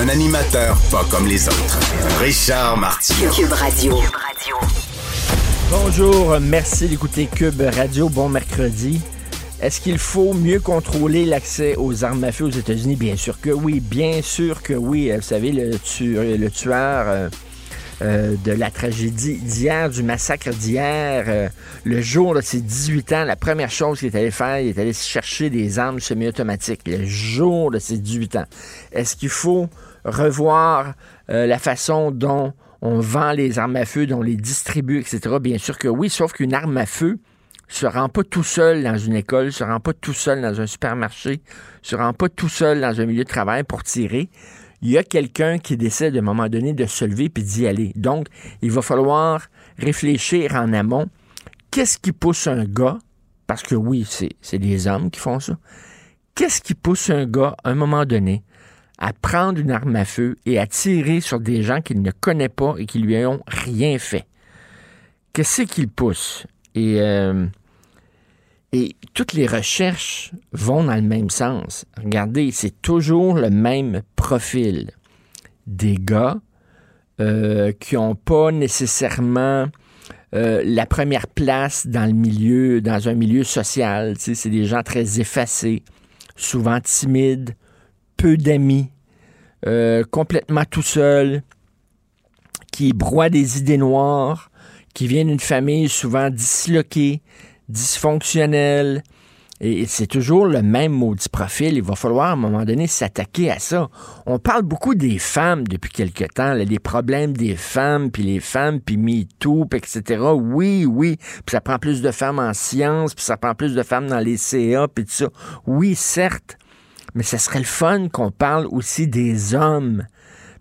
Un animateur pas comme les autres. Richard Martineau. Cube Radio. Bonjour, merci d'écouter Cube Radio. Bon mercredi. Est-ce qu'il faut mieux contrôler l'accès aux armes à feu aux États-Unis? Bien sûr que oui, bien sûr que oui. Vous savez, le, tueur, le tueur euh, euh, de la tragédie d'hier, du massacre d'hier, euh, le jour de ses 18 ans, la première chose qu'il est allé faire, il est allé chercher des armes semi-automatiques. Le jour de ses 18 ans. Est-ce qu'il faut revoir la façon dont on vend les armes à feu, dont on les distribue, etc.? Bien sûr que oui, sauf qu'une arme à feu, se rend pas tout seul dans une école, se rend pas tout seul dans un supermarché, se rend pas tout seul dans un milieu de travail pour tirer. Il y a quelqu'un qui décide à un moment donné de se lever puis d'y aller. Donc, il va falloir réfléchir en amont. Qu'est-ce qui pousse un gars, parce que oui, c'est des hommes qui font ça, qu'est-ce qui pousse un gars à un moment donné à prendre une arme à feu et à tirer sur des gens qu'il ne connaît pas et qui lui ont rien fait? Qu'est-ce qui le pousse? Et euh, et toutes les recherches vont dans le même sens. Regardez, c'est toujours le même profil. Des gars euh, qui n'ont pas nécessairement euh, la première place dans le milieu, dans un milieu social. C'est des gens très effacés, souvent timides, peu d'amis, euh, complètement tout seuls, qui broient des idées noires, qui viennent d'une famille souvent disloquée, dysfonctionnel. Et c'est toujours le même maudit profil. Il va falloir à un moment donné s'attaquer à ça. On parle beaucoup des femmes depuis quelque temps, là, des problèmes des femmes, puis les femmes, puis MeToo, puis etc. Oui, oui. Puis ça prend plus de femmes en sciences, puis ça prend plus de femmes dans les CA, puis tout ça. Oui, certes. Mais ce serait le fun qu'on parle aussi des hommes.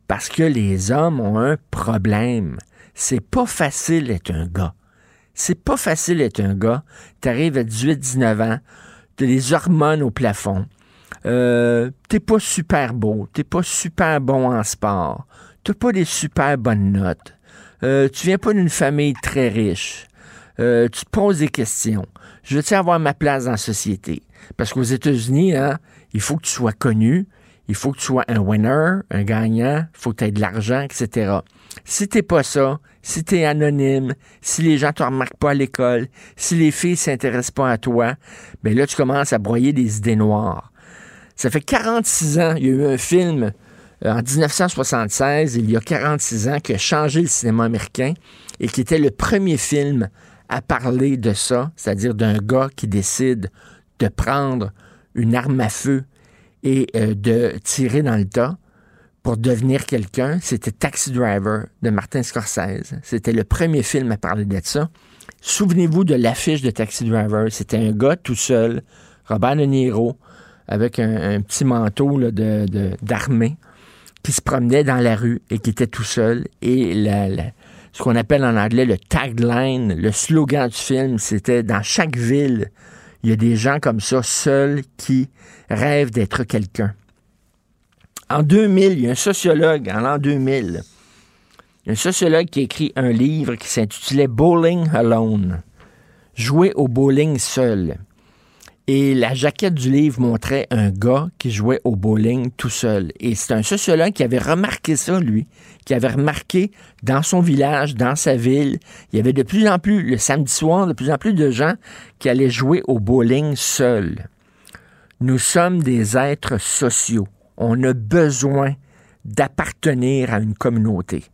Parce que les hommes ont un problème. C'est pas facile d'être un gars. C'est pas facile d'être un gars. T'arrives à 18-19 ans, t'as les hormones au plafond. Euh, t'es pas super beau, t'es pas super bon en sport, t'as pas des super bonnes notes, euh, tu viens pas d'une famille très riche, euh, tu te poses des questions. Je veux-tu avoir ma place dans la société? Parce qu'aux États-Unis, hein, il faut que tu sois connu, il faut que tu sois un winner, un gagnant, il faut que tu aies de l'argent, etc. Si t'es pas ça, si t'es anonyme, si les gens te remarquent pas à l'école, si les filles s'intéressent pas à toi, ben là, tu commences à broyer des idées noires. Ça fait 46 ans, il y a eu un film euh, en 1976, il y a 46 ans, qui a changé le cinéma américain et qui était le premier film à parler de ça, c'est-à-dire d'un gars qui décide de prendre une arme à feu et euh, de tirer dans le tas pour devenir quelqu'un, c'était Taxi Driver de Martin Scorsese. C'était le premier film à parler de ça. Souvenez-vous de l'affiche de Taxi Driver. C'était un gars tout seul, Robert De Niro, avec un, petit manteau d'armée, de, qui se promenait dans la rue et qui était tout seul. Et ce qu'on appelle en anglais le tagline, le slogan du film, c'était dans chaque ville, il y a des gens comme ça, seuls, qui rêvent d'être quelqu'un. En 2000, il y a un sociologue, en l'an 2000, un sociologue qui a écrit un livre qui s'intitulait Bowling Alone. Jouer au bowling seul. Et la jaquette du livre montrait un gars qui jouait au bowling tout seul. Et c'est un sociologue qui avait remarqué ça, lui, qui avait remarqué dans son village, dans sa ville, il y avait de plus en plus, le samedi soir, de plus en plus de gens qui allaient jouer au bowling seul. Nous sommes des êtres sociaux on a besoin d'appartenir à une communauté.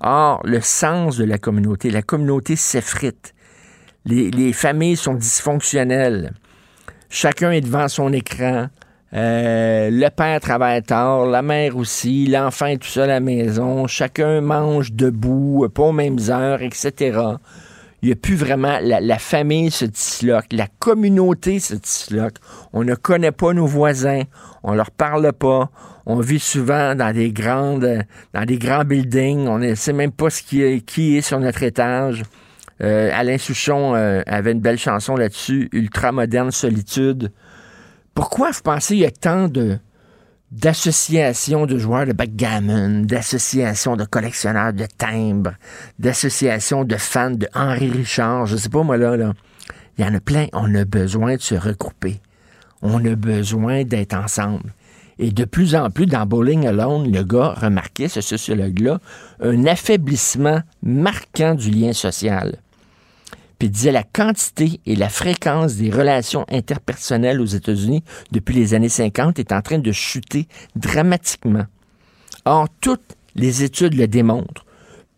Or, le sens de la communauté, la communauté s'effrite. Les, familles sont dysfonctionnelles. Chacun est devant son écran. Euh, le père travaille tard, la mère aussi, l'enfant est tout seul à la maison, chacun mange debout, pas aux mêmes heures, etc. Il n'y a plus vraiment, la, famille se disloque, la communauté se disloque. On ne connaît pas nos voisins, on leur parle pas, on vit souvent dans des grandes, dans des grands buildings, on ne sait même pas ce qui est sur notre étage. Euh, Alain Souchon euh, avait une belle chanson là-dessus, Ultra moderne solitude. Pourquoi vous pensez qu'il y a tant d'associations de joueurs de backgammon, d'associations de collectionneurs de timbres, d'associations de fans de Henri Richard, je sais pas moi là, là. Il y en a plein. On a besoin de se regrouper. On a besoin d'être ensemble. Et de plus en plus, dans Bowling Alone, le gars remarquait, ce sociologue-là, un affaiblissement marquant du lien social puis il disait la quantité et la fréquence des relations interpersonnelles aux États-Unis depuis les années 50 est en train de chuter dramatiquement. Or, toutes les études le démontrent.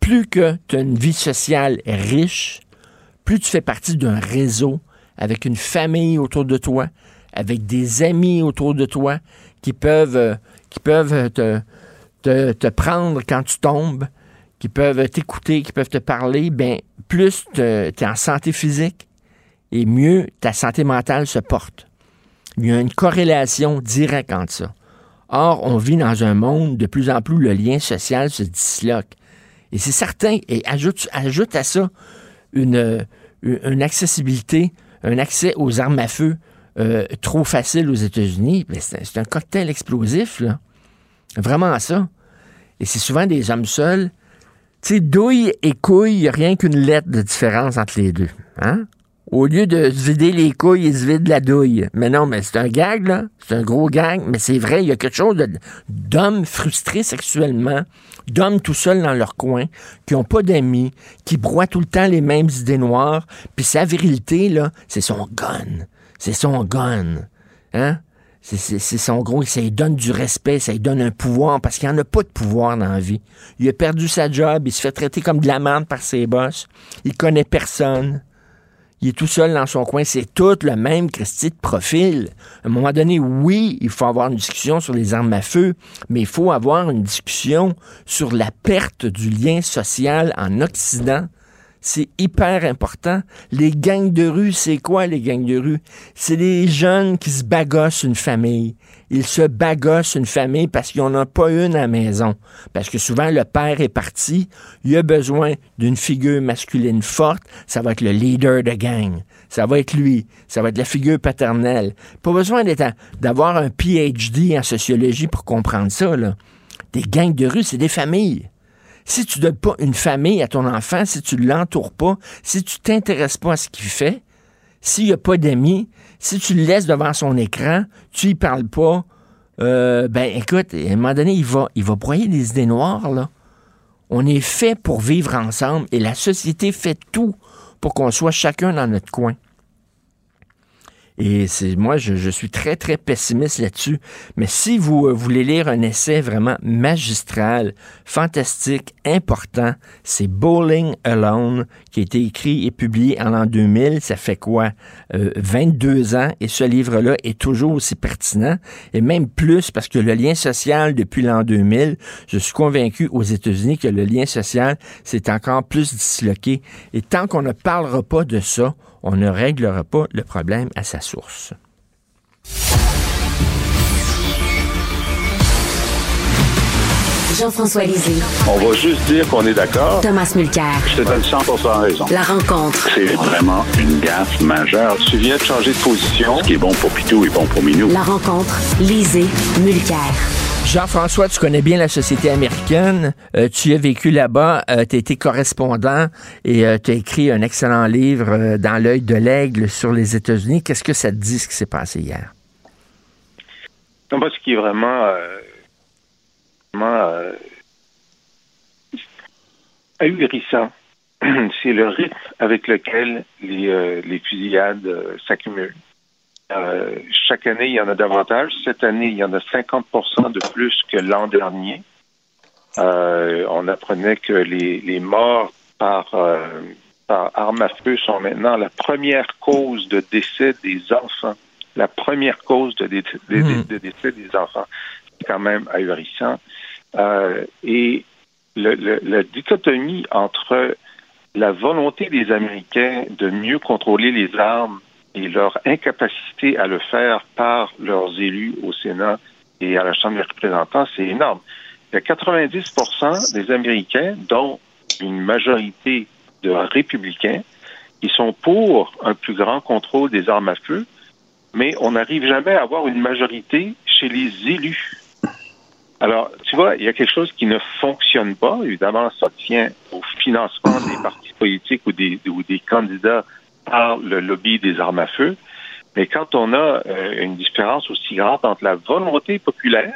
Plus que tu as une vie sociale riche, plus tu fais partie d'un réseau avec une famille autour de toi, avec des amis autour de toi qui peuvent, euh, te prendre quand tu tombes, qui peuvent t'écouter, qui peuvent te parler, ben plus tu es en santé physique et mieux ta santé mentale se porte. Il y a une corrélation directe entre ça. Or, on vit dans un monde de plus en plus le lien social se disloque. Et c'est certain, et ajoute, ajoute à ça une, une accessibilité, un accès aux armes à feu euh, trop facile aux États-Unis, c'est un cocktail explosif, là. Vraiment ça. Et c'est souvent des hommes seuls tu sais, douille et couille, il a rien qu'une lettre de différence entre les deux. Hein? Au lieu de se vider les couilles, ils se vident la douille. Mais non, mais c'est un gag, là. C'est un gros gag. Mais c'est vrai, il y a quelque chose d'hommes frustrés sexuellement, d'hommes tout seuls dans leur coin, qui n'ont pas d'amis, qui broient tout le temps les mêmes idées noires. Puis sa virilité, là, c'est son gun. C'est son gun. Hein? C'est son gros, ça lui donne du respect, ça lui donne un pouvoir, parce qu'il n'y en a pas de pouvoir dans la vie. Il a perdu sa job, il se fait traiter comme de la merde par ses boss, il connaît personne. Il est tout seul dans son coin, c'est tout le même Christy de profil. À un moment donné, oui, il faut avoir une discussion sur les armes à feu, mais il faut avoir une discussion sur la perte du lien social en Occident c'est hyper important. Les gangs de rue, c'est quoi les gangs de rue? C'est les jeunes qui se bagossent une famille. Ils se bagossent une famille parce qu'ils n'en ont pas une à la maison. Parce que souvent, le père est parti. Il a besoin d'une figure masculine forte. Ça va être le leader de gang. Ça va être lui. Ça va être la figure paternelle. Pas besoin d'avoir un PhD en sociologie pour comprendre ça, là. Des gangs de rue, c'est des familles. Si tu donnes pas une famille à ton enfant, si tu l'entoures pas, si tu t'intéresses pas à ce qu'il fait, s'il n'y a pas d'amis, si tu le laisses devant son écran, tu y parles pas, euh, ben écoute, à un moment donné, il va, il va broyer des idées noires, là. On est fait pour vivre ensemble et la société fait tout pour qu'on soit chacun dans notre coin. Et c'est moi, je, suis très, très pessimiste là-dessus. Mais si vous euh, voulez lire un essai vraiment magistral, fantastique, important, c'est Bowling Alone, qui a été écrit et publié en l'an 2000. Ça fait quoi? 22 euh, ans. Et ce livre-là est toujours aussi pertinent. Et même plus parce que le lien social depuis l'an 2000, je suis convaincu aux États-Unis que le lien social, c'est encore plus disloqué. Et tant qu'on ne parlera pas de ça, on ne réglera pas le problème à sa source. Jean-François Lisée. On va juste dire qu'on est d'accord. Thomas Mulcair. Je te donne 100 raison. La rencontre. C'est vraiment une gaffe majeure. Tu viens de changer de position. Ce qui est bon pour Pitou est bon pour Minou. La rencontre. Lisée. Mulcair. Jean-François, tu connais bien la société américaine. Euh, tu as vécu là-bas, euh, tu as été correspondant et euh, tu as écrit un excellent livre dans l'œil de l'aigle sur les États-Unis. Qu'est-ce que ça te dit ce qui s'est passé hier? Non, ce qui est vraiment, ahurissant, c'est le rythme avec lequel les fusillades s'accumulent. Euh, chaque année, il y en a davantage. Cette année, il y en a 50% de plus que l'an dernier. Euh, on apprenait que les, morts par, euh, par arme à feu sont maintenant la première cause de décès des enfants. La première cause de, hmm. décès des enfants. C'est quand même ahurissant. et le, la dichotomie entre la volonté des Américains de mieux contrôler les armes et leur incapacité à le faire par leurs élus au Sénat et à la Chambre des représentants, c'est énorme. Il y a 90% des Américains, dont une majorité de républicains, qui sont pour un plus grand contrôle des armes à feu, mais on n'arrive jamais à avoir une majorité chez les élus. Alors, tu vois, il y a quelque chose qui ne fonctionne pas. Évidemment, ça tient au financement des partis politiques ou des, ou des candidats par le lobby des armes à feu. Mais quand on a euh, une différence aussi grande entre la volonté populaire,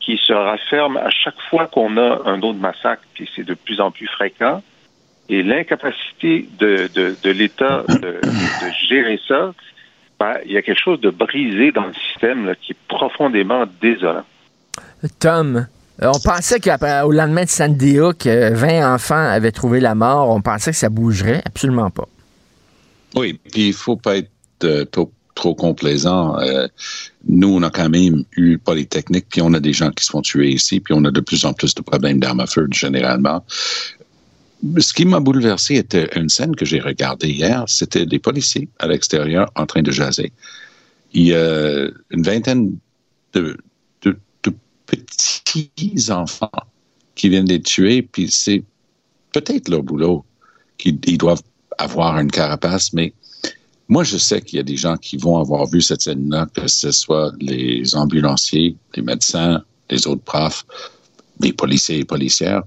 qui se rafferme à chaque fois qu'on a un autre massacre, puis c'est de plus en plus fréquent, et l'incapacité de, de, l'État de, de, gérer ça, ben, il y a quelque chose de brisé dans le système là, qui est profondément désolant. Tom, euh, on pensait qu'au lendemain de Sandy Hook, 20 enfants avaient trouvé la mort. On pensait que ça bougerait. Absolument pas. Oui, puis il faut pas être euh, trop, complaisant. Euh, nous, on a quand même eu Polytechnique, puis on a des gens qui se font tuer ici, puis on a de plus en plus de problèmes d'armes à feu, généralement. Ce qui m'a bouleversé était une scène que j'ai regardée hier. C'était des policiers à l'extérieur en train de jaser. Il y a une vingtaine de, petits enfants qui viennent les tuer, puis c'est peut-être leur boulot qu'ils doivent avoir une carapace, mais moi, je sais qu'il y a des gens qui vont avoir vu cette scène-là, que ce soit les ambulanciers, les médecins, les autres profs, les policiers et policières,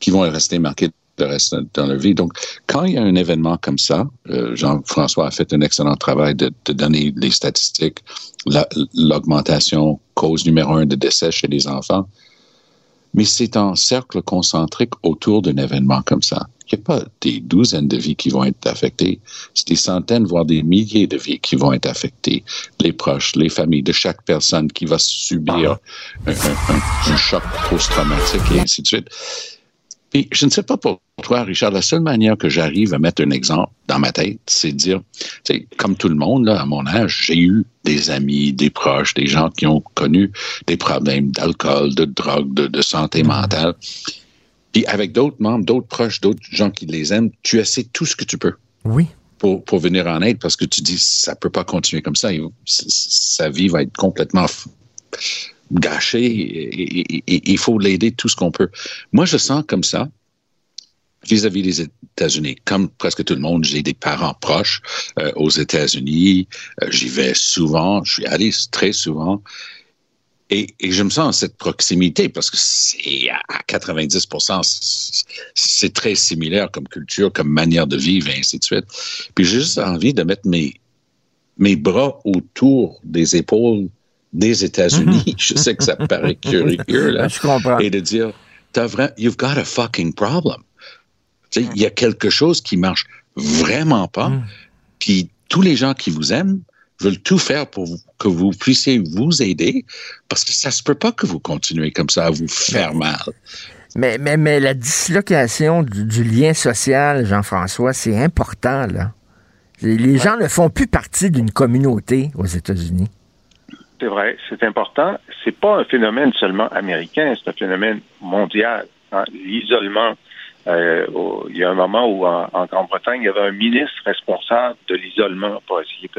qui vont rester marqués le reste dans leur vie. Donc, quand il y a un événement comme ça, euh, Jean-François a fait un excellent travail de, de donner les statistiques, l'augmentation, cause numéro un de décès chez les enfants, mais c'est un cercle concentrique autour d'un événement comme ça. Il n'y a pas des douzaines de vies qui vont être affectées, c'est des centaines, voire des milliers de vies qui vont être affectées. Les proches, les familles de chaque personne qui va subir un, un, un choc post-traumatique et ainsi de suite. Et je ne sais pas pour toi, Richard, la seule manière que j'arrive à mettre un exemple dans ma tête, c'est de dire, comme tout le monde, là, à mon âge, j'ai eu des amis, des proches, des gens qui ont connu des problèmes d'alcool, de drogue, de, santé mm. mentale. Puis avec d'autres membres, d'autres proches, d'autres gens qui les aiment, tu essaies tout ce que tu peux. Oui. Pour, pour venir en aide parce que tu dis, ça peut pas continuer comme ça. Sa vie va être complètement gâché il faut l'aider tout ce qu'on peut. Moi, je sens comme ça vis-à-vis des États-Unis. Comme presque tout le monde, j'ai des parents proches euh, aux États-Unis. Euh, j'y vais souvent. Je suis allé très souvent. Et, je me sens cette proximité parce que c'est à 90% c'est très similaire comme culture, comme manière de vivre et ainsi de suite. Puis j'ai juste envie de mettre mes bras autour des épaules des États-Unis. Je sais que ça paraît curieux, là. Je comprends. Et de dire, vrai, you've got a fucking problem. Il y a quelque chose qui marche vraiment pas. Mhm. Puis tous les gens qui vous aiment veulent tout faire pour que vous puissiez vous aider parce que ça se peut pas que vous continuez comme ça à vous faire mal. Mais, mais, mais la dislocation du, du lien social, Jean-François, c'est important, là. Les gens ne font plus partie d'une communauté aux États-Unis. C'est vrai, c'est important. C'est pas un phénomène seulement américain, c'est un phénomène mondial. Hein. L'isolement, euh, il y a un moment où en, Grande-Bretagne, il y avait un ministre responsable de l'isolement pour essayer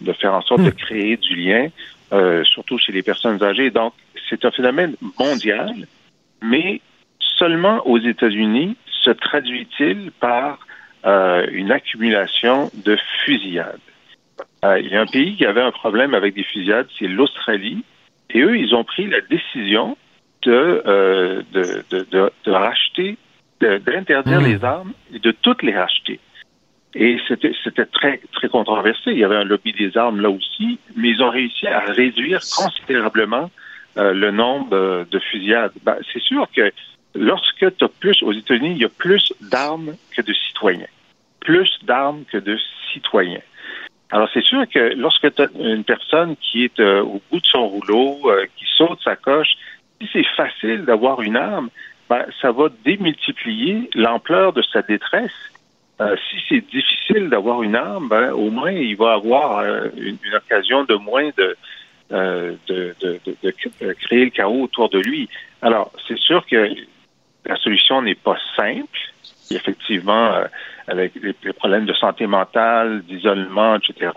de, faire en sorte de hmm. créer du lien, euh, surtout chez les personnes âgées. Donc, c'est un phénomène mondial, mais seulement aux États-Unis se traduit-il par euh, une accumulation de fusillades. Euh, il y a un pays qui avait un problème avec des fusillades, c'est l'Australie. Et eux, ils ont pris la décision de, euh, de, de, de, racheter, d'interdire mmh. les armes et de toutes les racheter. Et c'était, c'était très, très controversé. Il y avait un lobby des armes là aussi, mais ils ont réussi à réduire considérablement euh, le nombre de fusillades. Ben, c'est sûr que lorsque tu as plus, aux États-Unis, il y a plus d'armes que de citoyens. Plus d'armes que de citoyens. Alors, c'est sûr que lorsque tu as une personne qui est euh, au bout de son rouleau, euh, qui saute sa coche, si c'est facile d'avoir une arme, ben, ça va démultiplier l'ampleur de sa détresse. Euh, si c'est difficile d'avoir une arme, ben, au moins il va avoir une, occasion de moins de, de, de, de, créer le chaos autour de lui. Alors, c'est sûr que la solution n'est pas simple, effectivement, euh, avec les, problèmes de santé mentale, d'isolement, etc.,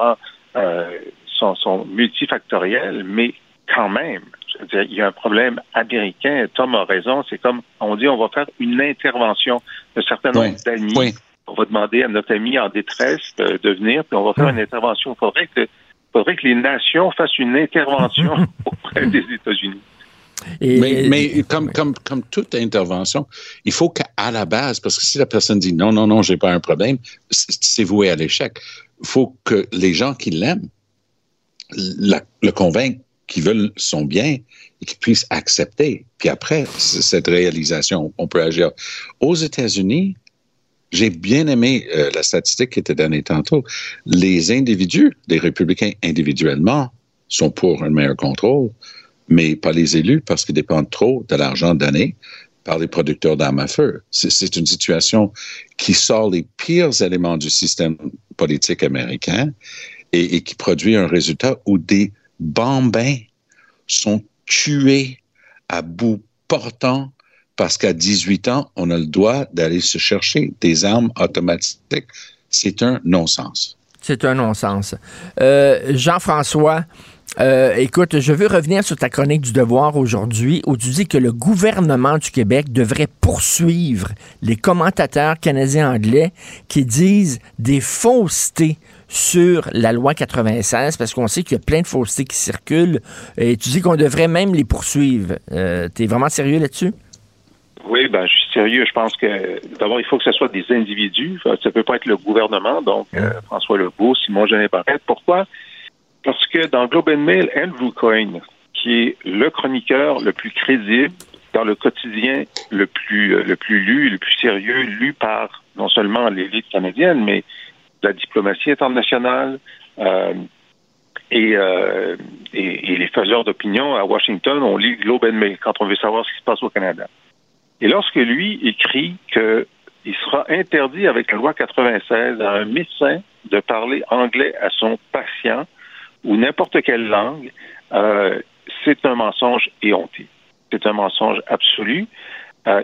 euh, sont, sont multifactoriels, mais quand même, il y a un problème américain. Tom a raison. C'est comme on dit, on va faire une intervention de certain nombre d'amis. On va demander à notre ami en détresse de, venir, puis on va faire une intervention. Il faudrait que, faudrait que les nations fassent une intervention auprès des États-Unis. Mais, mais comme, comme, comme toute intervention, il faut qu'à la base, parce que si la personne dit non, non, non, j'ai pas un problème, c'est voué à l'échec. Il faut que les gens qui l'aiment le convaincre qui veulent son bien et qui puissent accepter. Puis après cette réalisation, on peut agir. Aux États-Unis, j'ai bien aimé euh, la statistique qui était donnée tantôt. Les individus, les républicains individuellement, sont pour un meilleur contrôle, mais pas les élus parce qu'ils dépendent trop de l'argent donné par les producteurs d'armes à feu. C'est une situation qui sort les pires éléments du système politique américain et, qui produit un résultat où des bambins sont tués à bout portant parce qu'à 18 ans, on a le droit d'aller se chercher des armes automatiques. C'est un non-sens. C'est un non-sens. Euh, Jean-François, euh, écoute, je veux revenir sur ta chronique du devoir aujourd'hui où tu dis que le gouvernement du Québec devrait poursuivre les commentateurs canadiens-anglais qui disent des faussetés sur la loi 96 parce qu'on sait qu'il y a plein de faussetés qui circulent et tu dis qu'on devrait même les poursuivre. Euh, tu es vraiment sérieux là-dessus? Oui, ben, je suis sérieux. Je pense que d'abord, il faut que ce soit des individus. Ça ne peut pas être le gouvernement, donc euh, François Legault, Simon Genet Barrette. Pourquoi? Parce que dans Globe and Mail, Andrew Coyne, qui est le chroniqueur le plus crédible dans le quotidien le plus euh, le plus lu, le plus sérieux, lu par non seulement l'élite canadienne, mais la diplomatie internationale euh, euh, et, et, les faiseurs d'opinion à Washington, on lit Globe and Mail quand on veut savoir ce qui se passe au Canada. Et lorsque lui écrit qu'il sera interdit avec la loi 96 à un médecin de parler anglais à son patient ou n'importe quelle langue, euh, c'est un mensonge éhonté. C'est un mensonge absolu. Euh,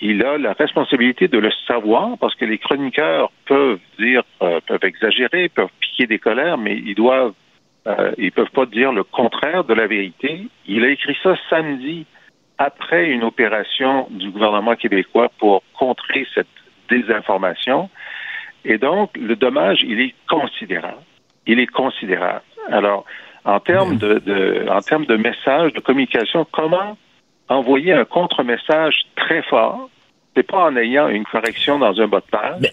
il, a la responsabilité de le savoir parce que les chroniqueurs peuvent dire, euh, peuvent exagérer, peuvent piquer des colères, mais ils doivent, ils peuvent pas dire le contraire de la vérité. Il a écrit ça samedi après une opération du gouvernement québécois pour contrer cette désinformation. Et donc, le dommage, il est considérable. Il est considérable. Alors, en termes de, de en termes de message, de communication, comment envoyer un contre-message très fort. C'est pas en ayant une correction dans un bas de page.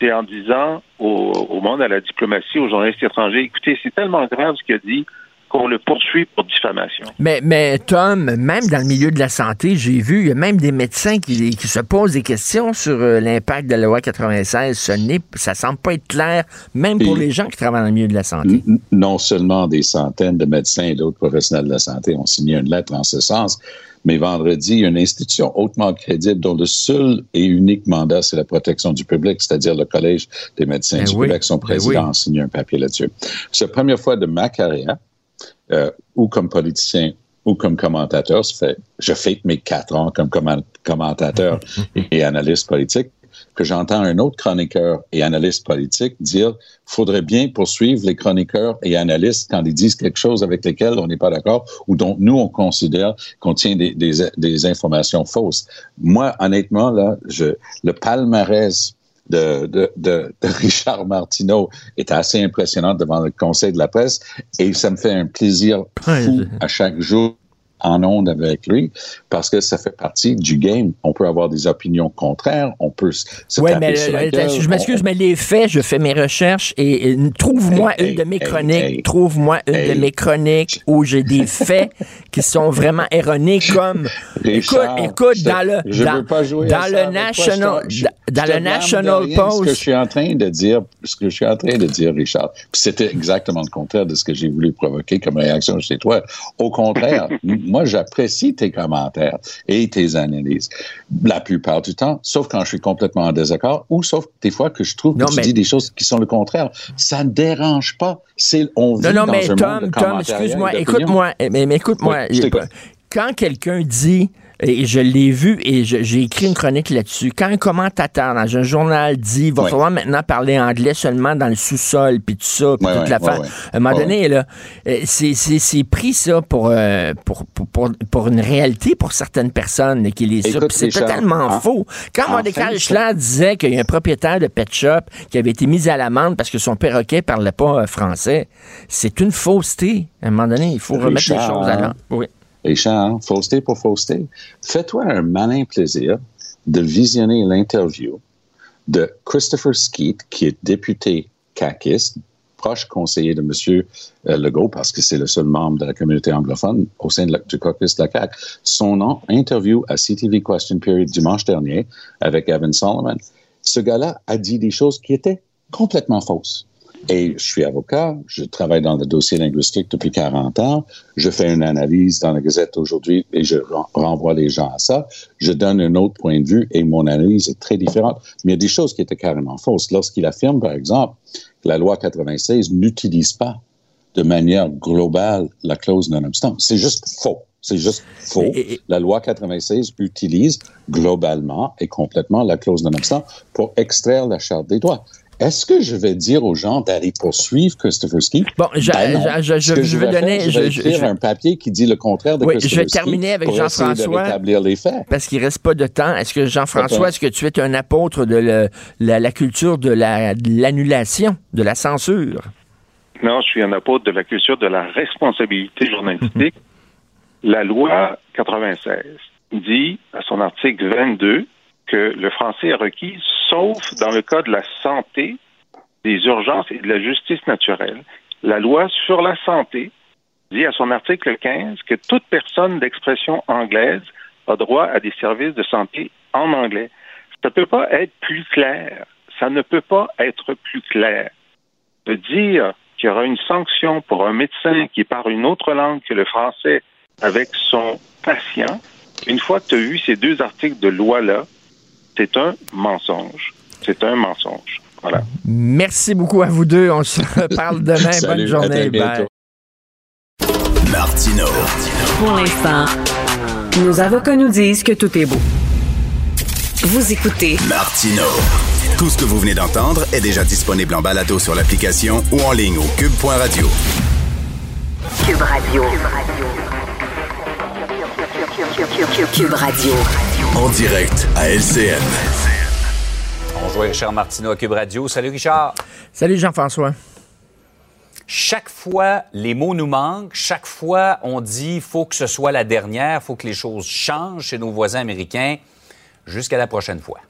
C'est en disant au, au, monde, à la diplomatie, aux journalistes étrangers, écoutez, c'est tellement grave ce qu'il a dit qu'on le poursuit pour diffamation. Mais, mais Tom, même dans le milieu de la santé, j'ai vu, il y a même des médecins qui, qui se posent des questions sur euh, l'impact de la loi 96. Ce n'est, ça semble pas être clair, même pour les gens qui travaillent dans le milieu de la santé. Non seulement des centaines de médecins et d'autres professionnels de la santé ont signé une lettre en ce sens, mais vendredi, une institution hautement crédible dont le seul et unique mandat, c'est la protection du public, c'est-à-dire le Collège des médecins ben du Québec, son ben président a signé un papier là-dessus. C'est la première fois de ma carrière, euh, ou comme politicien ou comme commentateur, ça fait, je fête mes quatre ans comme commentateur et analyste politique, que j'entends un autre chroniqueur et analyste politique dire faudrait bien poursuivre les chroniqueurs et analystes quand ils disent quelque chose avec lesquels on n'est pas d'accord ou dont nous on considère qu'on tient des, des, des, informations fausses. Moi, honnêtement, là, je, le palmarès de, de, de, de, Richard Martineau est assez impressionnant devant le Conseil de la presse et ça me fait un plaisir fou à chaque jour en onde avec lui parce que ça fait partie du game. On peut avoir des opinions contraires, on peut se ouais, mais je m'excuse, mais les faits, je fais mes recherches et, trouve-moi une de mes chroniques, trouve-moi une de mes chroniques où j'ai des faits qui sont vraiment erronés comme écoute, écoute dans le dans, dans le National dans le National Post. Ce que je suis en train de dire, ce que je suis en train de dire, Richard, c'était exactement le contraire de ce que j'ai voulu provoquer comme réaction chez toi. Au contraire, moi, j'apprécie tes commentaires et tes analyses la plupart du temps, sauf quand je suis complètement en désaccord ou sauf des fois que je trouve que tu dis des choses qui sont le contraire. Ça ne dérange pas. C'est on vit non, non, mais Tom, Tom, excuse-moi, écoute-moi, mais, écoute-moi. quand quelqu'un dit Et je l'ai vu et j'ai écrit une chronique là-dessus. Quand un commentateur dans un journal dit va Ouais. falloir maintenant parler anglais seulement dans le sous-sol, puis tout ça, puis toute ouais, l'affaire. À un moment donné, là, euh, c'est- pris ça pour, euh, pour, pour, pour, pour une réalité pour certaines personnes qui les. Écoute, C'est totalement en- faux. Quand Mordecai Schler disait qu'il y a un propriétaire de pet shop qui avait été mis à l'amende parce que son perroquet parlait pas euh, français, c'est une fausseté. À un moment donné, il faut remettre les choses à l'heure. Oui. Richard, fausseté pour fausseté. Fais-toi un malin plaisir de visionner l'interview de Christopher Skeet, qui est député caquiste, proche conseiller de M. Legault, parce que c'est le seul membre de la communauté anglophone au sein du caucus de la CAQ. Son interview à CTV Question Period dimanche dernier avec Evan Solomon. Ce gars-là a dit des choses qui étaient complètement fausses. Et je suis avocat, je travaille dans le dossier linguistique depuis 40 ans, je fais une analyse dans la Gazette aujourd'hui et je ren- renvoie les gens à ça. Je donne un autre point de vue et mon analyse est très différente. Mais il y a des choses qui étaient carrément fausses. Lorsqu'il affirme, par exemple, que la loi 96 n'utilise pas de manière globale la clause non-obstant, c'est juste faux. C'est juste faux. La loi 96 utilise globalement et complètement la clause non-obstant pour extraire la charte des droits. Est-ce que je vais dire aux gens d'aller poursuivre Christopher Ski? Bon, je- Ben non. je- je- Ce que je vais faire, donner- Je vais je- écrire je- un papier qui dit le contraire de Oui, Christopher je vais terminer avec Jean-François. rétablir les faits. Parce qu'il reste pas de temps. Est-ce que Jean-François, est-ce que tu es un apôtre de le- la, la culture de la- de l'annulation, de la censure? Non, je suis un apôtre de la culture de la responsabilité journalistique. la loi 96 dit à son article 22 que le français est requis sauf dans le cas de la santé, des urgences et de la justice naturelle. La loi sur la santé dit à son article 15 que toute personne d'expression anglaise a droit à des services de santé en anglais. Ça ne peut pas être plus clair. Ça ne peut pas être plus clair. De dire qu'il y aura une sanction pour un médecin qui parle une autre langue que le français avec son patient, une fois que tu as eu ces deux articles de loi-là, c'est un mensonge. C'est un mensonge. Voilà. Merci beaucoup à vous deux. On se reparle demain. Bonne Salut, journée. Bye. Martino. Pour l'instant, nos avocats nous disent que tout est beau. Vous écoutez Martino. Tout ce que vous venez d'entendre est déjà disponible en balado sur l'application ou en ligne au cube.radio. Cube Radio. Cube Radio. En direct à LCN. On joue Richard Martineau à Cube Radio. Salut Richard. Salut Jean-François. Chaque fois, les mots nous manquent. Chaque fois, on dit faut que ce soit la dernière, faut que les choses changent chez nos voisins américains. Jusqu'à la prochaine fois.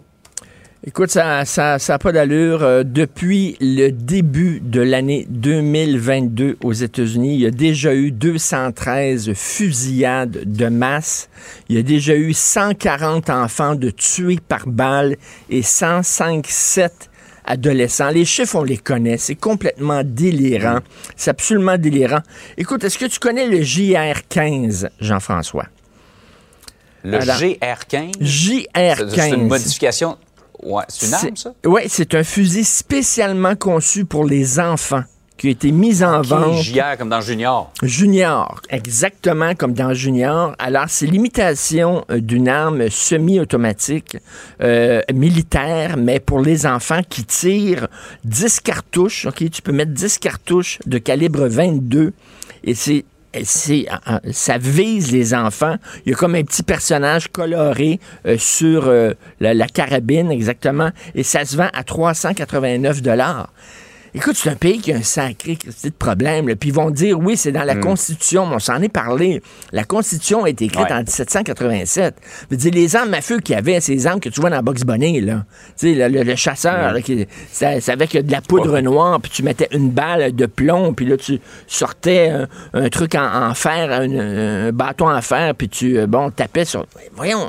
Écoute, ça n'a ça, pas d'allure. Euh, depuis le début de l'année 2022 aux États-Unis, il y a déjà eu 213 fusillades de masse. Il y a déjà eu 140 enfants de tués par balle et 105 7 adolescents. Les chiffres, on les connaît. C'est complètement délirant. C'est absolument délirant. Écoute, est-ce que tu connais le JR-15, Jean-François? Le Alors, GR15, JR-15. c'est une modification. Ouais, c'est une arme, ça? Oui, c'est un fusil spécialement conçu pour les enfants qui a été mis en vente JR comme dans Junior. junior, exactement comme dans Junior. Alors, c'est l'imitation euh, d'une arme semi-automatique euh, militaire, mais pour les enfants qui tirent 10 cartouches. OK, tu peux mettre 10 cartouches de calibre 22 et c'est ça vise les enfants. Il y a comme un petit personnage coloré euh, sur euh, la, la carabine, exactement, et ça se vend à 389 dollars. Écoute, c'est un pays qui a un sacré petit problème. là. Puis ils vont dire, oui, c'est dans la Constitution, mais on s'en est parlé. La Constitution a été écrite Ouais. en 1787. Je veux dire, les armes à feu qu'il y avait, ces armes que tu vois dans Box Bunny, là. Tu sais, le, le- le chasseur, là, qui- c'est c'est avec de la poudre noire, puis tu mettais une balle de plomb, puis là, tu sortais un, un truc en, en fer, un, un bâton en fer, puis tu, euh, bon, tapais sur... Voyons,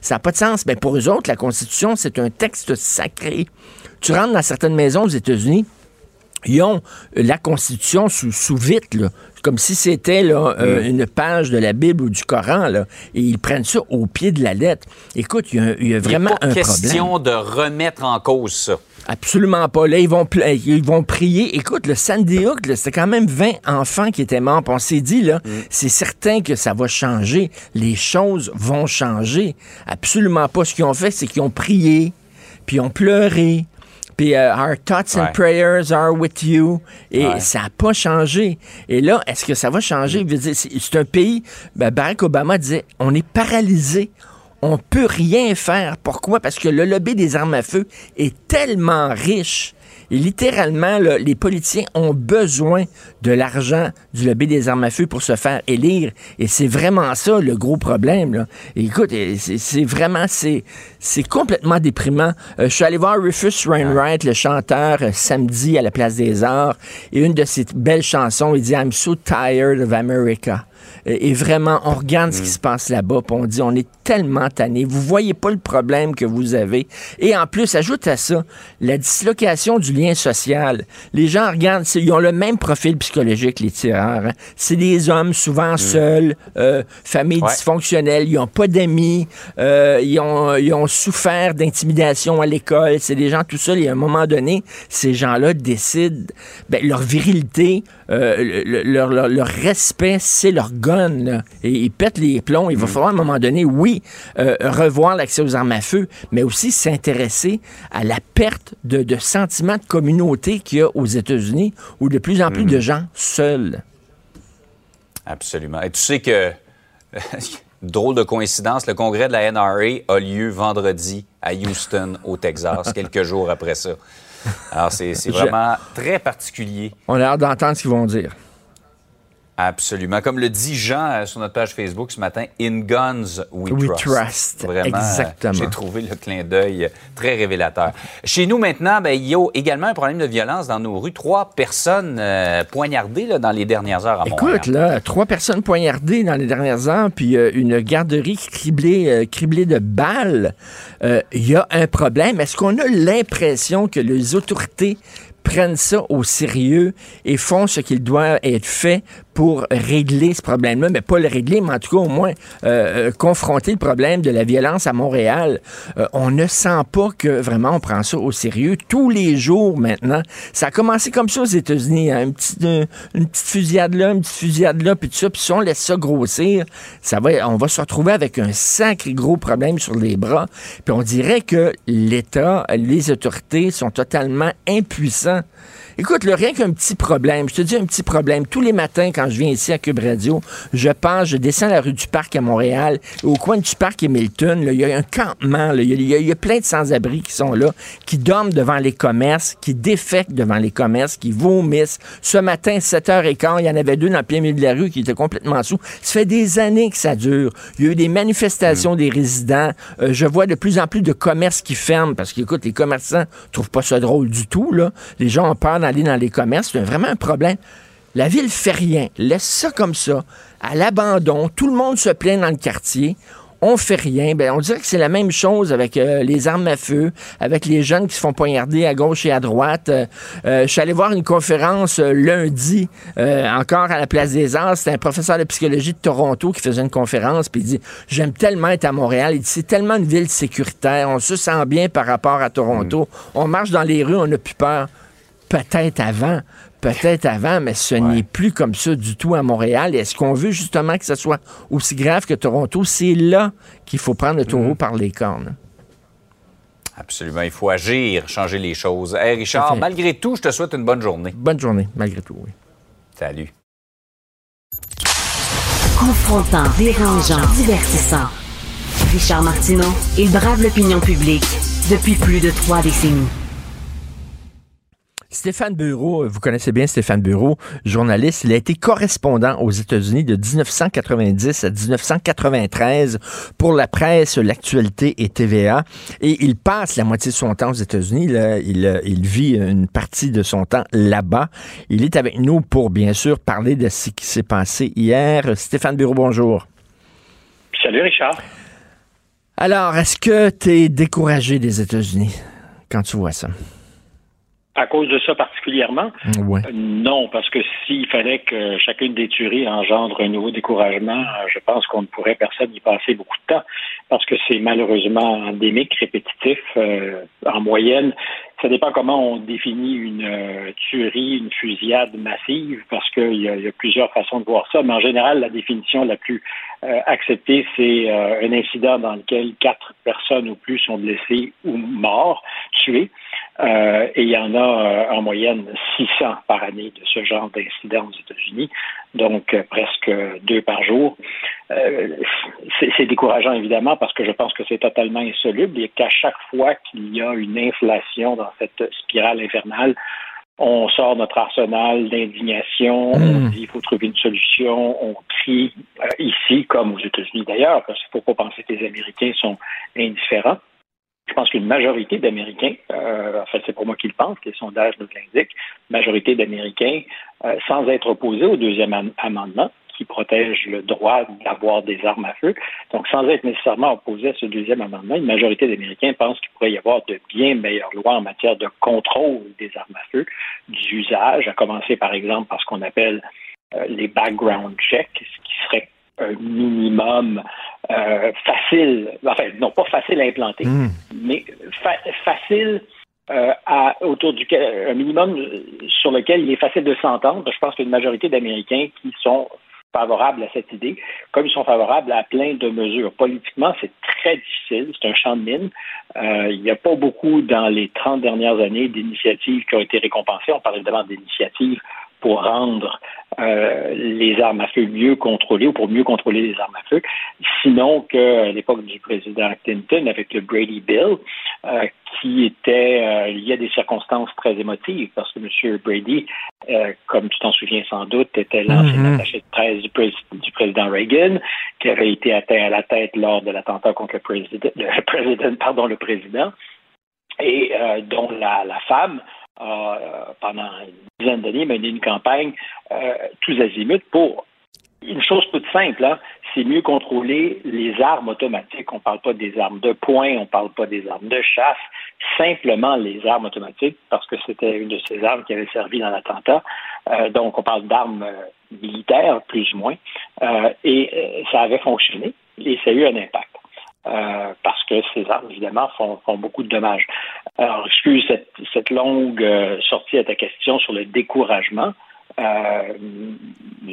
ça n'a pas de sens. Mais pour eux autres, la Constitution, c'est un texte sacré. Tu rentres dans certaines maisons aux États-Unis, ils ont la Constitution sous, sous vitre, là, comme si c'était là, euh, une page de la Bible ou du Coran, là, et ils prennent ça au pied de la lettre. Écoute, il y a, il y a vraiment Il n'est pas question de remettre en cause ça. Absolument pas. Là, ils vont, pla- ils vont prier. Écoute, le Sandy Hook, c'était quand même 20 enfants qui étaient morts. On s'est dit, là, c'est certain que ça va changer. Les choses vont changer. Absolument pas. Ce qu'ils ont fait, c'est qu'ils ont prié, puis ils ont pleuré. Puis euh, Our thoughts and Ouais. prayers are with you. Et Ouais. ça n'a pas changé. Et là, est-ce que ça va changer? C'est un pays, ben, Barack Obama disait, on est paralysé. On peut rien faire. Pourquoi? Parce que le lobby des armes à feu est tellement riche. Et littéralement, là, les politiciens ont besoin de l'argent du lobby des armes à feu pour se faire élire. Et c'est vraiment ça le gros problème. Là. Écoute, c'est vraiment, c'est complètement déprimant. Euh, je suis allé voir Rufus Wainwright, le chanteur, euh, samedi à la Place des Arts. Et une de ses belles chansons, il dit I'm so tired of America. Et vraiment, on regarde ce qui se passe là-bas, on dit, on est tellement tanné. Vous voyez pas le problème que vous avez. Et en plus, ajoute à ça la dislocation du lien social. Les gens regardent, ils ont le même profil psychologique, les tireurs. hein. C'est des hommes souvent seuls, euh, familles Ouais. dysfonctionnelles, ils n'ont pas d'amis, euh, ils, ont, ils ont souffert d'intimidation à l'école. C'est des gens tout seuls. Et à un moment donné, ces gens-là décident, ben, leur virilité, euh, le- le- leur, leur- leur respect, c'est leur gun. là. Et ils pètent les plombs. Il va falloir à un moment donné, oui, euh, revoir l'accès aux armes à feu, mais aussi s'intéresser à la perte de, de sentiment de communauté qu'il y a aux États-Unis, où de plus en plus de gens seuls. Absolument. Et tu sais que, drôle de coïncidence, le congrès de la NRA a lieu vendredi à Houston, au Texas, quelques jours après ça. Alors, c'est Je- vraiment très particulier. On a hâte d'entendre ce qu'ils vont dire. Absolument. Comme le dit Jean euh, sur notre page Facebook ce matin, In Guns We, We Trust. trust. Vraiment, euh, Exactement. J'ai trouvé le clin d'œil euh, très révélateur. Chez nous maintenant, ben, il y a également un problème de violence dans nos rues. Trois personnes euh, poignardées là, dans les dernières heures à Montréal. Écoute, là, trois personnes poignardées dans les dernières heures, puis euh, une garderie criblée, euh, criblée de balles. Il y a un problème. Est-ce qu'on a l'impression que les autorités prennent ça au sérieux et font ce qu'il doit être fait pour régler ce problème-là, mais pas le régler, mais en tout cas au moins euh, euh, confronter le problème de la violence à Montréal. Euh, on ne sent pas que vraiment on prend ça au sérieux tous les jours maintenant. Ça a commencé comme ça aux États-Unis, hein, une, petite, une petite fusillade là, une petite fusillade là, puis tout ça, puis si on laisse ça grossir, ça va, on va se retrouver avec un sacré gros problème sur les bras, puis on dirait que l'État, les autorités sont totalement impuissants. Écoute, le rien qu'un petit problème, je te dis un petit problème. Tous les matins, quand je viens ici à Cube Radio, je passe, je descends la rue du Parc à Montréal. au coin du Parc et Milton, il y a un campement. Il y a- y, y plein de sans-abri qui sont là, qui dorment devant les commerces, qui défectent devant les commerces, qui vomissent. Ce matin, 7h15, il y en avait deux dans le plein milieu de la rue qui étaient complètement sous. Ça fait des années que ça dure. Il y a eu des manifestations des résidents. Euh, je vois de plus en plus de commerces qui ferment parce qu'écoute, les commerçants trouvent pas ça drôle du tout. Là. Les gens ont peur d'aller dans les commerces. C'est vraiment un problème. La ville fait rien. Laisse ça comme ça, à l'abandon. Tout le monde se plaint dans le quartier. On fait rien. Ben, on dirait que c'est la même chose avec euh, les armes à feu, avec les jeunes qui se font poignarder à gauche et à droite. Euh, euh, je suis allé voir une conférence euh, lundi, encore à la Place des Arts. C'était un professeur de psychologie de Toronto qui faisait une conférence, puis il dit J'aime tellement être à Montréal. Il dit C'est tellement une ville sécuritaire. On se sent bien par rapport à Toronto. On marche dans les rues, on n'a plus peur. Peut-être avant, peut-être avant, mais ce n'est plus comme ça du tout à Montréal. Est-ce qu'on veut justement que ce soit aussi grave que Toronto? C'est là qu'il faut prendre le taureau par les cornes. Absolument. Il faut agir, changer les choses. Hey, Richard, malgré tout, je te souhaite une bonne journée. Bonne journée, malgré tout, oui. Salut. Confrontant, dérangeant, divertissant. Richard Martineau, il brave l'opinion publique depuis plus de trois décennies. Stéphane Bureau, vous connaissez bien Stéphane Bureau, journaliste. Il a été correspondant aux États-Unis de 1990 à 1993 pour la presse, l'actualité et TVA. Et il passe la moitié de son temps aux États-Unis. Euh, il vit une partie de son temps là-bas. Il est avec nous pour, bien sûr, parler de ce qui s'est passé hier. Stéphane Bureau, bonjour. Salut Richard. Alors, est-ce que tu es découragé des États-Unis quand tu vois ça? À cause de ça particulièrement? Non, parce que s'il fallait que chacune des tueries engendre un nouveau découragement, je pense qu'on ne pourrait personne y passer beaucoup de temps, parce que c'est malheureusement endémique, répétitif. Euh, en moyenne, ça dépend comment on définit une euh, tuerie, une fusillade massive, parce qu'il y, y, a plusieurs façons de voir ça. Mais en général, la définition la plus euh, acceptée, c'est euh, un incident dans lequel quatre personnes ou plus sont blessées ou morts, tuées. Et il y en a en moyenne 600 par année de ce genre d'incidents aux États-Unis, donc presque deux par jour. c'est décourageant évidemment parce que je pense que c'est totalement insoluble et qu'à chaque fois qu'il y a une inflation dans cette spirale infernale, on sort notre arsenal d'indignation, mmh. on dit il faut trouver une solution, on crie euh, ici comme aux États-Unis d'ailleurs, parce qu'il ne faut pas penser que les Américains sont indifférents. Je pense qu'une majorité d'Américains, euh, en fait c'est pour moi qui le pense, les sondages nous l'indiquent, majorité d'Américains, euh, sans être opposés au deuxième am amendement, qui protège le droit d'avoir des armes à feu. Donc, sans être nécessairement opposé à ce deuxième amendement, une majorité d'Américains pensent qu'il pourrait y avoir de bien meilleures lois en matière de contrôle des armes à feu, d'usage, à commencer par exemple par ce qu'on appelle euh, les background checks, ce qui serait un minimum euh, facile, enfin, non pas facile à implanter, mmh. mais fa facile euh, à, autour duquel, un minimum sur lequel il est facile de s'entendre. Je pense qu'une majorité d'Américains qui sont favorables à cette idée, comme ils sont favorables à plein de mesures. Politiquement, c'est très difficile, c'est un champ de mine. Euh, il n'y a pas beaucoup dans les 30 dernières années d'initiatives qui ont été récompensées. On parle évidemment d'initiatives pour rendre euh, les armes à feu mieux contrôlées ou pour mieux contrôler les armes à feu, sinon qu'à l'époque du président Clinton avec le Brady Bill, euh, qui était euh, lié à des circonstances très émotives, parce que M. Brady, euh, comme tu t'en souviens sans doute, était l'ancien mm -hmm. attaché de presse du, pré du, président Reagan, qui avait été atteint à la tête lors de l'attentat contre le président, le président, pardon, le président, et dont la, la femme a, pendant une dizaine d'années, mené une campagne euh, tous azimuts pour une chose toute simple, hein, c'est mieux contrôler les armes automatiques. On ne parle pas des armes de poing, on ne parle pas des armes de chasse, simplement les armes automatiques, parce que c'était une de ces armes qui avait servi dans l'attentat. Euh, donc, on parle d'armes euh, militaires, plus ou moins. Euh, et ça avait fonctionné et ça a eu un impact. Euh, parce que ces armes, évidemment, font, font, beaucoup de dommages. Alors, excuse cette, cette longue euh, sortie à ta question sur le découragement. Euh,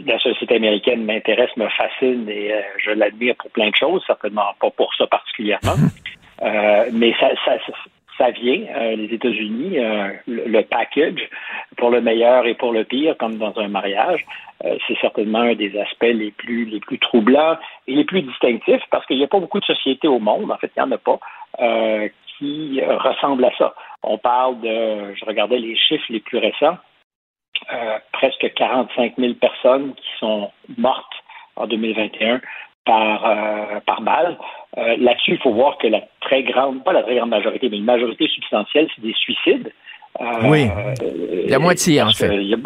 la société américaine m'intéresse, me fascine et euh, je l'admire pour plein de choses, certainement pas pour ça particulièrement. Euh, mais ça, ça, ça vient, euh, les États-Unis, le, le, package, pour le meilleur et pour le pire, comme dans un mariage, c'est certainement un des aspects les plus, les plus troublants et les plus distinctifs, parce qu'il n'y a pas beaucoup de sociétés au monde, en fait, il n'y en a pas, qui ressemblent à ça. On parle de, je regardais les chiffres les plus récents, euh, presque 45 000 personnes qui sont mortes en 2021 par, euh, par balle. Euh, Là-dessus, il faut voir que la très grande, pas la très grande majorité, mais une majorité substantielle, c'est des suicides. oui, la moitié en fait. Il y a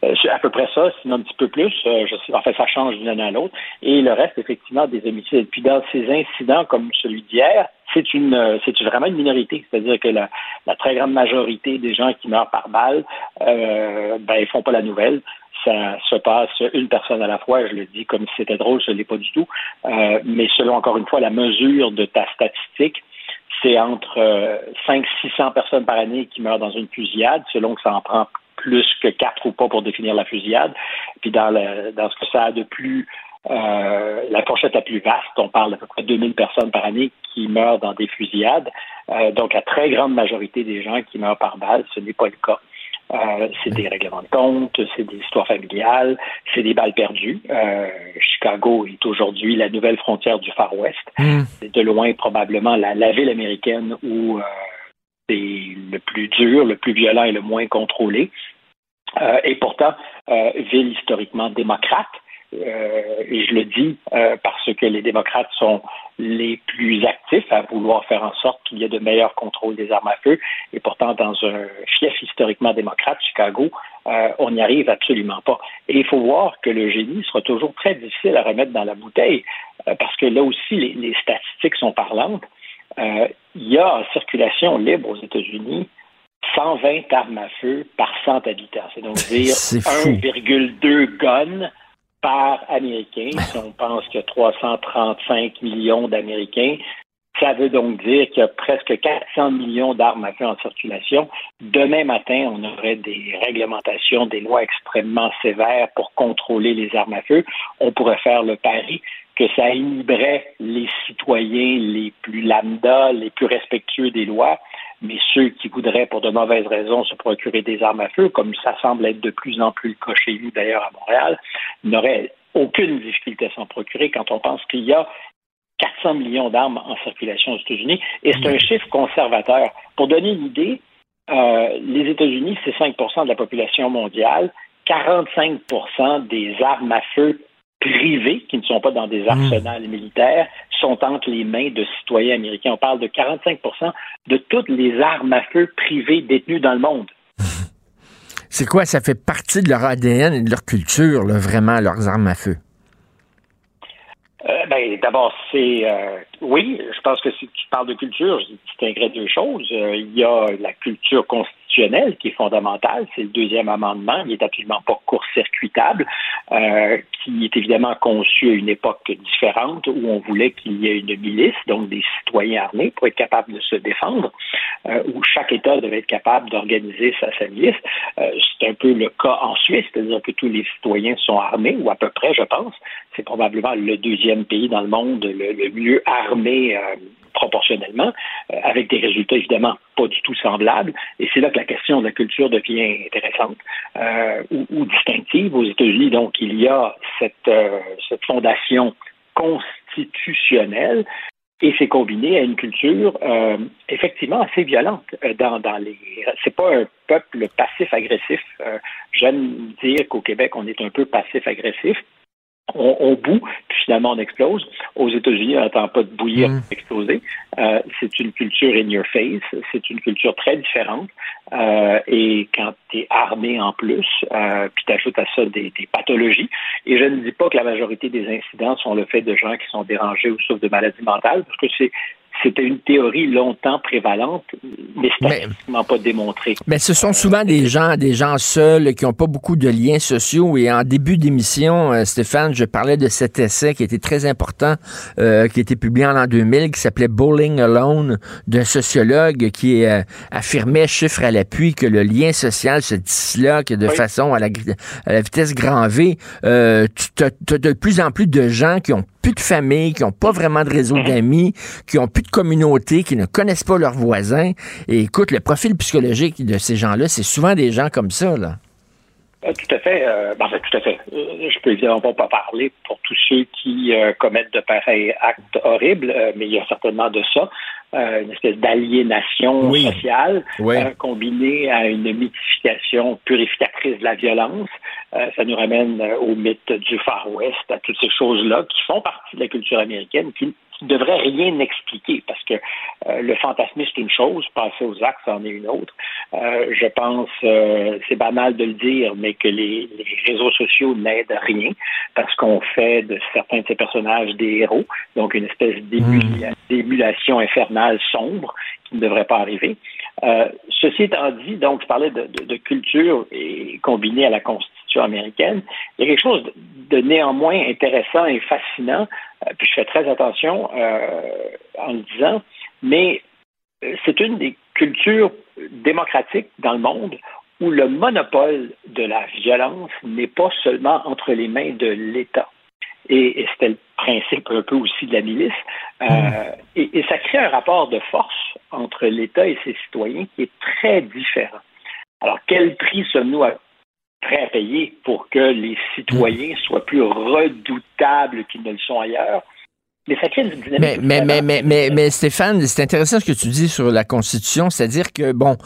c'est à peu près ça, sinon un petit peu plus. je sais, en fait, ça change d'une année à l'autre. Et le reste, effectivement, des homicides. Puis dans ces incidents comme celui d'hier, c'est une c'est vraiment une minorité. C'est-à-dire que la, la, très grande majorité des gens qui meurent par balle, euh, ben, ils font pas la nouvelle. Ça se passe une personne à la fois. Je le dis comme si c'était drôle, ce n'est pas du tout. Euh, mais selon encore une fois la mesure de ta statistique, c'est entre euh, 500-600 personnes par année qui meurent dans une fusillade, selon que ça en prend plus que quatre ou pas pour définir la fusillade. Puis dans, le, dans ce que ça a de plus euh, la fourchette la plus vaste, on parle d'à peu près 2000 personnes par année qui meurent dans des fusillades. Euh, donc, la très grande majorité des gens qui meurent par balle, ce n'est pas le cas. Euh, c'est des règlements de compte, c'est des histoires familiales, c'est des balles perdues. Euh, Chicago est aujourd'hui la nouvelle frontière du Far West. Mm. C'est de loin probablement la, la ville américaine où euh, c'est le plus dur, le plus violent et le moins contrôlé. Euh, et pourtant, ville historiquement démocrate. Euh, et je le dis euh, parce que les démocrates sont les plus actifs à vouloir faire en sorte qu'il y ait de meilleurs contrôles des armes à feu. Et pourtant, dans un fief historiquement démocrate, Chicago, euh, on n'y arrive absolument pas. Et il faut voir que le génie sera toujours très difficile à remettre dans la bouteille, euh, parce que là aussi, les statistiques sont parlantes. Il y a en circulation libre aux États-Unis 120 armes à feu par 100 habitants. C'est donc dire 1,2 guns par Américain. Si on pense qu'il y a 335 millions d'Américains, ça veut donc dire qu'il y a presque 400 millions d'armes à feu en circulation. Demain matin, on aurait des réglementations, des lois extrêmement sévères pour contrôler les armes à feu. On pourrait faire le pari que ça inhiberait les citoyens les plus lambda, les plus respectueux des lois, mais ceux qui voudraient, pour de mauvaises raisons, se procurer des armes à feu, comme ça semble être de plus en plus le cas chez nous d'ailleurs à Montréal, n'auraient aucune difficulté à s'en procurer quand on pense qu'il y a 400 millions d'armes en circulation aux États-Unis, et c'est un chiffre conservateur. Pour donner une idée, euh, les États-Unis, c'est 5 de la population mondiale, 45 des armes à feu privées, qui ne sont pas dans des hmm. arsenals militaires, sont entre les mains de citoyens américains. On parle de 45% de toutes les armes à feu privées détenues dans le monde. C'est quoi? Ça fait partie de leur ADN et de leur culture, vraiment, leurs armes à feu? Euh, ben, d'abord, c'est euh, oui, je pense que si tu parles de culture, je distinguerais deux choses. Euh, il y a la culture constitutionnelle qui est fondamentale, c'est le deuxième amendement, il n'est absolument pas court-circuitable, qui est évidemment conçu à une époque différente où on voulait qu'il y ait une milice, donc des citoyens armés pour être capables de se défendre, où chaque État devait être capable d'organiser sa, sa milice. c'est un peu le cas en Suisse, c'est-à-dire que tous les citoyens sont armés, ou à peu près, je pense. C'est probablement le deuxième pays dans le monde le, mieux armé euh, proportionnellement, euh, avec des résultats évidemment pas du tout semblables. Et c'est là que la question de la culture devient intéressante euh, ou, distinctive. Aux États-Unis, donc, il y a cette, cette fondation constitutionnelle et c'est combiné à une culture effectivement assez violente dans, dans les c'est pas un peuple passif agressif j'aime dire qu'au Québec on est un peu passif agressif on, boue, puis finalement on explose. Aux États-Unis, on n'attend pas de bouillir mm. pour exploser. Euh, c'est une culture in your face, c'est une culture très différente. Euh, et quand tu es armé en plus, euh, puis tu ajoutes à ça des, des, pathologies, et je ne dis pas que la majorité des incidents sont le fait de gens qui sont dérangés ou souffrent de maladies mentales, parce que c'est c'était une théorie longtemps prévalente, mais statistiquement pas démontrée. Mais ce sont souvent des gens, des gens seuls qui n'ont pas beaucoup de liens sociaux. Et en début d'émission, euh, Stéphane, je parlais de cet essai qui était très important, euh, qui a été publié en l'an 2000, qui s'appelait Bowling Alone, d'un sociologue qui euh, affirmait, chiffre à l'appui, que le lien social se disloque de façon à la, à la, vitesse grand V. Euh, tu as de plus en plus de gens qui ont plus de famille, qui n'ont pas vraiment de réseau d'amis, qui ont plus de communauté, qui ne connaissent pas leurs voisins. Et écoute, le profil psychologique de ces gens-là, c'est souvent des gens comme ça, là. Euh, tout à fait. Euh, ben, tout à fait. Euh, je peux évidemment pas parler pour tous ceux qui commettent de pareils actes horribles, mais il y a certainement de ça. une espèce d'aliénation sociale combinée à une mythification purificatrice de la violence. Ça nous ramène au mythe du Far West, à toutes ces choses-là qui font partie de la culture américaine, qui ne devrait rien expliquer parce que euh, le fantasmisme c'est une chose, passer aux actes c'en est une autre. Euh, je pense, euh, c'est banal de le dire, mais que les, réseaux sociaux n'aident à rien parce qu'on fait de certains de ces personnages des héros, donc une espèce hmm. d'émulation infernale sombre qui ne devrait pas arriver. ceci étant dit, donc je parlais de, de, de culture et combinée à la constitution américaine, il y a quelque chose de néanmoins intéressant et fascinant euh, puis je fais très attention euh, en le disant, mais euh, c'est une des cultures démocratiques dans le monde où le monopole de la violence n'est pas seulement entre les mains de l'État. Et, c'était le principe un peu aussi de la milice. et, ça crée un rapport de force entre l'État et ses citoyens qui est très différent. Alors, quel prix sommes-nous à prêt à payer pour que les citoyens soient plus redoutables qu'ils ne le sont ailleurs. Mais ça crée une dynamique. Mais, mais, mais, mais, mais, Stéphane, c'est intéressant ce que tu dis sur la Constitution, c'est-à-dire que, bon,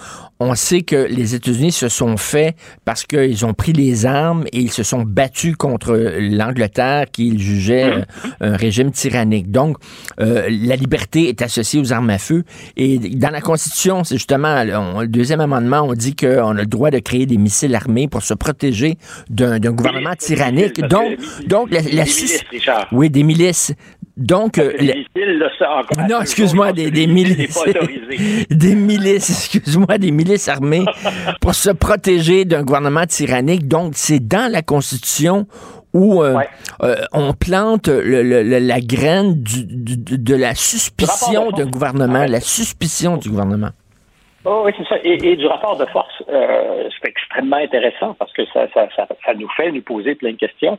on sait que les États-Unis se sont faits parce qu'ils ont pris les armes et ils se sont battus contre l'Angleterre qu'ils jugeaient mmh. un régime tyrannique. Donc, euh, la liberté est associée aux armes à feu. Et dans la Constitution, c'est justement, le deuxième amendement, on dit qu'on a le droit de créer des missiles armés pour se protéger d'un gouvernement tyrannique. Donc, donc la, milices, oui, des milices. Donc, euh, non, excuse-moi, des, des milices, des milices, excuse-moi, des milices armées pour se protéger d'un gouvernement tyrannique. Donc, c'est dans la Constitution où euh, euh, on plante la graine de la suspicion d'un gouvernement, la suspicion du gouvernement. Oh, oui, c'est ça. Et, du rapport de force, euh, c'est extrêmement intéressant parce que ça, ça, ça, nous fait nous poser plein de questions.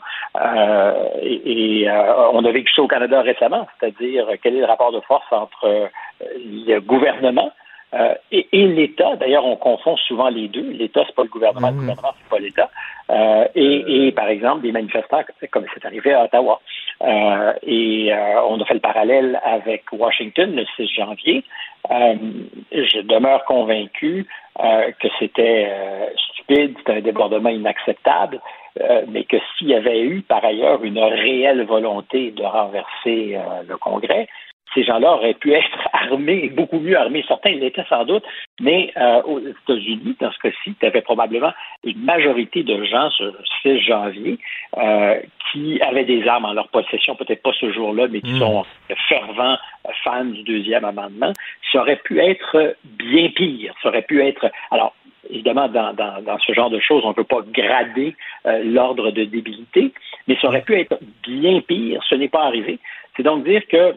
et, on a vécu ça au Canada récemment, c'est-à-dire quel est le rapport de force entre le gouvernement euh, et, l'État, d'ailleurs, on confond souvent les deux. L'État, c'est pas le gouvernement, le mmh. gouvernement, c'est pas l'État. Euh, et, par exemple, des manifestants, comme c'est arrivé à Ottawa. Euh, et on a fait le parallèle avec Washington le 6 janvier. je demeure convaincu que c'était stupide, c'était un débordement inacceptable, mais que s'il y avait eu par ailleurs une réelle volonté de renverser le Congrès, ces gens-là auraient pu être armés, beaucoup mieux armés. Certains l'étaient sans doute, mais euh, aux États-Unis, dans ce cas-ci, tu avais probablement une majorité de gens sur le 6 janvier euh, qui avaient des armes en leur possession, peut-être pas ce jour-là, mais qui hmm. sont fervents fans du deuxième amendement. Ça aurait pu être bien pire. Ça aurait pu être. Alors, évidemment, dans, dans, ce genre de choses, on ne peut pas grader euh, l'ordre de débilité, mais ça aurait pu être bien pire. Ce n'est pas arrivé. C'est donc dire que euh,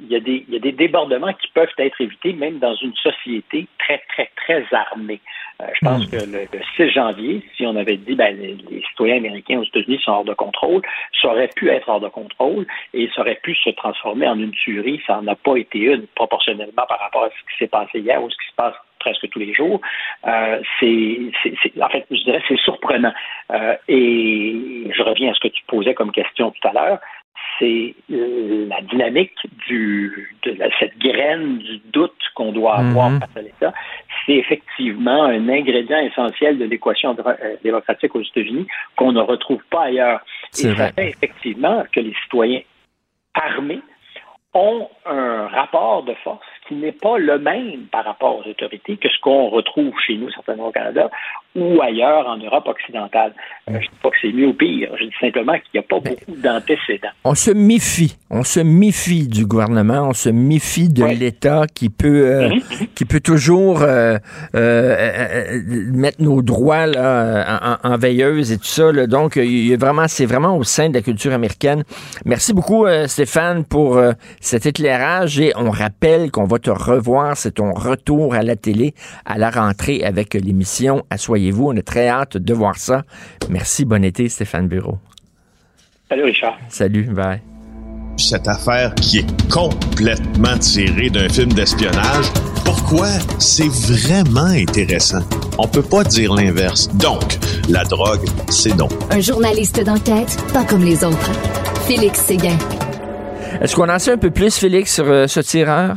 il y, a des, y a des débordements qui peuvent être évités même dans une société très, très, très armée. Euh, je pense hmm. que le, 6 janvier, si on avait dit ben, les, citoyens américains aux États-Unis sont hors de contrôle, ça aurait pu être hors de contrôle et ça aurait pu se transformer en une tuerie. Ça n'en a pas été une proportionnellement par rapport à ce qui s'est passé hier ou ce qui se passe presque tous les jours. Euh, c'est, en fait, je dirais, c'est surprenant. Euh, et je reviens à ce que tu posais comme question tout à l'heure c'est euh, la dynamique du, de cette graine du doute qu'on doit avoir mhm. face à l'État. C'est effectivement un ingrédient essentiel de l'équation euh, démocratique aux États-Unis qu'on ne retrouve pas ailleurs. Et ça fait effectivement que les citoyens armés ont un rapport de force qui n'est pas le même par rapport aux autorités que ce qu'on retrouve chez nous, certainement au Canada, ou ailleurs en Europe occidentale. Euh, je ne dis pas que c'est mieux ou pire, je dis simplement qu'il n'y a pas beaucoup d'antécédents. On se méfie, on se méfie du gouvernement, on se méfie de l'État qui peut euh, mhm. qui peut toujours euh, mettre nos droits là, en, veilleuse et tout ça. Donc, il vraiment, c'est vraiment au sein de la culture américaine. Merci beaucoup, Stéphane, pour cet éclairage et on rappelle qu'on va te revoir. C'est ton retour à la télé à la rentrée avec l'émission Assoyez-vous. On est très hâte de voir ça. Merci. Bon été, Stéphane Bureau. Salut, Richard. Salut. Bye. Cette affaire qui est complètement tirée d'un film d'espionnage, pourquoi c'est vraiment intéressant? On peut pas dire l'inverse. Donc, la drogue, c'est donc. Un journaliste d'enquête, pas comme les autres. Félix Séguin. Est-ce qu'on en sait un peu plus, Félix, sur euh, ce tireur?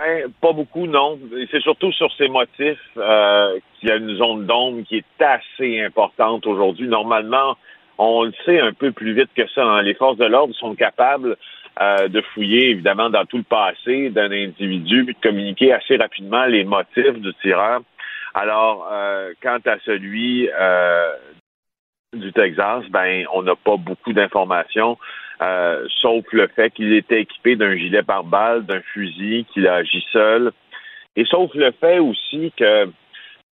Ben, pas beaucoup, non. C'est surtout sur ces motifs euh, qu'il y a une zone d'ombre qui est assez importante aujourd'hui. Normalement, on le sait un peu plus vite que ça. Hein. Les forces de l'ordre sont capables euh, de fouiller, évidemment, dans tout le passé d'un individu, puis de communiquer assez rapidement les motifs du tireur. Alors, euh, quant à celui euh, du Texas, ben, on n'a pas beaucoup d'informations. Euh, sauf le fait qu'il était équipé d'un gilet pare-balles, d'un fusil, qu'il a agi seul, et sauf le fait aussi que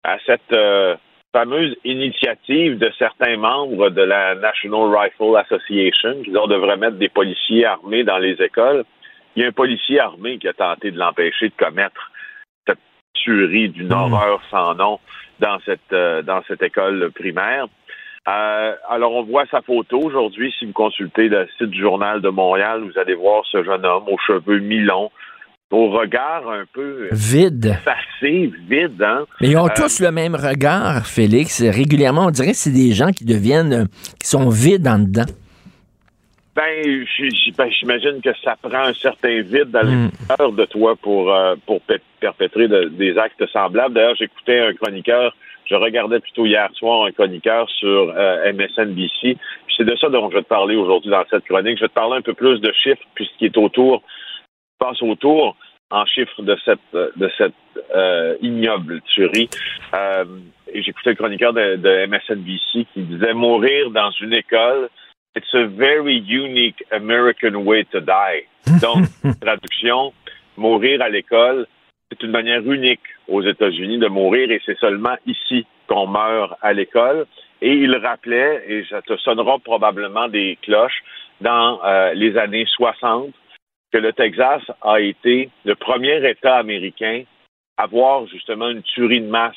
à cette euh, fameuse initiative de certains membres de la National Rifle Association, qui devrait mettre des policiers armés dans les écoles, il y a un policier armé qui a tenté de l'empêcher de commettre cette tuerie d'une hmm. horreur sans nom dans cette euh, dans cette école primaire. Euh, alors, on voit sa photo aujourd'hui. Si vous consultez le site du Journal de Montréal, vous allez voir ce jeune homme aux cheveux mi-longs, au regard un peu vide. Facile, vide, hein? Mais ils ont euh, tous le même regard, Félix. Régulièrement, on dirait que c'est des gens qui deviennent, qui sont vides en dedans. Ben, ben j'imagine que ça prend un certain vide dans hmm. l'intérieur de toi pour, euh, pour perpétrer des actes semblables. D'ailleurs, j'écoutais un chroniqueur je regardais plutôt hier soir un chroniqueur sur euh, MSNBC. C'est de ça dont je vais te parler aujourd'hui dans cette chronique. Je vais te parler un peu plus de chiffres, puisqu'il est autour, passe autour en chiffres de cette euh, ignoble tuerie. Euh, j'écoutais le chroniqueur de, de, MSNBC qui disait mourir dans une école, It's a very unique American way to die. Donc, traduction, mourir à l'école, c'est une manière unique aux États-Unis de mourir et c'est seulement ici qu'on meurt à l'école. Et il rappelait, et ça te sonnera probablement des cloches, dans euh, les années 60, que le Texas a été le premier État américain à avoir justement une tuerie de masse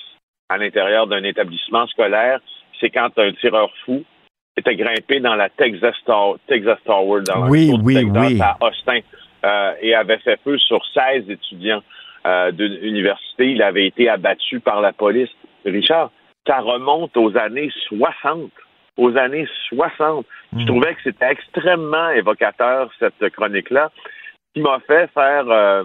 à l'intérieur d'un établissement scolaire. C'est quand un tireur fou était grimpé dans la Texas, Texas Tower, dans oui, oui, oui. à Austin, euh, et avait fait feu sur 16 étudiants euh, d'une université. Il avait été abattu par la police. Richard, ça remonte aux années 60. Aux années 60. Je hmm. trouvais que c'était extrêmement évocateur, cette chronique-là, qui m'a fait faire euh,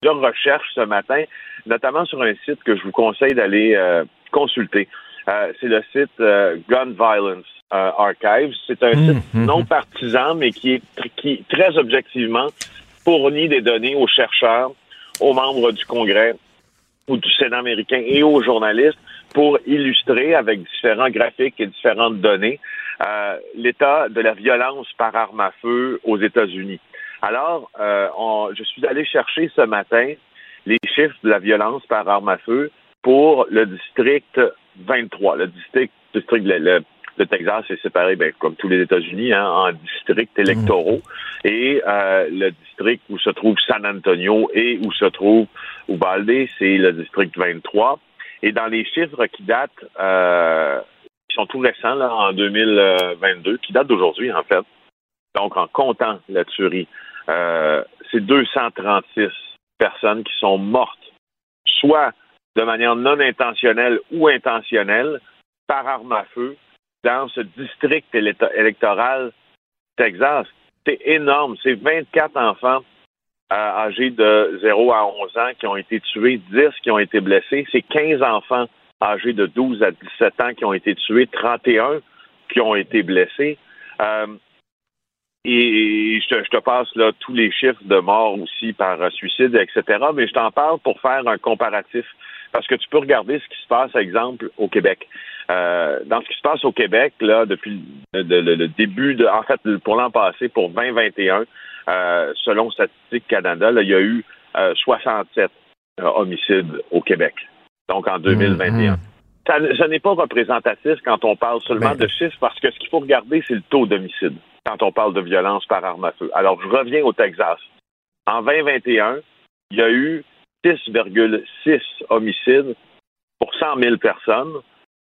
plusieurs recherches ce matin, notamment sur un site que je vous conseille d'aller euh, consulter. Euh, c'est le site Gun Violence Archives. C'est un hmm, site hmm, non partisan, mais qui est qui très objectivement fournit des données aux chercheurs, aux membres du Congrès ou du Sénat américain et aux journalistes pour illustrer avec différents graphiques et différentes données euh, l'état de la violence par arme à feu aux États-Unis. Alors, euh, je suis allé chercher ce matin les chiffres de la violence par arme à feu pour le district 23. Le district, district le, Texas est séparé, ben, comme tous les États-Unis, hein, en districts électoraux. Et euh, le district où se trouve San Antonio et où se trouve Ubalde, c'est le district 23. Et dans les chiffres qui datent, euh, qui sont tout récents, là, en 2022, qui datent d'aujourd'hui, en fait, donc en comptant la tuerie, euh, c'est 236 personnes qui sont mortes, soit de manière non intentionnelle ou intentionnelle, par arme à feu, dans ce district électoral Texas. C'est énorme. C'est 24 enfants âgés de 0 à 11 ans qui ont été tués, 10 qui ont été blessés. C'est 15 enfants âgés de 12 à 17 ans qui ont été tués, 31 qui ont été blessés. Euh, et je te, passe là tous les chiffres de morts aussi par suicide, etc. Mais je t'en parle pour faire un comparatif. Parce que tu peux regarder ce qui se passe, exemple, au Québec. Euh, dans ce qui se passe au Québec, là, depuis le, début de, en fait, pour l'an passé, pour 2021, euh, selon Statistique Canada, il y a eu 67 euh, homicides au Québec. Donc en 2021. Mmh, mmh. Ça, n'est pas représentatif quand on parle seulement ben, de chiffres, parce que ce qu'il faut regarder, c'est le taux d'homicide quand on parle de violence par arme à feu. Alors, je reviens au Texas. En 2021, il y a eu 6,6 homicides pour 100 000 personnes.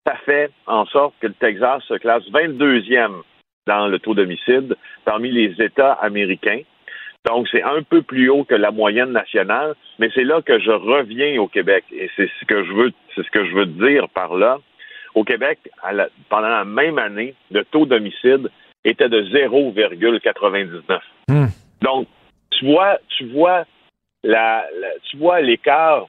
Ça fait en sorte que le Texas se classe 22e dans le taux d'homicide parmi les États américains. Donc, c'est un peu plus haut que la moyenne nationale, mais c'est là que je reviens au Québec. Et c'est ce que je veux, c'est ce que je veux dire par là. Au Québec, pendant la même année, le taux d'homicide était de 0,99. Hmm. Donc, tu vois, tu vois la, tu vois l'écart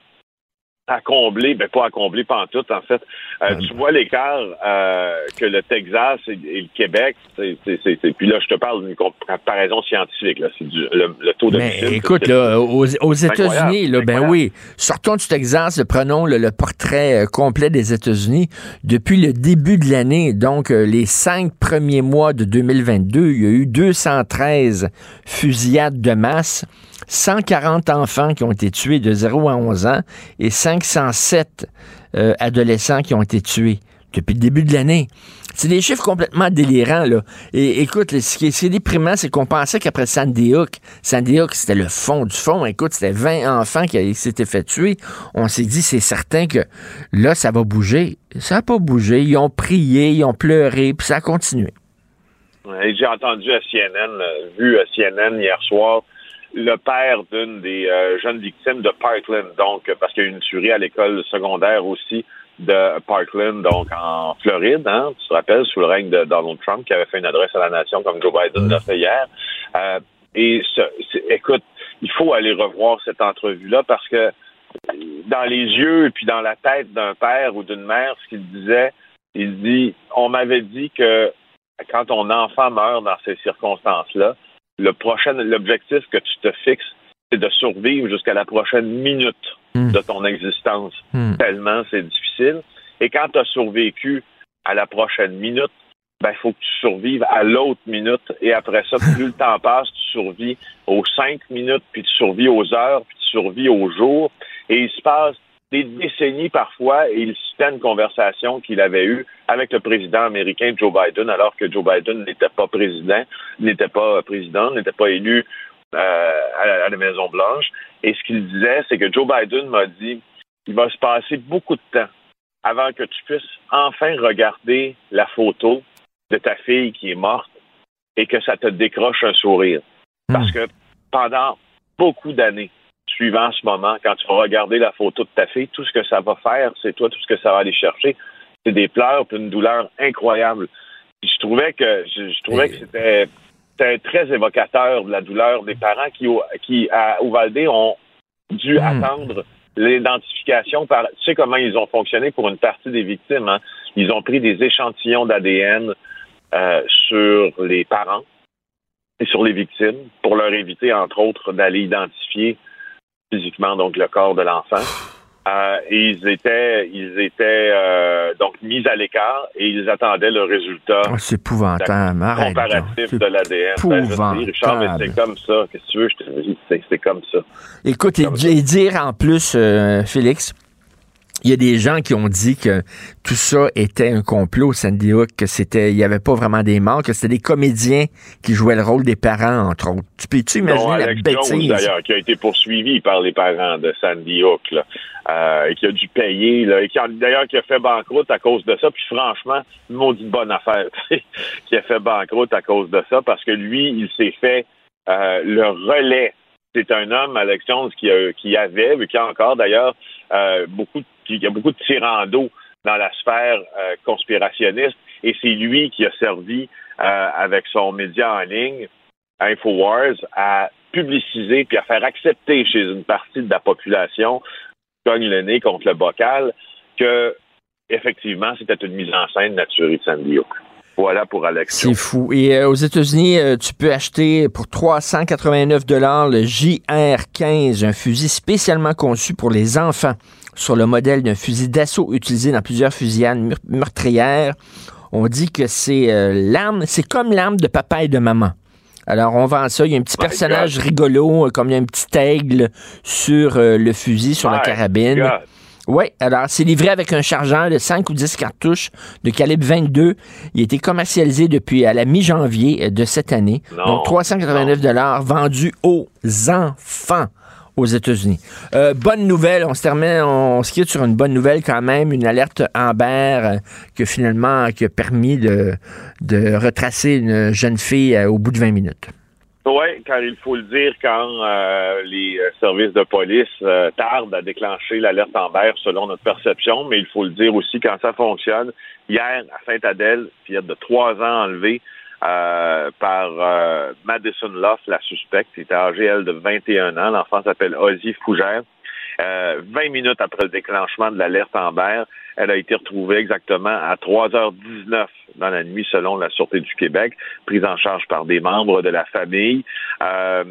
à combler, ben pas à combler tout en fait. Euh, tu vois l'écart euh, que le Texas et, le Québec, c'est, puis là je te parle d'une comparaison scientifique, là, c'est le, taux de Mais écoute, là, aux, États-Unis, là, ben oui, sortons du Texas, prenons le, portrait euh, complet des États-Unis. Depuis le début de l'année, donc les cinq premiers mois de 2022, il y a eu 213 fusillades de masse. 140 enfants qui ont été tués de 0 à 11 ans et 507 euh, adolescents qui ont été tués depuis le début de l'année. C'est des chiffres complètement délirants, là. Et écoute, ce qui est, déprimant, c'est qu'on pensait qu'après Sandy Hook, Sandy Hook, c'était le fond du fond. Écoute, c'était 20 enfants qui s'étaient fait tuer. On s'est dit, c'est certain que là, ça va bouger. Ça n'a pas bougé. Ils ont prié, ils ont pleuré, puis ça a continué. J'ai entendu à CNN, vu à CNN hier soir, le père d'une des euh, jeunes victimes de Parkland, donc parce qu'il y a eu une tuerie à l'école secondaire aussi de Parkland, donc en Floride, hein, tu te rappelles, sous le règne de Donald Trump, qui avait fait une adresse à la nation comme Joe Biden l'a fait hier. Euh, et écoute, il faut aller revoir cette entrevue-là parce que dans les yeux et puis dans la tête d'un père ou d'une mère, ce qu'il disait, il dit, on m'avait dit que quand ton enfant meurt dans ces circonstances-là, le prochain, l'objectif que tu te fixes, c'est de survivre jusqu'à la prochaine minute hmm. de ton existence. Hmm. Tellement c'est difficile. Et quand tu as survécu à la prochaine minute, ben, il faut que tu survives à l'autre minute. Et après ça, plus le temps passe, tu survis aux cinq minutes, puis tu survis aux heures, puis tu survis aux jours. Et il se passe des décennies parfois, et il citait une conversation qu'il avait eue avec le président américain Joe Biden, alors que Joe Biden n'était pas président, n'était pas président, n'était pas élu euh, à, la, Maison Blanche. Et ce qu'il disait, c'est que Joe Biden m'a dit, il va se passer beaucoup de temps avant que tu puisses enfin regarder la photo de ta fille qui est morte et que ça te décroche un sourire. Parce hmm. que pendant beaucoup d'années, suivant ce moment, quand tu vas regarder la photo de ta fille, tout ce que ça va faire, c'est toi, tout ce que ça va aller chercher, c'est des pleurs et une douleur incroyable. je trouvais que je, trouvais que c'était très évocateur de la douleur des parents qui, qui à Uvalde, ont dû hmm. attendre l'identification par. Tu sais comment ils ont fonctionné pour une partie des victimes. Hein? Ils ont pris des échantillons d'ADN euh, sur les parents et sur les victimes pour leur éviter, entre autres, d'aller identifier physiquement donc le corps de l'enfant. Euh, et ils étaient, ils étaient euh, donc mis à l'écart et ils attendaient le résultat. Oh, c'est épouvantable. Comparatif de l'ADN. Ben, Richard, mais c'est comme ça. Qu'est-ce que tu veux? Je te dis, c'est comme ça. Écoute, et, dire en plus, euh, Félix, il y a des gens qui ont dit que tout ça était un complot, Sandy Hook, que c'était, il y avait pas vraiment des morts, que c'était des comédiens qui jouaient le rôle des parents, entre autres. Tu peux-tu imaginer la bêtise? d'ailleurs, qui a été poursuivi par les parents de Sandy Hook, là, euh, et qui a dû payer, là, et qui a, d'ailleurs, qui a fait banqueroute à cause de ça. Puis franchement, une maudite bonne affaire, qui a fait banqueroute à cause de ça, parce que lui, il s'est fait euh, le relais. C'est un homme, Alex Jones, qui, a, qui avait, mais qui a encore d'ailleurs euh, beaucoup de il y a beaucoup de tirando dans la sphère euh, conspirationniste et c'est lui qui a servi euh, avec son média en ligne, InfoWars, à publiciser puis à faire accepter chez une partie de la population cogne le nez contre le bocal que effectivement c'était une mise en scène naturelle de Sandy Hook. Voilà pour Alex. C'est fou. Et euh, aux États-Unis, tu peux acheter pour 389 dollars le JR-15, un fusil spécialement conçu pour les enfants sur le modèle d'un fusil d'assaut utilisé dans plusieurs fusillades meurtrières. On dit que c'est euh, l'arme, c'est comme l'arme de papa et de maman. Alors, on vend ça. Il y a un petit personnage rigolo, euh, comme il y a un petit aigle sur euh, le fusil, sur la carabine. Oui, alors c'est livré avec un chargeur de 5 ou 10 cartouches de calibre 22. Il a été commercialisé depuis à la mi-janvier de cette année. Donc 389 dollars vendu aux enfants aux États-Unis. Euh, bonne nouvelle, on se termine, on se quitte sur une bonne nouvelle quand même, une alerte Amber euh, que finalement qui a permis de, retracer une jeune fille euh, au bout de 20 minutes. Oui, car il faut le dire, quand les services de police tardent à déclencher l'alerte Amber selon notre perception, mais il faut le dire aussi quand ça fonctionne. Hier, à Sainte-Adèle, fillette de trois ans enlevée, euh, par euh, Madison Loff, la suspecte. Elle était âgée, elle, de 21 ans. L'enfant s'appelle Ozzy Fougère. Euh, 20 minutes après le déclenchement de l'alerte Amber, elle a été retrouvée exactement à 3h19 dans la nuit selon la Sûreté du Québec, prise en charge par des membres de la famille. Euh,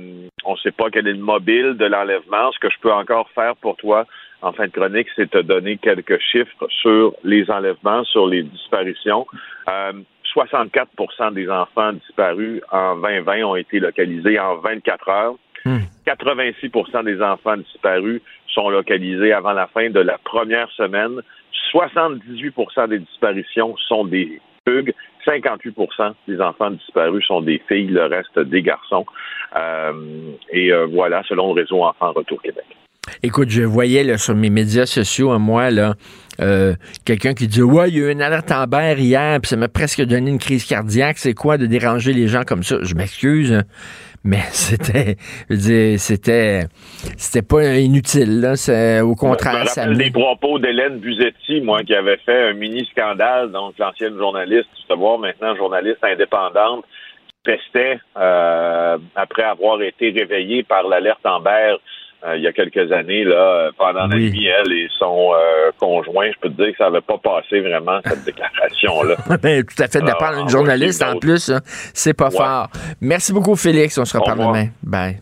on ne sait pas quel est le mobile de l'enlèvement. Ce que je peux encore faire pour toi en fin de chronique, c'est te donner quelques chiffres sur les enlèvements, sur les disparitions. Euh, 64% des enfants disparus en 2020 ont été localisés en 24 heures. 86% hmm. des enfants disparus sont localisés avant la fin de la première semaine. 78% des disparitions sont des fugues. 58% des enfants disparus sont des filles, le reste des garçons. Euh, et euh, voilà, selon le réseau Enfants Retour Québec. Écoute, je voyais là, sur mes médias sociaux, à moi, là, euh, quelqu'un qui dit Ouais, il y a eu une alerte en berre hier, puis ça m'a presque donné une crise cardiaque. C'est quoi de déranger les gens comme ça? Je m'excuse, mais c'était c'était c'était pas inutile. Là. Au contraire, ça me... les propos d'Hélène Buzetti, moi, qui avait fait un mini scandale, donc l'ancienne journaliste, savoir maintenant journaliste indépendante, qui pestait euh, après avoir été réveillée par l'alerte en berre euh, il y a quelques années, là, pendant la nuit, elle et son euh, conjoint, je peux te dire que ça n'avait pas passé vraiment cette déclaration-là. ben, tout à fait, de part d'une journaliste en plus, hein. c'est pas fort. Merci beaucoup, Félix. On se reparle demain. Bye.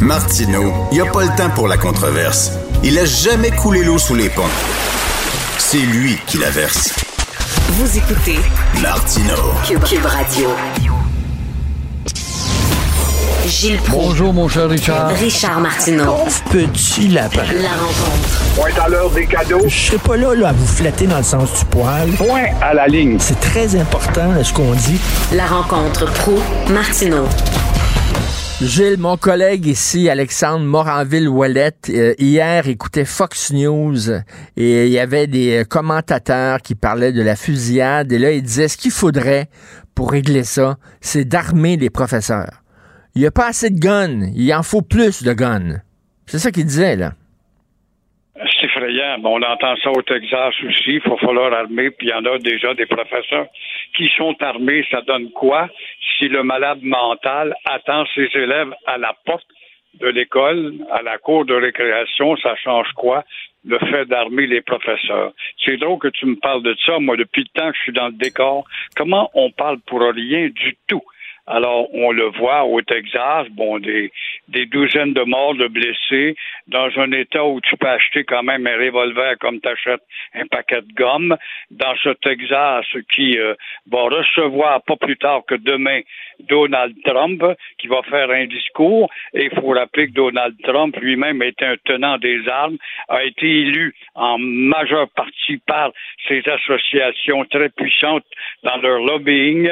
Martineau, il n'y a pas le temps pour la controverse. Il a jamais coulé l'eau sous les ponts. C'est lui qui la verse. Vous écoutez Martino. Cube, Cube Radio. Gilles Proulx. Bonjour, mon cher Richard. Richard Martineau. Pauvre petit lapin. La rencontre. Point à l'heure des cadeaux. Je serai pas là, là à vous flatter dans le sens du poil. Point à la ligne. C'est très important là, ce qu'on dit. La rencontre pro martineau Gilles, mon collègue ici, Alexandre Moranville-Ouellette, euh, hier écoutait Fox News et il y avait des euh, commentateurs qui parlaient de la fusillade et là, il disait ce qu'il faudrait pour régler ça, c'est d'armer les professeurs. Il n'y a pas assez de guns, il en faut plus de guns. C'est ça qu'il disait, là. C'est effrayant. Bon, on entend ça au Texas aussi. Il faut falloir armer. Puis il y en a déjà des professeurs qui sont armés. Ça donne quoi? Si le malade mental attend ses élèves à la porte de l'école, à la cour de récréation? Ça change quoi? le fait d'armer les professeurs. C'est drôle que tu me parles de ça. Moi, depuis le temps que je suis dans le décor, comment on parle pour rien du tout? Alors, on le voit au Texas, bon, des, des douzaines de morts, de blessés, dans un état où tu peux acheter quand même un revolver comme tu achètes un paquet de gomme. Dans ce Texas qui euh, va recevoir pas plus tard que demain Donald Trump, qui va faire un discours. Et il faut rappeler que Donald Trump lui-même était un tenant des armes, a été élu en majeure partie par ces associations très puissantes dans leur lobbying.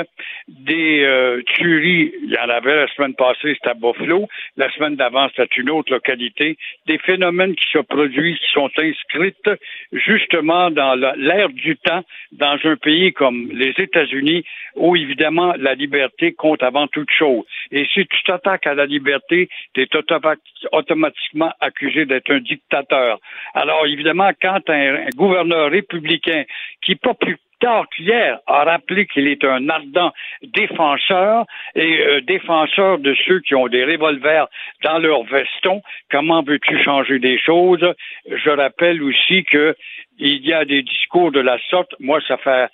Des euh, tueries, il y en avait la semaine passée, c'était à Buffalo. La semaine d'avant, c'était une autre localité. Des phénomènes qui se produisent, qui sont inscrits justement dans l'ère du temps, dans un pays comme les États-Unis, où évidemment la liberté avant toute chose. Et si tu t'attaques à la liberté, tu es automatiquement accusé d'être un dictateur. Alors évidemment, quand un, gouverneur républicain qui tard qu'hier a rappelé qu'il est un ardent défenseur et euh, défenseur de ceux qui ont des revolvers dans leur veston. Comment veux-tu changer des choses? Je rappelle aussi que il y a des discours de la sorte. Moi, ça fait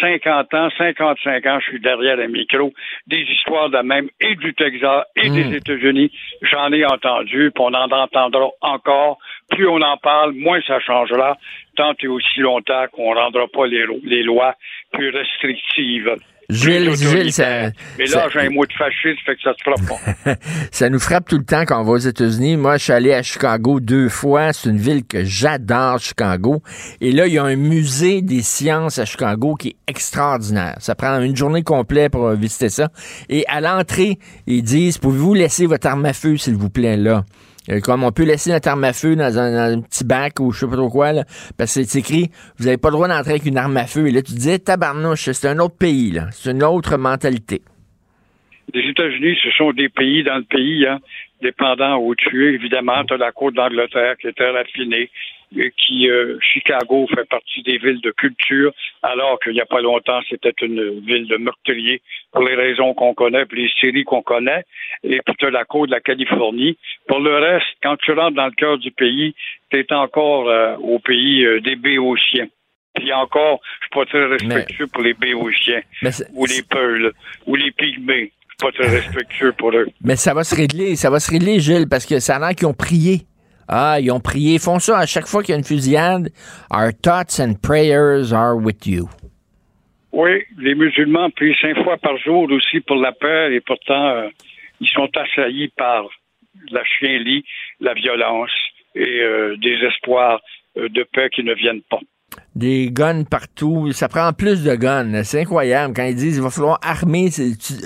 50 ans, 55 ans, je suis derrière un micro, des histoires de même, et du Texas, et des hmm. États-Unis. J'en ai entendu, puis on en entendra encore. Plus on en parle, moins ça changera, tant et aussi longtemps qu'on ne rendra pas les, les lois plus restrictives. Gilles, Gilles, ça. Mais là, j'ai un mot de fasciste, fait que ça se fera pas. ça nous frappe tout le temps quand on va aux États-Unis. Moi, je suis allé à Chicago deux fois. C'est une ville que j'adore, Chicago. Et là, il y a un musée des sciences à Chicago qui est extraordinaire. Ça prend une journée complète pour visiter ça. Et à l'entrée, ils disent, pouvez-vous laisser votre arme à feu, s'il vous plaît, là? Euh, comme on peut laisser notre arme à feu dans un, petit bac ou je sais pas trop quoi, là, parce que c'est écrit, vous n'avez pas le droit d'entrer avec une arme à feu. Et là, tu disais, tabarnouche, c'est un autre pays, là. C'est une autre mentalité. Les États-Unis, ce sont des pays dans le pays, hein, dépendant où tu es. Évidemment, tu as la côte d'Angleterre qui est très raffinée qui euh, Chicago fait partie des villes de culture, alors qu'il n'y a pas longtemps, c'était une ville de meurtriers pour les raisons qu'on connaît, pour les séries qu'on connaît, et puis tu la côte de la Californie. Pour le reste, quand tu rentres dans le cœur du pays, tu es encore euh, au pays euh, des béotiens. Puis encore, je suis pas très respectueux pour les béotiens, ou les Peuls, ou les Pygmées. Je suis pas très respectueux pour eux. Mais ça va se régler, ça va se régler, Gilles, parce que ça a l'air qu'ils ont prié. Ah, ils ont prié. Ils font ça à chaque fois qu'il y a une fusillade. Our thoughts and prayers are with you. Oui, les musulmans prient cinq fois par jour aussi pour la paix et pourtant, euh, ils sont assaillis par la chien-lit, la violence et euh, des espoirs euh, de paix qui ne viennent pas des guns partout. Ça prend plus de guns. C'est incroyable. Quand ils disent qu'il va falloir armer,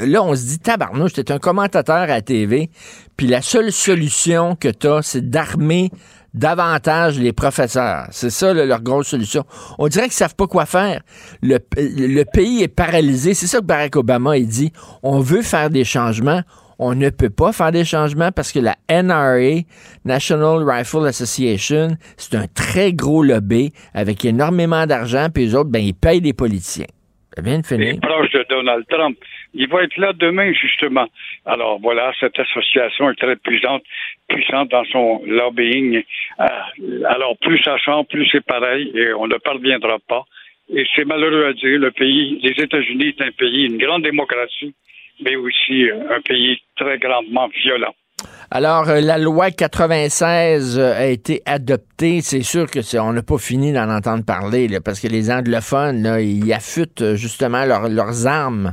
là, on se dit, tabarnouche, t'es un commentateur à la TV, puis la seule solution que t'as, c'est d'armer davantage les professeurs. C'est ça leur grosse solution. On dirait qu'ils savent pas quoi faire. Le, le pays est paralysé. C'est ça que Barack Obama a dit. On veut faire des changements on ne peut pas faire des changements parce que la NRA, National Rifle Association, c'est un très gros lobby avec énormément d'argent, puis les autres, ben, ils payent les politiciens. De finir. Il proche de Donald Trump. Il va être là demain, justement. Alors voilà, cette association est très puissante, puissante dans son lobbying. Euh, alors plus ça change, plus c'est pareil, et on ne parviendra pas. Et c'est malheureux à dire, le pays, les États-Unis est un pays, une grande démocratie, mais aussi un pays très grandement violent. Alors, euh, la loi 96 euh, a été adoptée. C'est sûr que on n'a pas fini d'en entendre parler, parce que les anglophones, là, ils affûtent euh, justement leurs armes.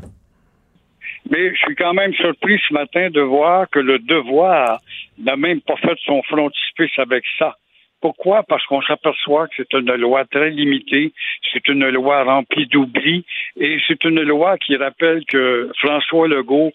Mais je suis quand même surpris ce matin de voir que le devoir n'a même pas fait son frontispice avec ça. Pourquoi? Parce qu'on s'aperçoit que c'est une loi très limitée, c'est une loi remplie d'oubli, et c'est une loi qui rappelle que François Legault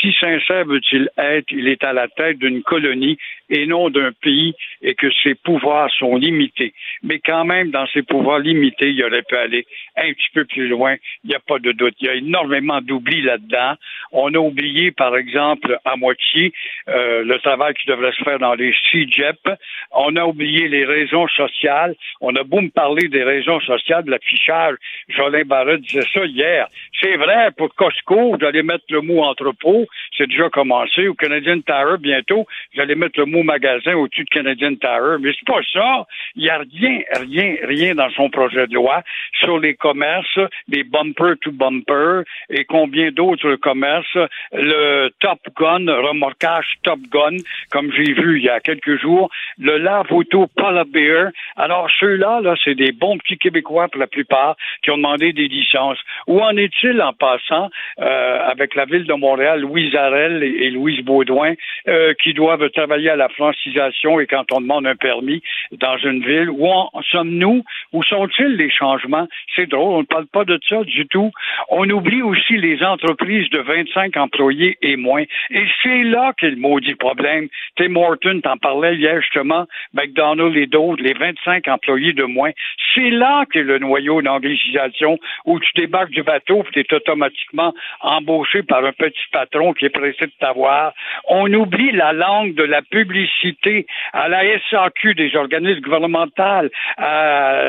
si sincère veut-il être, il est à la tête d'une colonie et non d'un pays et que ses pouvoirs sont limités. Mais quand même, dans ses pouvoirs limités, il aurait pu aller un petit peu plus loin. Il n'y a pas de doute. Il y a énormément d'oubli là-dedans. On a oublié, par exemple, à moitié euh, le travail qui devrait se faire dans les CIGEP. On a oublié les raisons sociales. On a beau me parler des raisons sociales, de l'affichage. Jolin Barrett disait ça hier. C'est vrai, pour Costco, allez mettre le mot entrepôt. C'est déjà commencé. Au Canadian Tower, bientôt, allez mettre le mot magasin au-dessus de Canadian Tower. Mais c'est pas ça. Il n'y a rien, rien, rien dans son projet de loi sur les commerces, les bumper to bumper et combien d'autres commerces. Le Top Gun, remorquage Top Gun, comme j'ai vu il y a quelques jours. Le lave-auto Polar Bear. Alors, ceux-là, là, c'est des bons petits Québécois pour la plupart qui ont demandé des licences. Où en est-il en passant euh, avec la ville de Montréal, Louise Arel et, Louise Baudouin, euh, qui doivent travailler à la francisation et quand on demande un permis dans une ville, où en sommes-nous? Où sont-ils les changements? C'est drôle, on ne parle pas de ça du tout. On oublie aussi les entreprises de 25 employés et moins. Et c'est là qu'est le maudit problème. Tim Morton t'en parlait hier justement, McDonald's et d'autres, les 25 employés de moins. C'est là qu'est le noyau d'anglicisation où tu débarques du bateau et tu es automatiquement embauché par un petit patron qui est pressé de t'avoir. On oublie la langue de la publicité à la SAQ des organismes gouvernementaux, à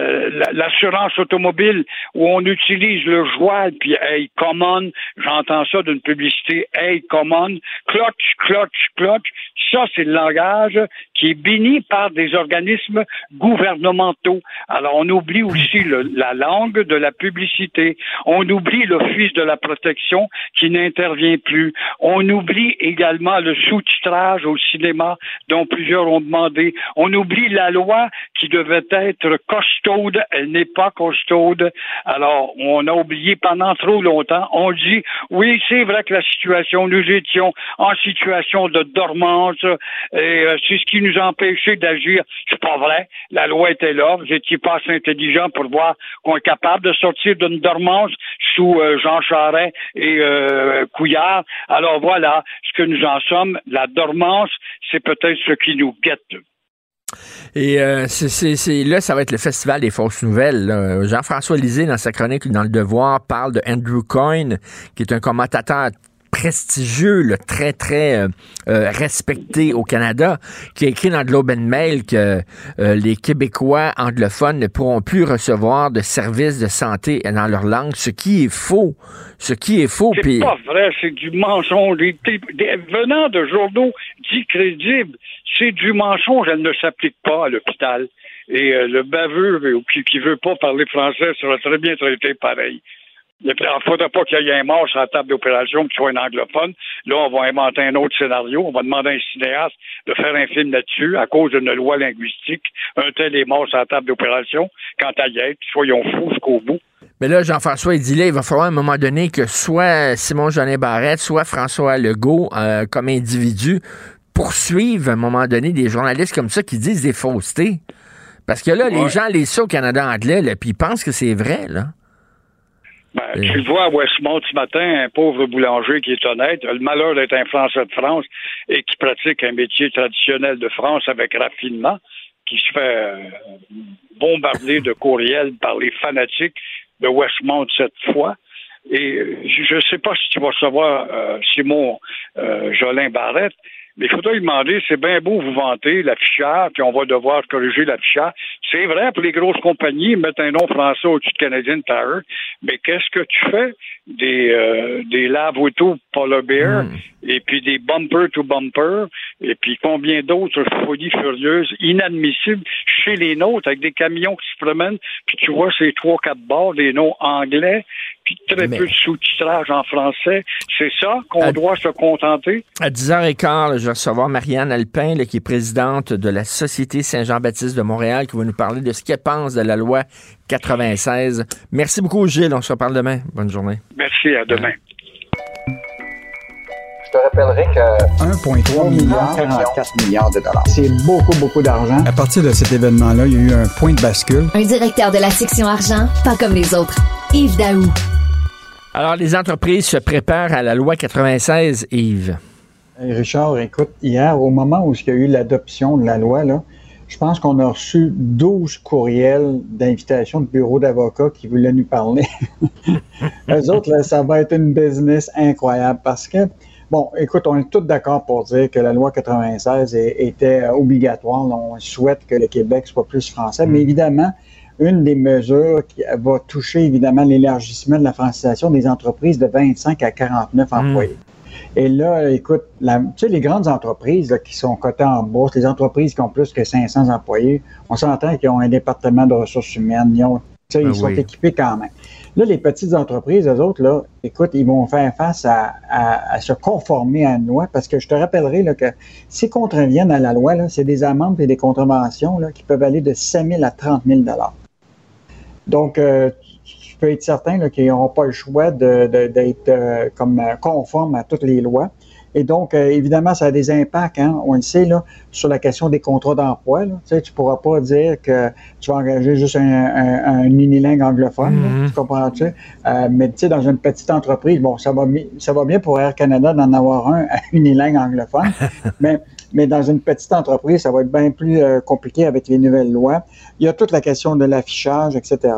l'assurance automobile où on utilise le joual puis hey common, j'entends ça d'une publicité hey common, clutch, clutch, clutch. Ça c'est le langage qui est béni par des organismes gouvernementaux. Alors on oublie aussi la langue de la publicité. On oublie l'office de la protection qui n'intervient plus. On oublie également le sous-titrage au cinéma dont plusieurs ont demandé. On oublie la loi qui devait être costaude. Elle n'est pas costaude. Alors, on a oublié pendant trop longtemps. On dit, oui, c'est vrai que la situation, nous étions en situation de dormance et euh, c'est ce qui nous a empêchés d'agir. C'est pas vrai. La loi était là. Vous étiez pas assez intelligent pour voir qu'on est capable de sortir d'une dormance sous euh, Jean Charest et euh, Couillard. Alors voilà ce que nous en sommes. La dormance, c'est peut-être ce qui nous guette. Et euh, là, ça va être le festival des fausses nouvelles. Jean-François Lisée, dans sa chronique dans Le Devoir, parle de Andrew Coyne, qui est un commentateur prestigieux, le très, très euh, euh, respecté au Canada, qui a écrit dans Globe and Mail que euh, les Québécois anglophones ne pourront plus recevoir de services de santé dans leur langue, ce qui est faux. Ce qui est faux. C'est pas vrai, c'est du mensonge. venant de journaux dits crédibles, c'est du mensonge. Elle ne s'applique pas à l'hôpital. Et le baveux qui, qui veut pas parler français sera très bien traité pareil. Il ne faudrait pas qu'il y ait un mort sur la table d'opération qui soit un anglophone. Là, on va inventer un autre scénario. On va demander à un cinéaste de faire un film là-dessus à cause d'une loi linguistique. Un tel est mort sur la table d'opération. Quant à y être, soyons fous jusqu'au bout. Mais là, Jean-François, il dit là, il va falloir à un moment donné que soit Simon Jeanin Barrette, soit François Legault, euh, comme individu, poursuivent à un moment donné des journalistes comme ça qui disent des faussetés. Parce que là, les gens les ça au Canada anglais, puis ils pensent que c'est vrai, là. Ben, tu le vois à Westmont ce matin, un pauvre boulanger qui est honnête, a le malheur d'être un Français de France et qui pratique un métier traditionnel de France avec raffinement, qui se fait euh, bombarder de courriels par les fanatiques de Westmont cette fois. Et euh, je ne sais pas si tu vas savoir, euh, Simon Jolin Barrette, mais il faudrait lui demander, c'est bien beau vous vanter l'affichage, puis on va devoir corriger l'affichage. C'est vrai, pour les grosses compagnies, mettre un nom français au-dessus de Canadian Tire, mais qu'est-ce que tu fais des, euh, des lave-auto Polar Bear, hmm. et puis des bumper to bumper, et puis combien d'autres folies furieuses, inadmissibles. Chercher les nôtres avec des camions qui se promènent, puis tu vois ces trois, quatre bords, des noms anglais, puis très peu de sous-titrage en français. C'est ça qu'on doit se contenter? À 10h15, je vais recevoir Marianne Alpin, qui est présidente de la Société Saint-Jean-Baptiste de Montréal, qui va nous parler de ce qu'elle pense de la loi 96. Merci beaucoup, Gilles. On se reparle demain. Bonne journée. Merci. À demain. Je te rappellerai que 1,3 milliard, 44 milliards de dollars. C'est beaucoup, beaucoup d'argent. À partir de cet événement-là, il y a eu un point de bascule. Un directeur de la section argent, pas comme les autres. Yves Daou. Alors, les entreprises se préparent à la loi 96, Yves. Richard, écoute, hier, au moment où il y a eu l'adoption de la loi, là, je pense qu'on a reçu 12 courriels d'invitation de bureaux d'avocats qui voulaient nous parler. Eux autres, là, ça va être une business incroyable parce que Bon, écoute, on est tous d'accord pour dire que la loi 96 était obligatoire. On souhaite que le Québec soit plus français, mais mm. évidemment, une des mesures qui va toucher évidemment l'élargissement de la francisation des entreprises de 25 à 49 mm. employés. Et là, écoute, tu sais, les grandes entreprises qui sont cotées en bourse, les entreprises qui ont plus que 500 employés, on s'entend qu'ils ont un département de ressources humaines, ils, ont, ils ben sont équipés quand même. Là, les petites entreprises, eux autres, là, écoute, ils vont faire face à, se conformer à une loi parce que je te rappellerai là, que s'ils contreviennent à la loi, c'est des amendes et des contraventions là, qui peuvent aller de 5 000 à 30 000 Donc, euh, tu peux être certain qu'ils n'auront pas le choix d'être euh, comme euh, conformes à toutes les lois. Et donc, euh, évidemment, ça a des impacts, hein, on le sait, là, sur la question des contrats d'emploi. Tu sais, tu pourras pas dire que tu vas engager juste un, un, unilingue anglophone, mm-hmm. tu comprends-tu? Euh, mais tu sais, dans une petite entreprise, bon, ça va, ça va bien pour Air Canada d'en avoir un unilingue anglophone, mais, mais dans une petite entreprise, ça va être bien plus euh, compliqué avec les nouvelles lois. Il y a toute la question de l'affichage, etc.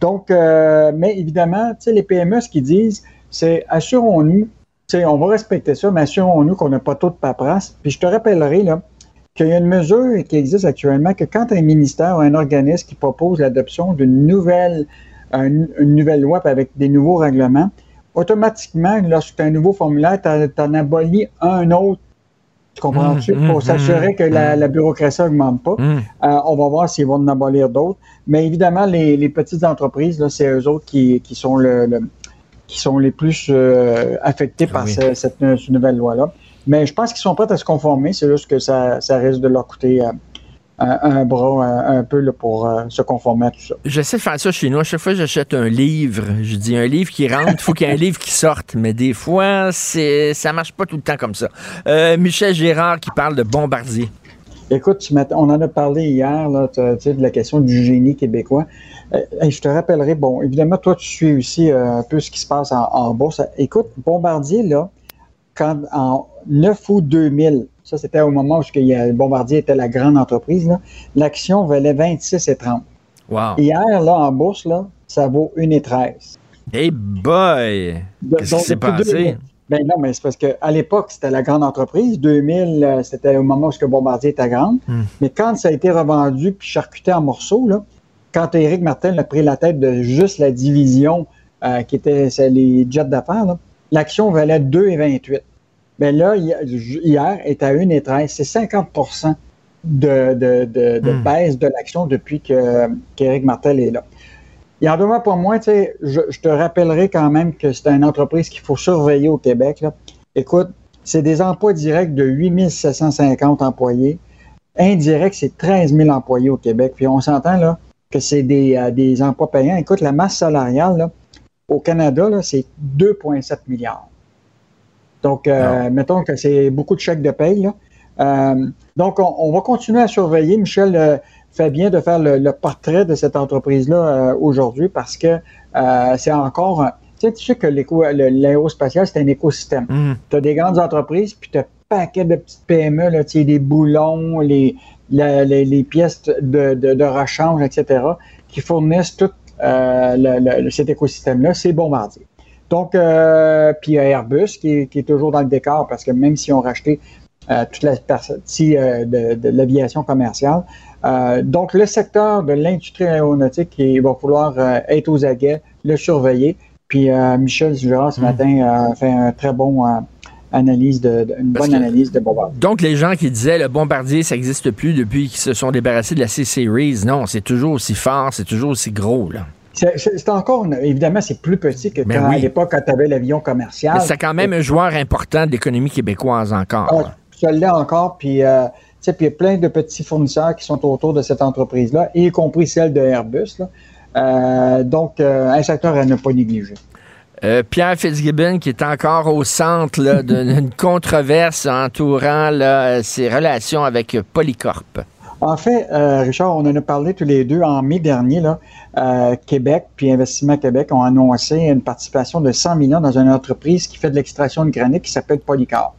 Donc, mais évidemment, tu sais, les PME, ce qu'ils disent, c'est assurons-nous on va respecter ça, mais assurons-nous qu'on n'a pas trop de paperasse. Puis je te rappellerai là, qu'il y a une mesure qui existe actuellement que quand un ministère ou un organisme qui propose l'adoption d'une nouvelle, une, nouvelle loi avec des nouveaux règlements, automatiquement, lorsque tu as un nouveau formulaire, tu en abolis un autre. Tu comprends-tu? Mmh, pour mmh, s'assurer mmh, que la, bureaucratie n'augmente pas. Euh, on va voir s'ils vont en abolir d'autres. Mais évidemment, les, petites entreprises, c'est eux autres qui, sont le qui sont les plus euh, affectés par cette, nouvelle loi-là. Mais je pense qu'ils sont prêts à se conformer. C'est juste que ça, ça risque de leur coûter euh, un, bras un, peu pour euh, se conformer à tout ça. J'essaie de faire ça chez nous. À chaque fois j'achète un livre, je dis un livre qui rentre, il faut qu'il y ait un livre qui sorte. Mais des fois, c'est ça marche pas tout le temps comme ça. Michel Gérard qui parle de Bombardier. Écoute, on en a parlé hier là, de la question du génie québécois. Euh, je te rappellerai, bon, évidemment, toi, tu suis aussi euh, un peu ce qui se passe en, bourse. Écoute, Bombardier, là, quand en 9 août 2000, ça c'était au moment où Bombardier était la grande entreprise, l'action valait 26,30. Wow. Hier, là, en bourse, là, ça vaut 1,13. Hey boy! Qu'est-ce qui s'est passé? Ben non, mais c'est parce qu'à l'époque, c'était la grande entreprise. 2000, euh, c'était au moment où Bombardier était grande. Hmm. Mais quand ça a été revendu puis charcuté en morceaux, là, quand Éric Martin a pris la tête de juste la division euh, qui était les jets d'affaires, l'action valait 2,28. Mais là, hier, est à 1,13. C'est 50 de, de, de, hmm. baisse de l'action depuis qu'Éric Martel est là. Il en demeure pour moi, tu sais, je, te rappellerai quand même que c'est une entreprise qu'il faut surveiller au Québec. Écoute, c'est des emplois directs de 8 750 employés. Indirect, c'est 13 000 employés au Québec. Puis on s'entend là que c'est des, euh, des, emplois payants. Écoute, la masse salariale là, au Canada, c'est 2,7 milliards. Donc, euh, ah. mettons que c'est beaucoup de chèques de paye. Là. Euh, donc, on, va continuer à surveiller. Michel, fait bien de faire le, portrait de cette entreprise-là aujourd'hui parce que c'est encore Tu sais, tu sais que l'aérospatial, c'est un écosystème. Mm. Tu as des grandes entreprises, puis tu as un paquet de petites PME, là, tu sais, des boulons, les, les, pièces de, de, rechange, etc., qui fournissent tout euh, cet écosystème-là. C'est Bombardier. Donc, puis Airbus qui est, qui est, toujours dans le décor parce que même si on racheté toute la partie de, de l'aviation commerciale, euh, donc, le secteur de l'industrie aéronautique, il va falloir euh, être aux aguets, le surveiller. Puis euh, Michel Gérard, ce hmm. matin, a fait un très bon analyse de, de- une bonne analyse de Bombardier. Donc, les gens qui disaient le bombardier, ça n'existe plus depuis qu'ils se sont débarrassés de la C-Series, non, c'est toujours aussi fort, c'est toujours aussi gros, là. C'est encore, une- évidemment, c'est plus petit que quand, Ben oui. à l'époque, quand tu avais l'avion commercial. Mais c'est quand même un joueur important de l'économie québécoise encore. Ah, ça l'est encore, puis euh, il y a plein de petits fournisseurs qui sont autour de cette entreprise-là, y compris celle de Airbus. là. Euh, donc, euh, un secteur à ne pas négliger. Euh, Pierre Fitzgibbon, qui est encore au centre d'une controverse entourant là, ses relations avec Polycorp. En fait, euh, Richard, on en a parlé tous les deux en mai dernier. Là, euh, Québec puis Investissement Québec ont annoncé une participation de 100 millions dans une entreprise qui fait de l'extraction de granit qui s'appelle Polycorp.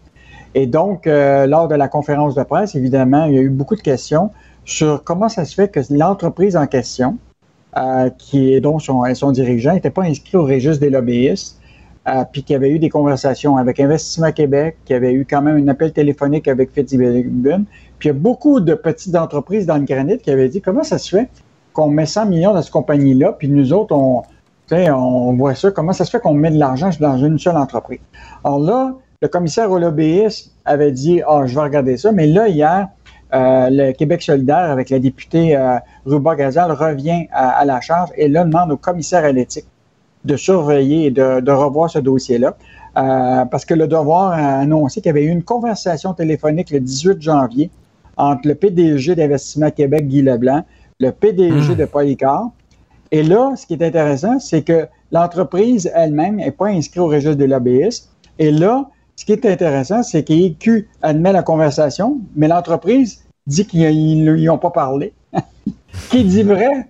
Et donc, euh, lors de la conférence de presse, évidemment, il y a eu beaucoup de questions sur comment ça se fait que l'entreprise en question, euh, qui est dont son, son dirigeant, n'était pas inscrit au registre des lobbyistes, euh, puis qu'il avait eu des conversations avec Investissement Québec, qu'il y avait eu quand même un appel téléphonique avec Fitzgibbon, puis il y a beaucoup de petites entreprises dans le granit qui avaient dit comment ça se fait qu'on met 100 millions dans cette compagnie-là, puis nous autres, on, on voit ça, comment ça se fait qu'on met de l'argent dans une seule entreprise? Alors là, le commissaire au lobbyisme avait dit, ah, je vais regarder ça, mais là, hier, euh, le Québec solidaire, avec la députée euh, Ruba Gazal, revient à, à la charge et là demande au commissaire à l'éthique de surveiller et de, de revoir ce dossier-là. Euh, parce que le devoir a annoncé qu'il y avait eu une conversation téléphonique le 18 janvier entre le PDG d'Investissement Québec, Guy Leblanc, le PDG de Polycar. Et là, ce qui est intéressant, c'est que l'entreprise elle-même n'est pas inscrite au registre des lobbyistes. Et là, ce qui est intéressant, c'est qu'EQ admet la conversation, mais l'entreprise dit qu'ils n'ont pas parlé. qui dit vrai?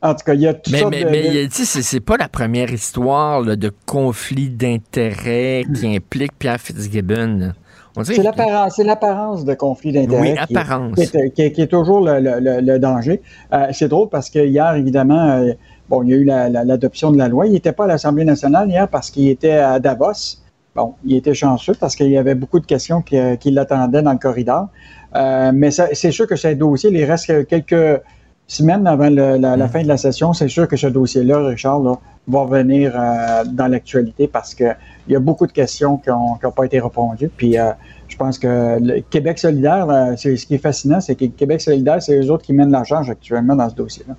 En tout cas, il y a toutes Mais, sortes mais, de- mais, de- tu sais, c'est- pas la première histoire là, de conflit d'intérêts qui implique Pierre Fitzgibbon. C'est l'apparence, l'apparence de conflit d'intérêts. Oui, qui. Qui est, qui est- qui est toujours le, le- le- le danger. Euh, c'est drôle parce que hier, évidemment, euh, bon, il y a eu la- la- l'adoption de la loi. Il n'était pas à l'Assemblée nationale hier parce qu'il était à Davos. Bon, il était chanceux parce qu'il y avait beaucoup de questions qui, euh, qui l'attendaient dans le corridor. Euh, mais ça- c'est sûr que ce dossier, il reste quelques semaines avant le- la, Mm. la fin de la session. C'est sûr que ce dossier-là, Richard, là, va revenir euh, dans l'actualité parce qu'il y a beaucoup de questions qui n'ont pas été répondues. Puis euh, je pense que Québec solidaire, là, c'est ce qui est fascinant, c'est que Québec solidaire, c'est eux autres qui mènent la charge actuellement dans ce dossier-là.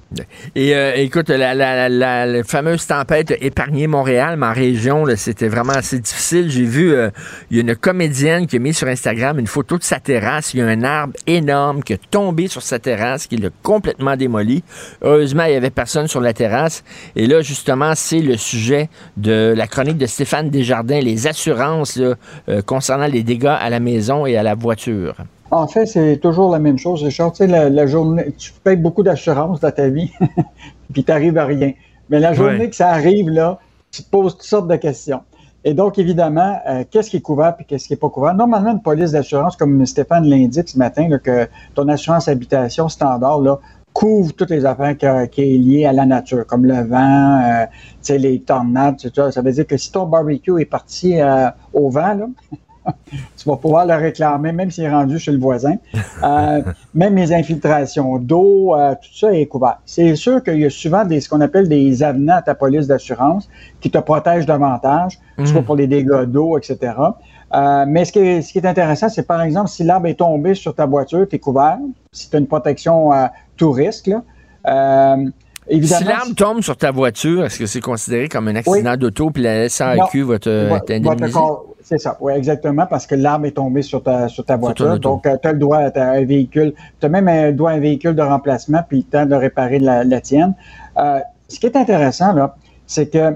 Et euh, écoute, la, fameuse tempête a épargné Montréal, ma région, c'était vraiment assez difficile. J'ai vu, euh, il y a une comédienne qui a mis sur Instagram une photo de sa terrasse. Il y a un arbre énorme qui est tombé sur sa terrasse, qui l'a complètement démoli. Heureusement, il n'y avait personne sur la terrasse. Et là, justement, c'est le sujet de la chronique de Stéphane Desjardins, les assurances euh, concernant les dégâts à la maison et à la voiture? En fait, c'est toujours la même chose, Richard. Tu sais, la, la journée, tu payes beaucoup d'assurance dans ta vie, puis tu n'arrives à rien. Mais la journée Ouais. que ça arrive, là, tu te poses toutes sortes de questions. Et donc, évidemment, euh, qu'est-ce qui est couvert et qu'est-ce qui n'est pas couvert? Normalement, une police d'assurance, comme Stéphane l'indique ce matin, là, que ton assurance habitation standard là, couvre toutes les affaires qui, qui est liées à la nature, comme le vent, euh, tu sais, les tornades. Ça veut dire que si ton barbecue est parti euh, au vent, là, tu vas pouvoir le réclamer, même s'il est rendu chez le voisin. Euh, même les infiltrations d'eau, euh, tout ça est couvert. C'est sûr qu'il y a souvent des, ce qu'on appelle des avenants à ta police d'assurance qui te protègent davantage, soit pour les dégâts d'eau, etc. Euh, mais ce qui, est, ce qui est intéressant, c'est par exemple, si l'arbre est tombé sur ta voiture, tu es couvert. Si tu as une protection tout risque, là. Euh, évidemment, si l'arbre tombe sur ta voiture, est-ce que c'est considéré comme un accident d'auto puis la SAQ va te te C'est ça, oui, exactement, parce que l'arbre est tombé sur ta, sur ta ton voiture. donc, tu as le droit à un véhicule. Tu as même un droit à un véhicule de remplacement, puis le temps de réparer la, la tienne. Euh, ce qui est intéressant, là, c'est que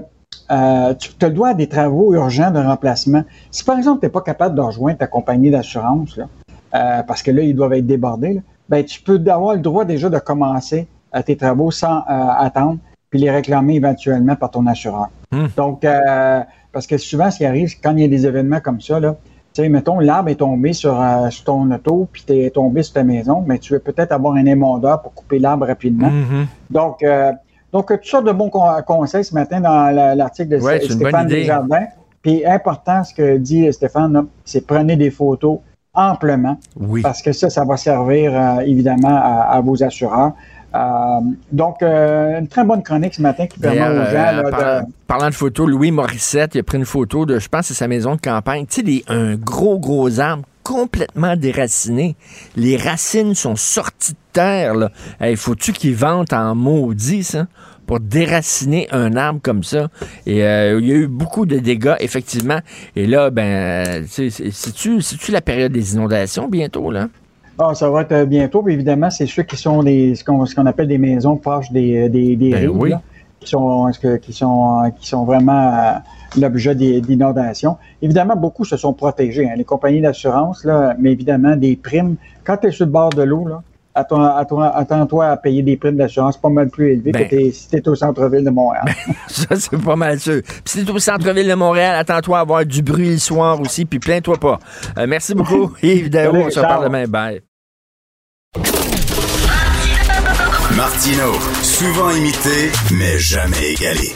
euh, tu as le droit à des travaux urgents de remplacement. Si, par exemple, tu n'es pas capable de rejoindre ta compagnie d'assurance, euh, parce que là, ils doivent être débordés, là, ben, tu peux avoir le droit déjà de commencer euh, tes travaux sans euh, attendre, puis les réclamer éventuellement par ton assureur. Donc, euh, parce que souvent, ce qui arrive, c'est quand il y a des événements comme ça, là, tu sais, mettons, l'arbre est tombé sur, euh, sur ton auto, puis tu es tombé sur ta maison, mais tu veux peut-être avoir un émondeur pour couper l'arbre rapidement. Mhm. Donc, donc, tout ça de bons con- conseils ce matin dans la- l'article de Ouais, Stéphane. Desjardins. Puis, important, ce que dit Stéphane, c'est prenez des photos amplement. Oui. Parce que ça, ça va servir euh, évidemment à, à vos assureurs. Euh, donc, euh, une très bonne chronique ce matin qui permet aux gens là, euh, par- de... Parlant de photos, Louis Morissette, il a pris une photo de, je pense, c'est sa maison de campagne. Tu sais, des- un gros, gros arbre complètement déraciné. Les racines sont sorties de terre. Là. Hey, faut-tu qu'ils vantent en maudit, ça, pour déraciner un arbre comme ça? Et euh, il y a eu beaucoup de dégâts, effectivement. Et là, ben, c'est-tu la période des inondations bientôt, là? Ah, ça va être euh, bientôt. Puis évidemment, c'est ceux qui sont des, ce qu'on ce qu'on appelle des maisons proches des, des, des Ben rives, oui. là, qui sont, qui sont, euh, qui sont vraiment euh, l'objet d'inondations. Évidemment, beaucoup se sont protégés. hein, les compagnies d'assurance, là, mais évidemment, des primes. Quand tu es sur le bord de l'eau, là, attends-toi à payer des primes d'assurance pas mal plus élevées Ben. que t'es- si tu es au centre-ville de Montréal. Ça, c'est pas mal sûr. Puis si t'es au centre-ville de Montréal, attends-toi à avoir du bruit le soir aussi, puis plains-toi pas. Euh, merci beaucoup, Yves Daou. Salut, On se parle demain. Bye. Martino, souvent imité, mais jamais égalé.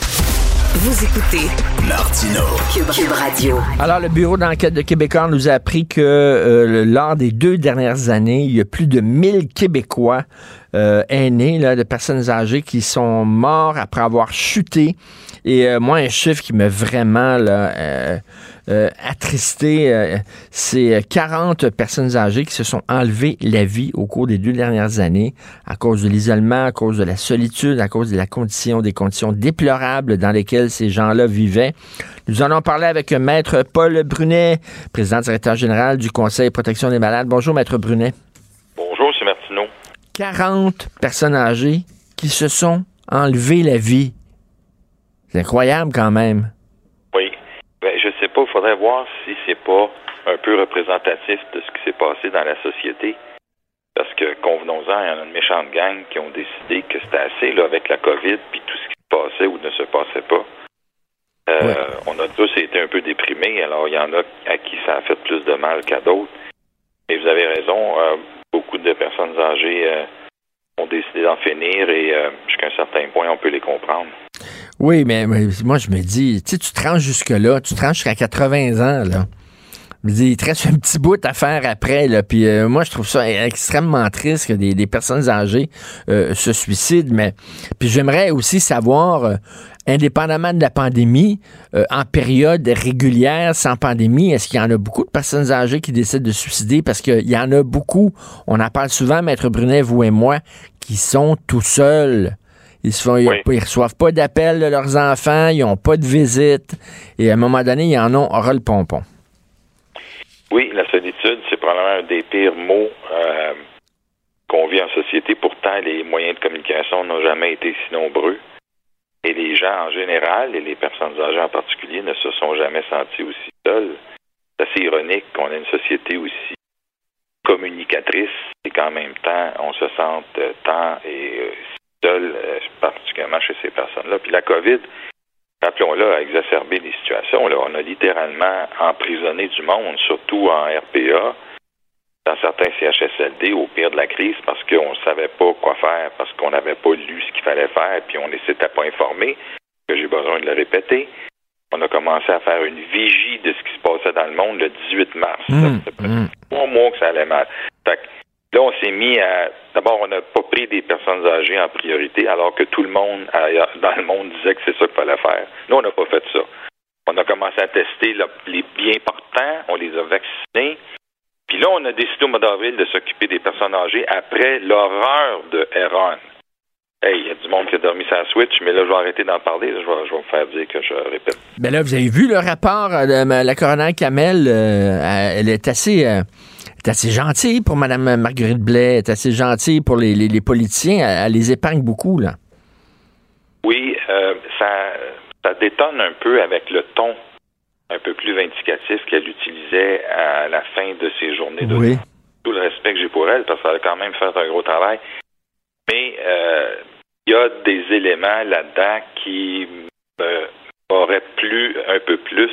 Vous écoutez Martino. Cube, Radio. Alors, le Bureau d'enquête de Québécois nous a appris que euh, lors des deux dernières années, il y a plus de 1000 Québécois euh, aînés, là, de personnes âgées, qui sont morts après avoir chuté. Et euh, moi, un chiffre qui m'a vraiment là, euh, euh, attristé, c'est 40 personnes âgées qui se sont enlevées la vie au cours des deux dernières années à cause de l'isolement, à cause de la solitude, à cause de la condition, des conditions déplorables dans lesquelles ces gens-là vivaient. Nous allons parler avec Maître Paul Brunet, président directeur général du Conseil protection des malades. Bonjour, Maître Brunet. Bonjour, M. Martineau. 40 personnes âgées qui se sont enlevées la vie. C'est incroyable quand même. Oui. Ben, je sais pas, il faudrait voir si c'est pas un peu représentatif de ce qui s'est passé dans la société. Parce que, convenons-en, il y en a une méchante gang qui ont décidé que c'était assez là, avec la COVID puis tout ce qui se passait ou ne se passait pas. Euh, On a tous été un peu déprimés, alors il y en a à qui ça a fait plus de mal qu'à d'autres. Et vous avez raison, euh, beaucoup de personnes âgées euh, ont décidé d'en finir et jusqu'à un certain point, on peut les comprendre. Oui, mais, moi, je me dis, tu sais, tu rends jusque-là, tu rends jusqu'à 80 ans, là. Je dis, il te reste un petit bout à faire après. Puis euh, moi, je trouve ça extrêmement triste que des, personnes âgées euh, se suicident. Mais puis j'aimerais aussi savoir, euh, indépendamment de la pandémie, en période régulière, sans pandémie, est-ce qu'il y en a beaucoup de personnes âgées qui décident de se suicider? Parce qu'il y en a beaucoup, on en parle souvent, Maître Brunet, vous et moi, qui sont tout seuls. Ils se font, ils, ils reçoivent pas d'appel de leurs enfants, ils ont pas de visite. Et à un moment donné, ils en ont aura le pompon. Oui, la solitude, c'est probablement un des pires mots euh, qu'on vit en société. Pourtant, les moyens de communication n'ont jamais été si nombreux. Et les gens en général, et les personnes âgées en particulier, ne se sont jamais sentis aussi seuls. C'est assez ironique qu'on ait une société aussi communicatrice et qu'en même temps, on se sente euh, tant et euh, seul, euh, particulièrement chez ces personnes-là. Puis la COVID, rappelons-le, a exacerbé les situations. Là. On a littéralement emprisonné du monde, surtout en RPA, dans certains CHSLD au pire de la crise parce qu'on ne savait pas quoi faire, parce qu'on n'avait pas lu ce qu'il fallait faire, puis on ne s'était pas informé, que j'ai besoin de le répéter. On a commencé à faire une vigie de ce qui se passait dans le monde le 18 mars. Mmh, Trois mois que ça allait mal. Fait que là, on s'est mis à. D'abord, on n'a pas pris des personnes âgées en priorité, alors que tout le monde dans le monde disait que c'est ça qu'il fallait faire. Nous, on n'a pas fait ça. On a commencé à tester les bien portants, on les a vaccinés. Puis là, on a décidé au mois d'avril de s'occuper des personnes âgées après l'horreur de Heron. Hey, il y a du monde qui a dormi sa Switch, mais là, je vais arrêter d'en parler. Je, vais, je vais me faire dire que je répète. Ben là, vous avez vu le rapport euh, de la coroner Kamel. euh, elle est assez, euh, est assez gentille pour Mme Marguerite Blais. Est assez gentille pour les, les- les politiciens. Elle, elle les épargne beaucoup, là. Oui, euh, ça, ça détonne un peu avec le ton un peu plus vindicatif qu'elle utilisait à la fin de ses journées de Oui. tout le respect que j'ai pour elle, parce qu'elle a quand même fait un gros travail. Mais euh, il y a des éléments là-dedans qui me auraient plu un peu plus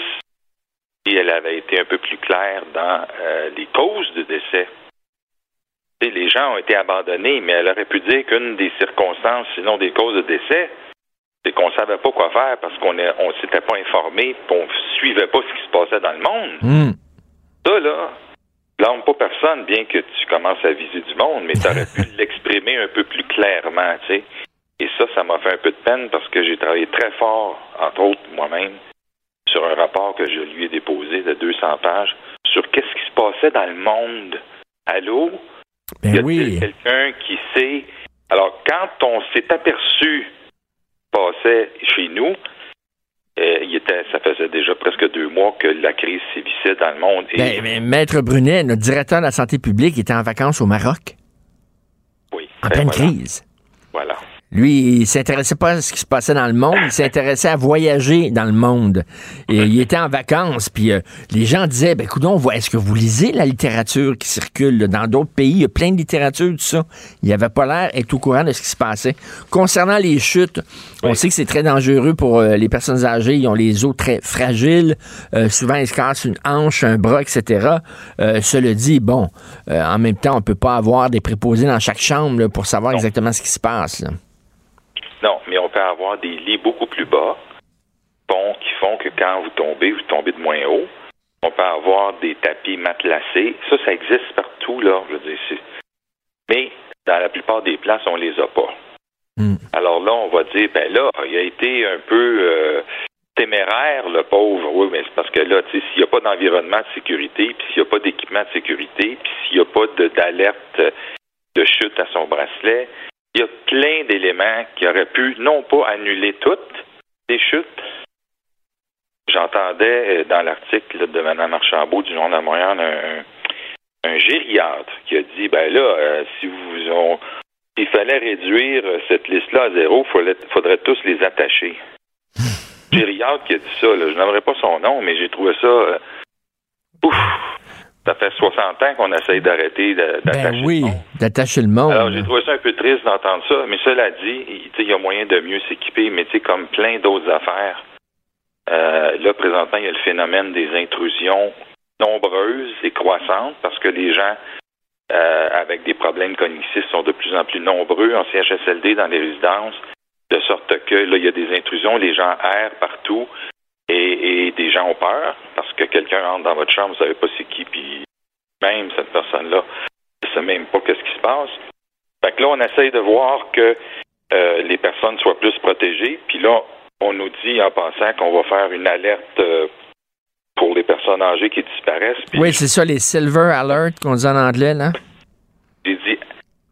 si elle avait été un peu plus claire dans euh, les causes de décès. Les gens ont été abandonnés, mais elle aurait pu dire qu'une des circonstances, sinon des causes de décès, c'est qu'on savait pas quoi faire parce qu'on on s'était pas informé, puis on suivait pas ce qui se passait dans le monde. Hmm. Ça, là, blâme pas personne, bien que tu commences à viser du monde, mais tu aurais pu l'exprimer un peu plus clairement, tu sais. Et ça, ça m'a fait un peu de peine parce que j'ai travaillé très fort, entre autres moi-même, sur un rapport que je lui ai déposé de 200 pages sur qu'est-ce qui se passait dans le monde. Allô? Ben y a oui. quelqu'un qui sait? Alors, quand on s'est aperçu passait chez nous, euh, il était, ça faisait déjà presque deux mois que la crise sévissait dans le monde. Et Ben, mais Maître Brunet, notre directeur de la santé publique, était en vacances au Maroc. Oui. En Ben pleine voilà. crise. Voilà. Lui, il s'intéressait pas à ce qui se passait dans le monde, il s'intéressait à voyager dans le monde. Et il était en vacances, puis euh, les gens disaient, ben écoute, est-ce que vous lisez la littérature qui circule là? dans d'autres pays? Il y a plein de littérature, tout ça. Il avait pas l'air d'être au courant de ce qui se passait. Concernant les chutes, on sait que c'est très dangereux pour euh, les personnes âgées. Ils ont les os très fragiles. Euh, souvent, ils se cassent une hanche, un bras, etc. Cela dit, bon, en même temps, on peut pas avoir des préposés dans chaque chambre là, pour savoir exactement ce qui se passe. là. Non, mais on peut avoir des lits beaucoup plus bas, qui font que quand vous tombez, vous tombez de moins haut. On peut avoir des tapis matelassés. Ça, ça existe partout, là. Je veux dire, Mais dans la plupart des places, on les a pas. Alors là, on va dire, ben là, il a été un peu euh, téméraire, le pauvre. Oui, mais c'est parce que là, tu sais, s'il n'y a pas d'environnement de sécurité, puis s'il n'y a pas d'équipement de sécurité, puis s'il n'y a pas de- d'alerte de chute à son bracelet, il y a plein d'éléments qui auraient pu, non pas annuler toutes les chutes. J'entendais euh, dans l'article de Mme Archambault du Journal de Montréal un, un gériatre qui a dit ben là, euh, si vous on, il fallait réduire euh, cette liste-là à zéro, il faudrait, faudrait tous les attacher. gériatre qui a dit ça, là, je n'aimerais pas son nom, mais j'ai trouvé ça. euh, ouf! Ça fait 60 ans qu'on essaye d'arrêter de- d'attacher. Ben oui, d'attacher le monde. Alors, j'ai trouvé ça un peu triste d'entendre ça, mais cela dit, il y a moyen de mieux s'équiper, mais comme plein d'autres affaires, euh, là, présentement, il y a le phénomène des intrusions nombreuses et croissantes parce que les gens euh, avec des problèmes cognitifs sont de plus en plus nombreux en CHSLD dans les résidences, de sorte que là, il y a des intrusions, les gens errent partout et, et des gens ont peur parce que quelqu'un entre dans votre chambre, vous savez pas c'est qui, puis même cette personne-là ne sait même pas qu'est-ce qui se passe. Fait que là, on essaye de voir que euh, les personnes soient plus protégées. Puis là, on nous dit en passant qu'on va faire une alerte euh, pour les personnes âgées qui disparaissent. Oui, c'est ça, les Silver Alert qu'on dit en anglais, là. j'ai dit,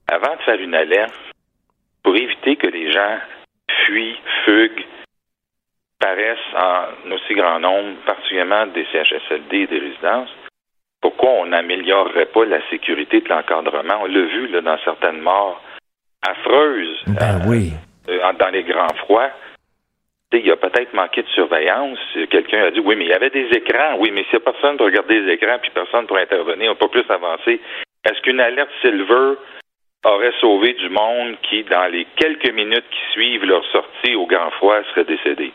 avant de faire une alerte, pour éviter que les gens fuient, fuguent, paraissent en aussi grand nombre, particulièrement des CHSLD et des résidences, pourquoi on n'améliorerait pas la sécurité de l'encadrement? On l'a vu là, dans certaines morts affreuses Ben oui. euh, dans les grands froids. Il y a peut-être manqué de surveillance. Quelqu'un a dit oui, mais il y avait des écrans. Oui, mais s'il n'y a personne pour regarder les écrans puis personne pour intervenir, on peut pas plus avancer. Est-ce qu'une alerte Silver aurait sauvé du monde qui, dans les quelques minutes qui suivent leur sortie au grand froid, serait décédé?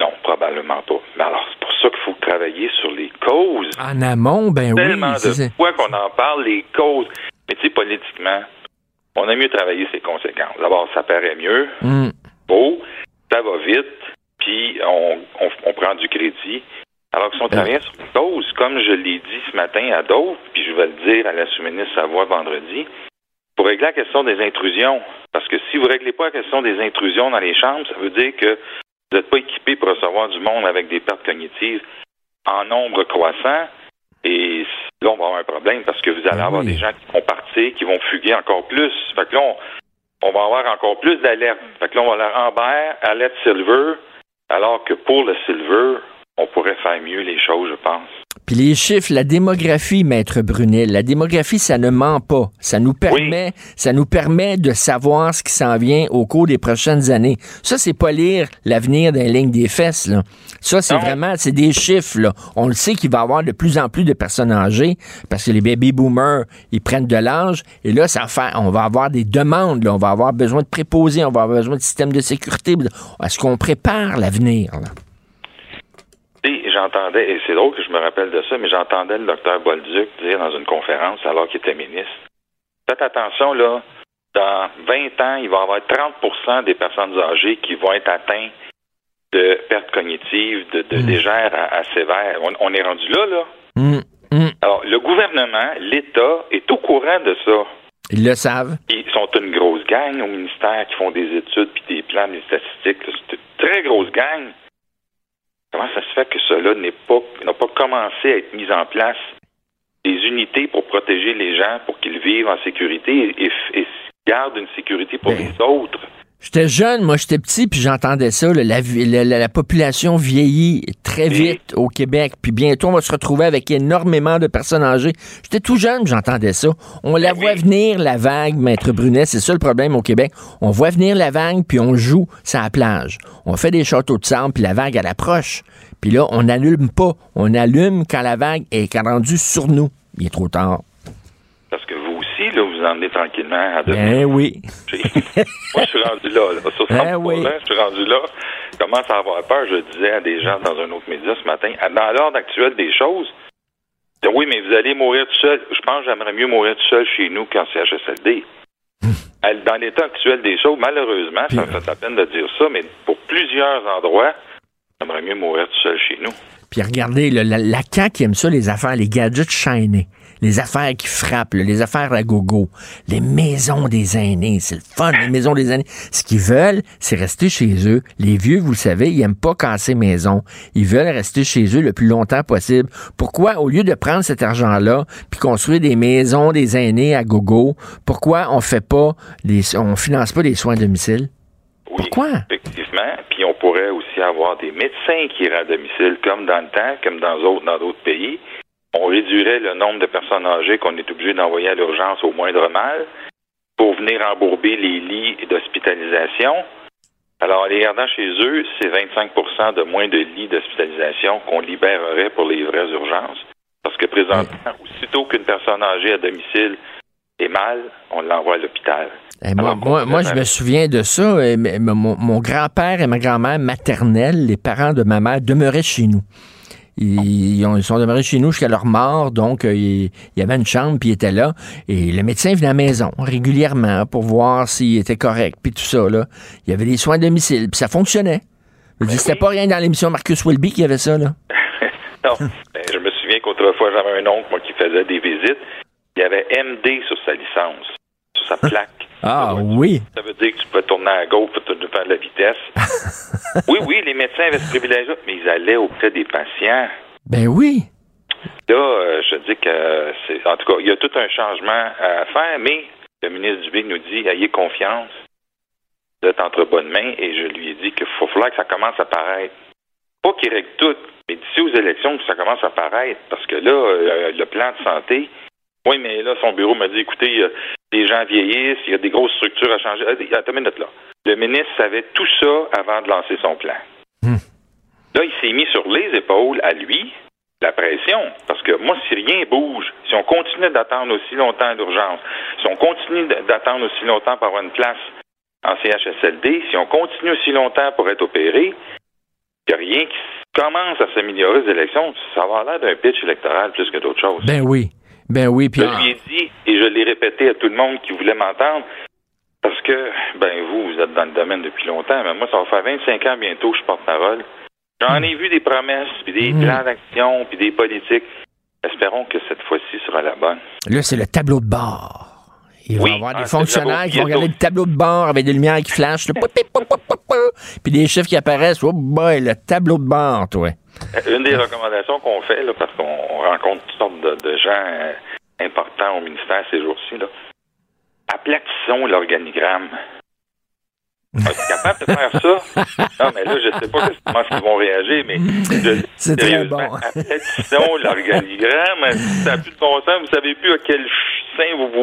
Non, probablement pas. Mais alors, c'est pour ça qu'il faut travailler sur les causes En amont, ben oui. tellement de fois qu'on en parle, les causes. Mais tu sais, politiquement, on a mieux travaillé ses conséquences. D'abord, ça paraît mieux, Mm. beau, ça va vite, puis on, on, on prend du crédit. Alors que si on travaillait sur les causes, comme je l'ai dit ce matin à d'autres, puis je vais le dire à la sous-ministre Savoie vendredi, pour régler la question des intrusions, parce que si vous ne réglez pas la question des intrusions dans les chambres, ça veut dire que vous n'êtes pas équipé pour recevoir du monde avec des pertes cognitives en nombre croissant. Et là, on va avoir un problème parce que vous allez avoir des gens qui vont partir, qui vont fuguer encore plus. Fait que là, on, on va avoir encore plus d'alertes. Fait que là, on va leur Amber, alerte Silver, alors que pour le Silver, on pourrait faire mieux les choses, je pense. Puis les chiffres, la démographie, maître Brunel, la démographie, ça ne ment pas. Ça nous permet, ça nous permet de savoir ce qui s'en vient au cours des prochaines années. Ça, c'est pas lire l'avenir d'un ligne des fesses, là. Ça, c'est vraiment, c'est des chiffres, là. On le sait qu'il va y avoir de plus en plus de personnes âgées parce que les baby boomers, ils prennent de l'âge. Et là, ça fait, on va avoir des demandes, là. On va avoir besoin de préposés, on va avoir besoin de systèmes de sécurité. Est-ce qu'on prépare l'avenir, j'entendais, et c'est drôle que je me rappelle de ça, mais j'entendais le docteur Bolduc dire dans une conférence, alors qu'il était ministre, faites attention, là, dans 20 ans, il va y avoir 30% des personnes âgées qui vont être atteintes de pertes cognitives, de, de légères à, à sévères. On, on est rendu là, là. Hum, hum. Alors, le gouvernement, l'État est au courant de ça. Ils le savent. Ils sont une grosse gang au ministère qui font des études puis des plans, des statistiques. C'est une très grosse gang. Comment ça se fait que cela n'est pas, n'a pas commencé à être mis en place? Des unités pour protéger les gens, pour qu'ils vivent en sécurité et, et, et gardent une sécurité pour les autres. J'étais jeune, moi j'étais petit, puis j'entendais ça. là, la, la- la- la population vieillit très vite au Québec, puis bientôt on va se retrouver avec énormément de personnes âgées. J'étais tout jeune, j'entendais ça. On la voit venir, la vague, Maître Brunet, c'est ça le problème au Québec. On voit venir la vague, puis on joue sur la plage. On fait des châteaux de sable, puis la vague, elle approche. Puis là, on n'allume pas. On allume quand la vague est rendue sur nous. Il est trop tard. Tranquillement à Ben oui. Moi, je suis rendu là. là. Sur 63 Ah oui. je suis rendu là. Je commence à avoir peur. Je disais à des gens dans un autre média ce matin, dans l'ordre actuel des choses, oui, mais vous allez mourir tout seul. Je pense que j'aimerais mieux mourir tout seul chez nous qu'en CHSLD. À- Dans l'état actuel des choses, malheureusement, ça me fait la peine de dire ça, mais pour plusieurs endroits, j'aimerais mieux mourir tout seul chez nous. Puis regardez, là, la, la CAQ aime ça, les affaires, les gadgets shiny, les affaires qui frappent, là, les affaires à gogo, les maisons des aînés, c'est le fun, les maisons des aînés. Ce qu'ils veulent, c'est rester chez eux. Les vieux, vous le savez, ils aiment pas casser maison. Ils veulent rester chez eux le plus longtemps possible. Pourquoi, au lieu de prendre cet argent-là, puis construire des maisons des aînés à gogo, pourquoi on fait pas, des, on finance pas des soins à domicile? Pourquoi? Effectivement. Puis on pourrait aussi avoir des médecins qui iraient à domicile, comme dans le temps, comme dans d'autres dans d'autres pays. On réduirait le nombre de personnes âgées qu'on est obligé d'envoyer à l'urgence au moindre mal pour venir embourber les lits d'hospitalisation. Alors, en les gardant chez eux, c'est 25% de moins de lits d'hospitalisation qu'on libérerait pour les vraies urgences. Parce que présentement, aussitôt qu'une personne âgée à domicile est mal, on l'envoie à l'hôpital. Eh, moi, moi, moi, je me souviens de ça. mon grand-père et ma grand-mère maternelle, les parents de ma mère, demeuraient chez nous. Ils, ils ont- ils sont demeurés chez nous jusqu'à leur mort, donc euh, il, il y avait une chambre, puis ils étaient là. Et le médecin venait à la maison régulièrement pour voir s'il était correct, puis tout ça. Là. Il y avait des soins à domicile, puis ça fonctionnait. Je dis, C'était pas rien dans l'émission Marcus Welby qui avait ça. Là. Non, ben, je me souviens qu'autrefois, j'avais un oncle, moi, qui faisait des visites. Il y avait MD sur sa licence, sur sa plaque. Ah oui. Ça veut dire que tu peux tourner à gauche pour te faire de la vitesse. oui, oui, les médecins avaient ce privilège-là, mais ils allaient auprès des patients. Ben oui. Là, euh, je dis que c'est. En tout cas, il y a tout un changement à faire, mais le ministre Dubé nous dit ayez confiance. Vous êtes entre bonnes mains et je lui ai dit qu'il faut falloir que ça commence à paraître. Pas qu'il règle tout, mais d'ici aux élections que ça commence à paraître. Parce que là, euh, le plan de santé, oui, mais là, son bureau m'a dit écoutez, euh, les gens vieillissent, il y a des grosses structures à changer. Ah, Attends une minute là. Le ministre savait tout ça avant de lancer son plan. Là, il s'est mis sur les épaules à lui la pression. Parce que moi, si rien bouge, si on continue d'attendre aussi longtemps l'urgence, si on continue d'attendre aussi longtemps pour avoir une place en CHSLD, si on continue aussi longtemps pour être opéré, il n'y a rien qui commence à s'améliorer aux élections. Ça va l'air d'un pitch électoral plus que d'autres choses. Ben oui. Ben oui. Puis Je lui ai dit, et je l'ai répété à tout le monde qui voulait m'entendre, parce que, ben vous, vous êtes dans le domaine depuis longtemps, mais moi, ça va faire 25 ans bientôt que je porte-parole. J'en ai vu des promesses, puis des plans d'action, puis des politiques. Espérons que cette fois-ci sera la bonne. Là, c'est le tableau de bord. Il va y avoir ah, des fonctionnaires qui vont regarder le tableau de bord avec des lumières qui flashent, puis des chiffres qui apparaissent. Oh boy, le tableau de bord, toi. Euh, Une des recommandations qu'on fait, là, parce qu'on rencontre toutes sortes de, de gens euh, importants au ministère ces jours-ci, là, aplatissons l'organigramme. On est capable de faire ça? Non, mais là, je sais pas comment ils vont réagir, mais je- C'est très bon. aplatissons l'organigramme. Ça n'a plus de bon sens. Vous savez plus à quel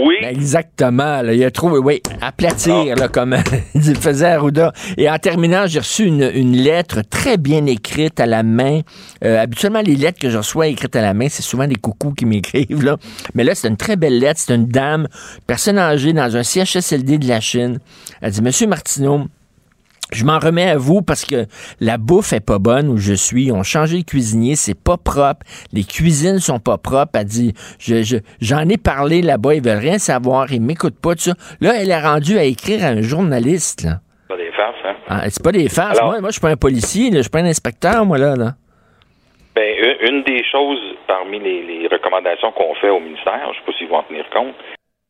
vouez? Exactement. Là, il a trouvé, oui, aplatir, là, comme il faisait Arruda. Et en terminant, j'ai reçu une, une lettre très bien écrite à la main. Euh, habituellement, les lettres que je reçois écrites à la main, c'est souvent des coucous qui m'écrivent. Là. Mais là, c'est une très belle lettre. C'est une dame, personne âgée, dans un CHSLD de la Chine. Elle dit, Monsieur Martineau, je m'en remets à vous parce que la bouffe est pas bonne où je suis. On changé de cuisinier, c'est pas propre. Les cuisines sont pas propres. Elle dit, je, je- j'en ai parlé là-bas, ils veulent rien savoir, ils m'écoutent pas de ça. Là, elle est rendue à écrire à un journaliste. Là. C'est pas des farces, hein? Ah, c'est pas des farces. Alors- moi, moi je suis pas un policier, là, je suis pas un inspecteur, moi là. là. Ben, une- des choses parmi les, les recommandations qu'on fait au ministère, je ne sais pas s'ils vont en tenir compte,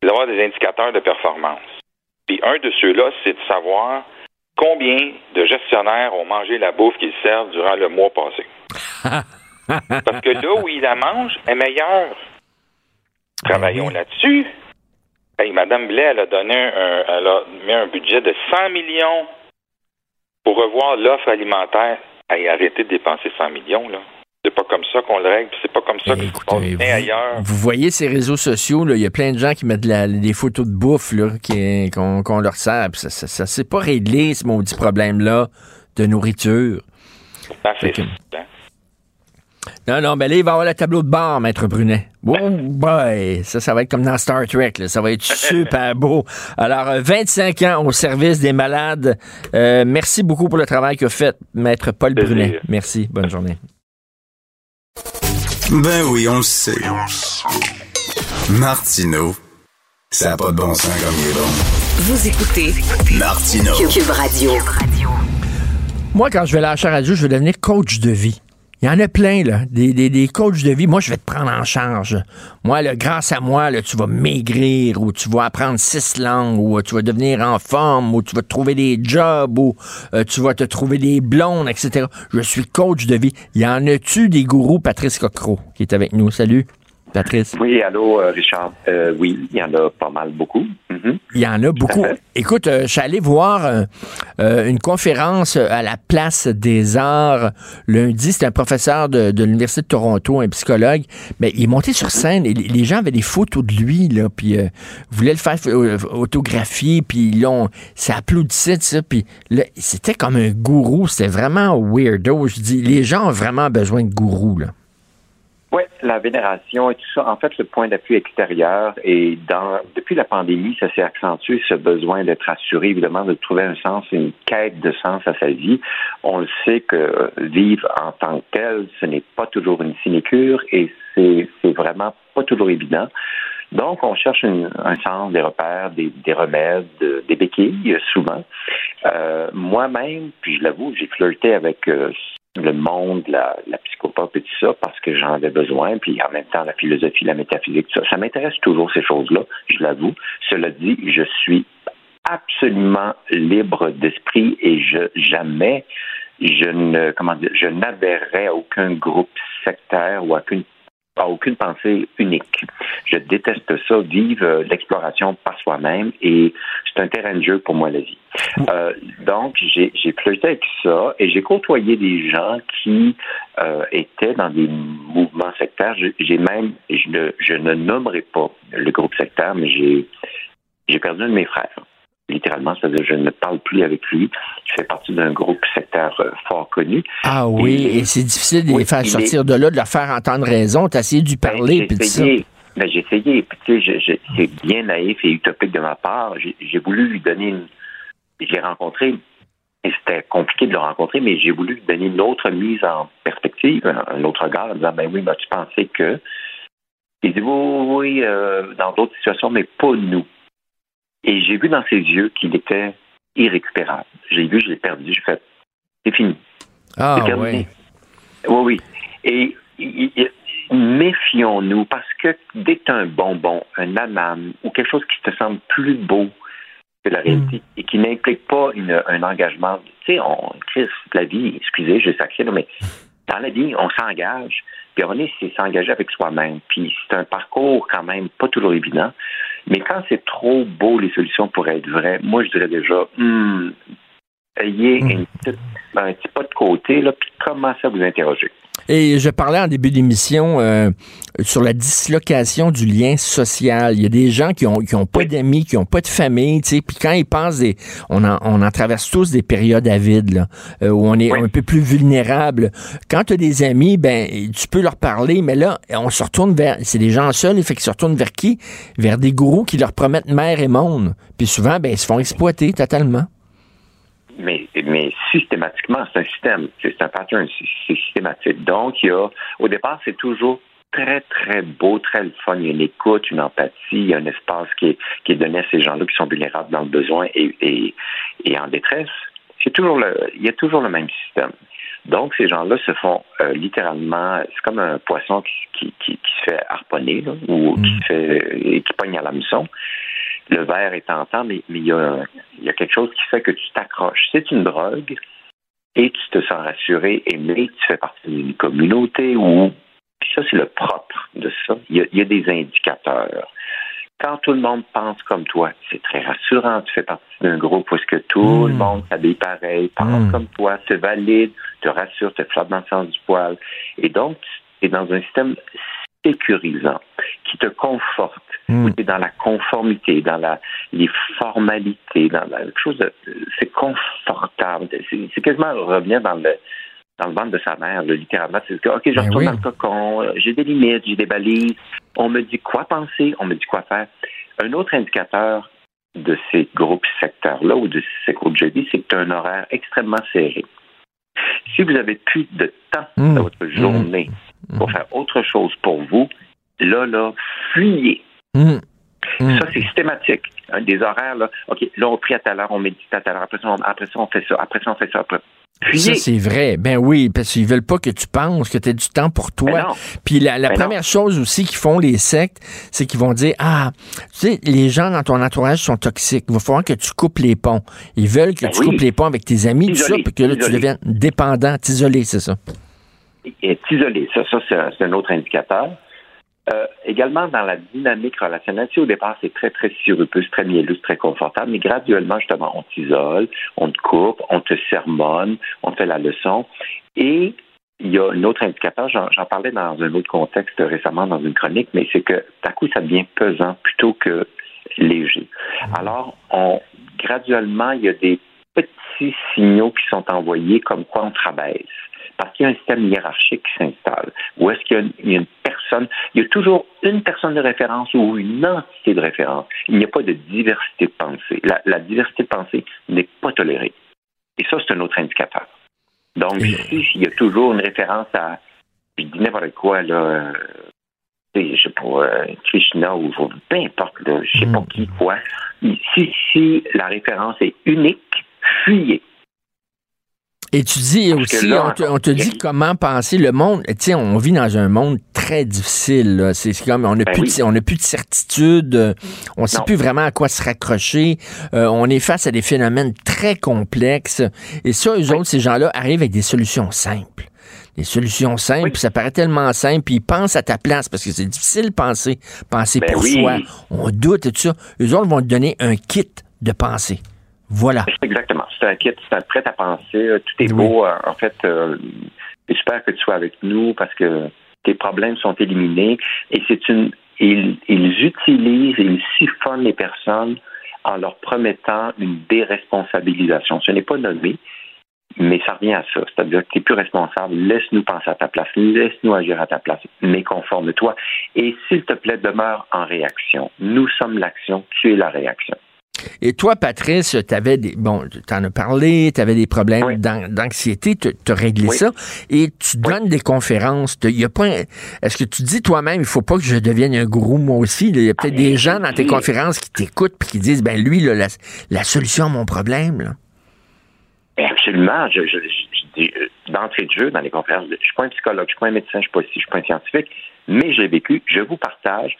c'est d'avoir des indicateurs de performance. Puis un de ceux-là, c'est de savoir combien de gestionnaires ont mangé la bouffe qu'ils servent durant le mois passé? Parce que là où ils la mangent est meilleure. Travaillons là-dessus. Hey, Madame Blais, elle a donné un, elle a mis un budget de 100 millions pour revoir l'offre alimentaire. Hey, arrêtez de dépenser 100 millions, là. C'est pas comme ça qu'on le règle, c'est pas comme ça que se passe bien ailleurs. Vous voyez ces réseaux sociaux, il y a plein de gens qui mettent la- des photos de bouffe qu'on qu'on leur sert. Ça, ça, ça s'est pas réglé, ce maudit problème-là de nourriture. Ah, c'est ça. Non, non, ben là, il va y avoir le tableau de bord, Maître Brunet. Oh boy! Ça, ça va être comme dans Star Trek, là. Ça va être super beau. Alors, euh, 25 ans au service des malades. Euh, merci beaucoup pour le travail que faites, Maître Paul Brunet. Merci. Bonne journée. Ben oui, on le sait. Martineau, ça n'a pas de bon sens comme il est bon. Vous écoutez Martineau. Cube Radio. Moi, quand je vais lâcher la radio, je vais devenir coach de vie. Il y en a plein, là, des, des, des coachs de vie. Moi, je vais te prendre en charge. Moi, là, grâce à moi, là, tu vas maigrir, ou tu vas apprendre six langues, ou tu vas devenir en forme, ou tu vas trouver des jobs, ou euh, tu vas te trouver des blondes, etc. Je suis coach de vie. Y en a-tu des gourous, Patrice Cocro, qui est avec nous? Salut, Patrice? Oui, allô, euh, Richard. Euh, oui, il y en a pas mal, beaucoup. Mhm. Il y en a beaucoup. Écoute, euh, je suis allé voir euh, une conférence à la place des arts lundi. C'était un professeur de, de l'Université de Toronto, un psychologue. Mais il est monté sur scène et les- gens avaient des photos de lui, là, puis voulaient le faire autographier, puis là, on- ça applaudissait, ça, puis là, c'était comme un gourou. C'était vraiment weirdo. Je dis, les gens ont vraiment besoin de gourous, là. Oui, la vénération et tout ça. En fait, le point d'appui extérieur et dans depuis la pandémie, ça s'est accentué ce besoin d'être assuré, évidemment, de trouver un sens, une quête de sens à sa vie. On le sait que vivre en tant que tel, ce n'est pas toujours une sinécure et c'est c'est vraiment pas toujours évident. Donc, on cherche une- un sens, des repères, des, des remèdes, de- des béquilles, souvent. Euh, Moi-même, puis je l'avoue, j'ai flirté avec euh, le monde, la, la et tout ça, parce que j'en avais besoin, puis en même temps, la philosophie, la métaphysique, tout ça. Ça m'intéresse toujours, ces choses-là, je l'avoue. Cela dit, je suis absolument libre d'esprit et je jamais je ne comment dire je n'adhérerai à aucun groupe sectaire ou à aucune aucune pensée unique. Je déteste ça, vivre euh, l'exploration par soi-même et c'est un terrain de jeu pour moi la vie. Euh, donc j'ai j'ai flirté avec ça et j'ai côtoyé des gens qui euh, étaient dans des mouvements sectaires. J'ai même je ne, je ne nommerai pas le groupe sectaire, mais j'ai j'ai perdu un de mes frères littéralement, c'est-à-dire je ne parle plus avec lui. Je fais partie d'un groupe sectaire euh, fort connu. Ah oui, et c'est difficile de les faire il est- sortir de là, de leur faire entendre raison. T'as essayé d'y parler, puis ça. Ben, j'ai essayé. Puis, tu sais, c'est bien naïf et utopique de ma part. J'ai j'ai voulu lui donner une. Je l'ai rencontré et c'était compliqué de le rencontrer, mais j'ai voulu lui donner une autre mise en perspective, un, autre regard, en disant Ben oui, mais tu pensais que. Il dit Oui, oui, oui, euh, dans d'autres situations, mais pas nous. Et j'ai vu dans ses yeux qu'il était irrécupérable. J'ai vu, je l'ai perdu, j'ai fait C'est fini. Ah C'est terminé. oui. Oui, oui. Et méfions-nous parce que dès que un bonbon, un anam ou quelque chose qui te semble plus beau que la réalité et qui n'implique pas une- un engagement, tu sais, on Chris, la vie, excusez, j'ai sacré, là, mais dans la vie, on s'engage. Puis on est, c'est s'engager avec soi-même. Puis c'est un parcours quand même pas toujours évident. Mais quand c'est trop beau, les solutions pourraient être vraies, moi je dirais déjà, hmm, ayez une petite- un petit pas de côté, là, puis commencez à vous interroger. Et je parlais en début d'émission euh, sur la dislocation du lien social. Il y a des gens qui ont, qui ont pas d'amis, qui ont pas de famille, tu sais, puis quand ils passent des... On en, on en traverse tous des périodes avides, là, euh, où on est un peu plus vulnérable. Quand tu as des amis, ben tu peux leur parler, mais là, on se retourne vers... C'est des gens seuls, fait qu'ils se retournent vers qui? Vers des gourous qui leur promettent mer et monde. Puis souvent, ben ils se font exploiter totalement. Mais, mais systématiquement, c'est un système, c'est un pattern, c'est systématique. Donc, il y a, au départ, c'est toujours très, très beau, très le fun. Il y a une écoute, une empathie, il y a un espace qui est, qui est donné à ces gens-là qui sont vulnérables dans le besoin et, et, et en détresse. C'est toujours le, il y a toujours le même système. Donc, ces gens-là se font euh, littéralement, c'est comme un poisson qui, qui, qui, se fait harponner là, ou qui se fait et qui pogne à l'hameçon. Le verre est tentant, mais, il, y a, il y a quelque chose qui fait que tu t'accroches. C'est une drogue et tu te sens rassuré, aimé, tu fais partie d'une communauté ou puis ça, c'est le propre de ça. Il y, a, il y a des indicateurs quand tout le monde pense comme toi, c'est très rassurant. Tu fais partie d'un groupe où est-ce que tout le monde s'habille pareil, pense comme toi, te valide, te rassure, te flotte dans le sens du poil. Et donc, tu es dans un système sécurisant qui te conforte, es dans la conformité, dans la, les formalités, dans la, quelque chose de. C'est confortable. C'est quasiment revenir dans le dans le ventre de sa mère, littéralement. C'est que, OK, je retourne dans le cocon, euh, j'ai des limites, j'ai des balises. On me dit quoi penser, on me dit quoi faire. Un autre indicateur de ces groupes secteurs-là ou de ces groupes jeudi, c'est un horaire extrêmement serré. Si vous avez plus de temps Mmh. dans votre journée pour faire autre chose pour vous, là, là, fuyez. Mmh. Ça, c'est systématique. Hein, des horaires, là. OK, là, on prie à telle heure, on médite à telle heure. Après ça, on, après ça, on fait ça. Après ça, on fait ça. Après. Ça, c'est vrai. Ben oui, parce qu'ils veulent pas que tu penses, que tu aies du temps pour toi. Ben. Puis la, la Ben première chose aussi qu'ils font, les sectes, c'est qu'ils vont dire, ah, tu sais, les gens dans ton entourage sont toxiques. Il va falloir que tu coupes les ponts. Ils veulent que Ben tu oui. coupes les ponts avec tes amis, tout ça, puis que là, tu deviennes dépendant, t'isoler, c'est ça. est isolé. Ça, ça c'est un, c'est un autre indicateur. Euh, également, dans la dynamique relationnelle, sais, au départ, c'est très, très sirupeux, très mielleux, très confortable, mais graduellement, justement, on t'isole, on te coupe, on te sermonne, on te fait la leçon. Et il y a un autre indicateur, j'en parlais dans un autre contexte récemment dans une chronique, mais c'est que, à coup, ça devient pesant plutôt que léger. Alors, graduellement, il y a des petits signaux qui sont envoyés comme quoi on travaille parce qu'il y a un système hiérarchique qui s'installe. Où est-ce qu'il y a une il y a toujours une personne de référence ou une entité de référence. Il n'y a pas de diversité de pensée. La, la diversité de pensée n'est pas tolérée. Et ça, c'est un autre indicateur. Donc, si il y a toujours une référence à, je dis n'importe quoi, là, euh, je sais pas, euh, Krishna ou ou peu importe, là, je sais pas qui, quoi. Si, si la référence est unique, fuyez. Et tu dis Parce aussi, là, on te, on te dit comment penser le monde. Tu sais, on vit dans un monde très difficile. C'est comme on n'a Ben plus, oui. de- on n'a plus de certitude. euh, On ne sait plus vraiment à quoi se raccrocher. Euh, on est face à des phénomènes très complexes. Et ça, eux autres, ces gens-là arrivent avec des solutions simples. Des solutions simples, puis ça paraît tellement simple, puis ils pensent à ta place, parce que c'est difficile de penser, penser Ben pour oui. soi. On doute et tout ça. Eux autres vont te donner un kit de pensée. Voilà. Exactement. C'est un kit, c'est un prêt à penser. euh, Tout est beau. euh, En fait, euh, j'espère que tu sois avec nous parce que tes problèmes sont éliminés. Et c'est une. Ils, ils utilisent, ils siphonnent les personnes en leur promettant une déresponsabilisation. Ce n'est pas nommé, mais ça revient à ça. C'est-à-dire que tu n'es plus responsable. Laisse-nous penser à ta place. Laisse-nous agir à ta place. Mais conforme-toi. Et s'il te plaît, demeure en réaction. Nous sommes l'action. Tu es la réaction. Et toi, Patrice, tu avais des. Bon, tu en as parlé, tu avais des problèmes d'an- d'anxiété, tu as réglé Oui. ça. Et tu donnes des conférences. Y a pas Est-ce que tu dis toi-même, il faut pas que je devienne un gourou moi aussi? Il y a peut-être des gens dans tes conférences qui t'écoutent puis qui disent ben lui, là, la, la solution à mon problème. Là. Ben, absolument. Je, je, je dis, euh, d'entrée de jeu, dans les conférences, je suis pas un psychologue, je suis pas un médecin, je suis pas ici, je suis pas un scientifique, mais je l'ai vécu. Je vous partage.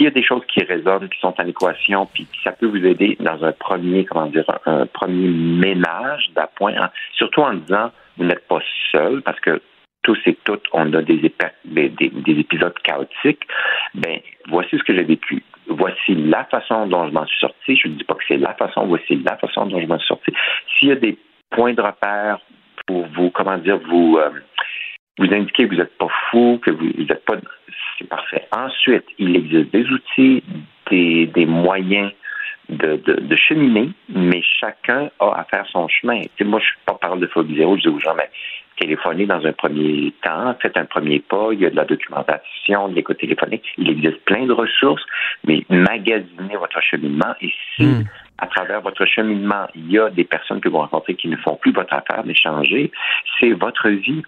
S'il y a des choses qui résonnent, qui sont en équation, puis ça peut vous aider dans un premier, comment dire, un, premier ménage d'appoint, en- surtout en disant, vous n'êtes pas seul, parce que tous et toutes, on a des épisodes chaotiques. Ben, voici ce que j'ai vécu. Voici la façon dont je m'en suis sorti. Je ne dis pas que c'est la façon, voici la façon dont je m'en suis sorti. S'il y a des points de repère pour vous, comment dire, vous, euh, vous indiquer que vous n'êtes pas fou, que vous n'êtes pas. C'est parfait. Ensuite, il existe des outils, des, des moyens de, de, de cheminer, mais chacun a à faire son chemin. Tu sais, moi, je suis pas parole de phobie zéro, je dis aux gens, mais téléphonez dans un premier temps, faites un premier pas, il y a de la documentation, de l'écoute téléphonique, il existe plein de ressources, mais magasinez votre cheminement et si à travers votre cheminement, il y a des personnes que vous rencontrez qui ne font plus votre affaire, mais changer, c'est votre vie.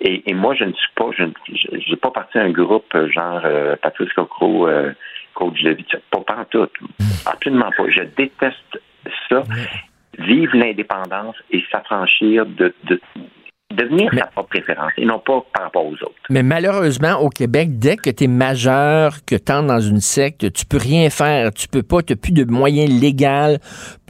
Et, et moi, je ne suis pas, je n'ai pas parti d'un groupe euh, genre euh, Patrice Cocro, euh, coach de vie, pas, en tout. Absolument pas. Je déteste ça. Vivre l'indépendance et s'affranchir de, de devenir sa propre préférence et non pas par rapport aux autres. Mais malheureusement, au Québec, dès que tu es majeur, que tu entres dans une secte, tu peux rien faire. Tu peux pas, tu plus de moyens légaux,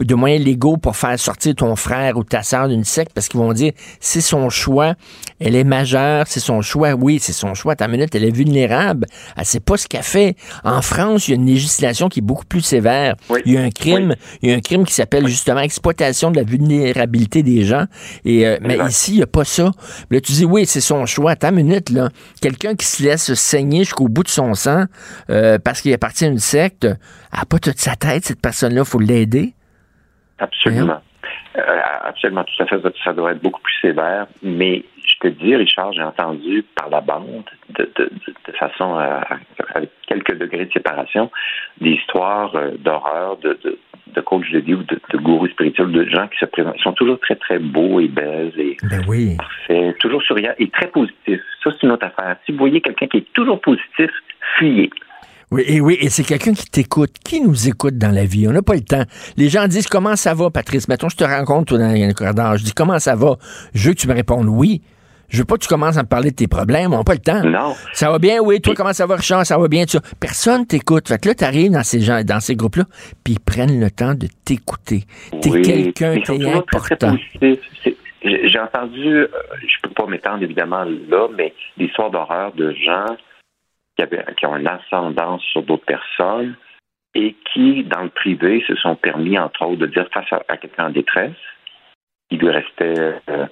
de moyens légaux pour faire sortir ton frère ou ta soeur d'une secte parce qu'ils vont dire c'est son choix, elle est majeure, c'est son choix. Oui, c'est son choix. Ta minute, elle est vulnérable. Elle sait pas ce qu'elle fait. En France, il y a une législation qui est beaucoup plus sévère. Il y a un crime, il y a un crime qui s'appelle justement exploitation de la vulnérabilité des gens. Et euh, mais ici, il n'y a pas ça. Mais là, tu dis oui, c'est son choix. Ta minute là, quelqu'un qui se laisse saigner jusqu'au bout de son sang euh, parce qu'il appartient à une secte, a pas toute sa tête cette personne-là. Faut l'aider. Absolument. Euh, absolument, tout à fait. Ça doit être beaucoup plus sévère. Mais je te dis, Richard, j'ai entendu par la bande, de, de, de façon à, avec quelques degrés de séparation, des histoires euh, d'horreur de, de, de coachs de vie ou de, de gourous spirituels, de gens qui se présentent. Ils sont toujours très, très beaux et belles et ben oui. parfaits, toujours souriants et très positifs. Ça, c'est une autre affaire. Si vous voyez quelqu'un qui est toujours positif, fuyez. Oui, et oui, et c'est quelqu'un qui t'écoute. Qui nous écoute dans la vie? On n'a pas le temps. Les gens disent comment ça va, Patrice? Mettons, je te rencontre dans le corridor. Je dis comment ça va? Je veux que tu me répondes oui. Je veux pas que tu commences à me parler de tes problèmes. On n'a pas le temps. Non. Ça va bien, oui. Toi, comment ça va, Richard? Ça va bien, tu Personne t'écoute. Fait que là, t'arrives dans ces gens, dans ces groupes-là, puis ils prennent le temps de t'écouter. T'es Oui, quelqu'un, t'es important. J'ai entendu, euh, je peux pas m'étendre évidemment là, mais des histoires d'horreur de gens qui, avaient, qui ont une ascendance sur d'autres personnes et qui, dans le privé, se sont permis, entre autres, de dire face à, à quelqu'un en détresse, il lui restait euh,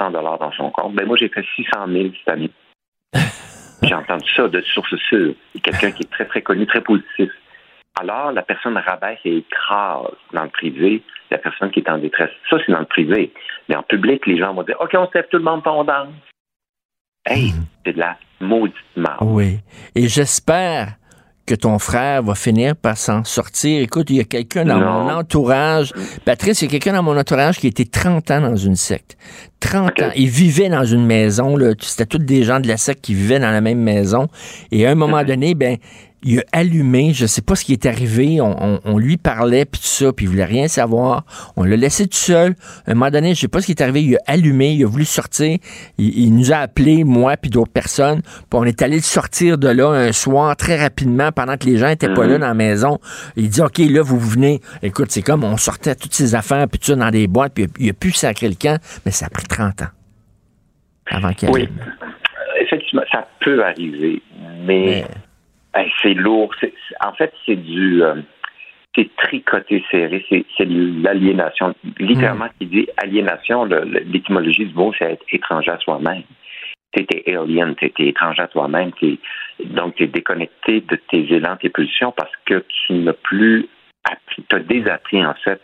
100 dollars dans son compte. Ben moi, j'ai fait 600 000 cette année. j'ai entendu ça de source sûre. Quelqu'un qui est très, très connu, très positif. Alors, la personne rabaisse et écrase dans le privé la personne qui est en détresse. Ça, c'est dans le privé. Mais en public, les gens vont dire OK, on se lève tout le monde, on danse. Hey, c'est de la maudite. Oui. Et j'espère que ton frère va finir par s'en sortir. Écoute, il y a quelqu'un dans Non. mon entourage. Patrice, il y a quelqu'un dans mon entourage qui était 30 ans dans une secte. 30 ans. Il vivait dans une maison, là. C'était tous des gens de la secte qui vivaient dans la même maison. Et à un moment donné, ben, il a allumé, je sais pas ce qui est arrivé, on, on- on lui parlait, puis tout ça, puis il voulait rien savoir. On l'a laissé tout seul. À un moment donné, je sais pas ce qui est arrivé, il a allumé, il a voulu sortir. Il, il nous a appelés, moi, puis d'autres personnes. Puis on est allé sortir de là un soir très rapidement, pendant que les gens étaient pas là dans la maison. Il dit, OK, là, vous venez. Écoute, c'est comme, on sortait toutes ces affaires, puis tout ça dans des boîtes, puis il a, pu sacrer le camp, mais ça a pris 30 ans. Avant qu'il Oui. Effectivement, ça peut arriver, mais, hey, c'est lourd. En fait, c'est du. euh, c'est tricoté serré, c'est l'aliénation. Littéralement, qui dit aliénation, l'étymologie du mot, c'est être étranger à soi-même. Es alien, es étranger à toi-même, t'es- donc tu es déconnecté de tes élans, tes pulsions parce que tu n'as plus appris, tu as désappris en fait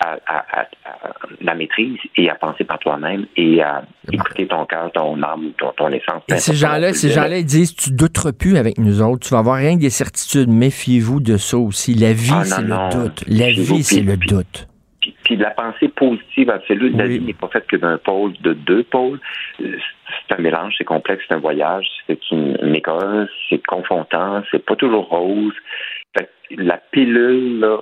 à, à- à- à la maîtrise et à penser par toi-même et à écouter ton cœur, ton âme, ton, ton essence. Et ces gens-là, ces gens-là, ils disent, tu douteras plus avec nous autres. Tu vas avoir rien que des certitudes. Méfiez-vous de ça aussi. La vie, Ah, c'est le doute. La vie, c'est le doute. Puis, puis la pensée positive absolue, la vie n'est pas faite que d'un pôle, de deux pôles. C'est un mélange, c'est complexe, c'est un voyage, c'est une, une école, c'est confrontant, c'est pas toujours rose. Fait la pilule, là,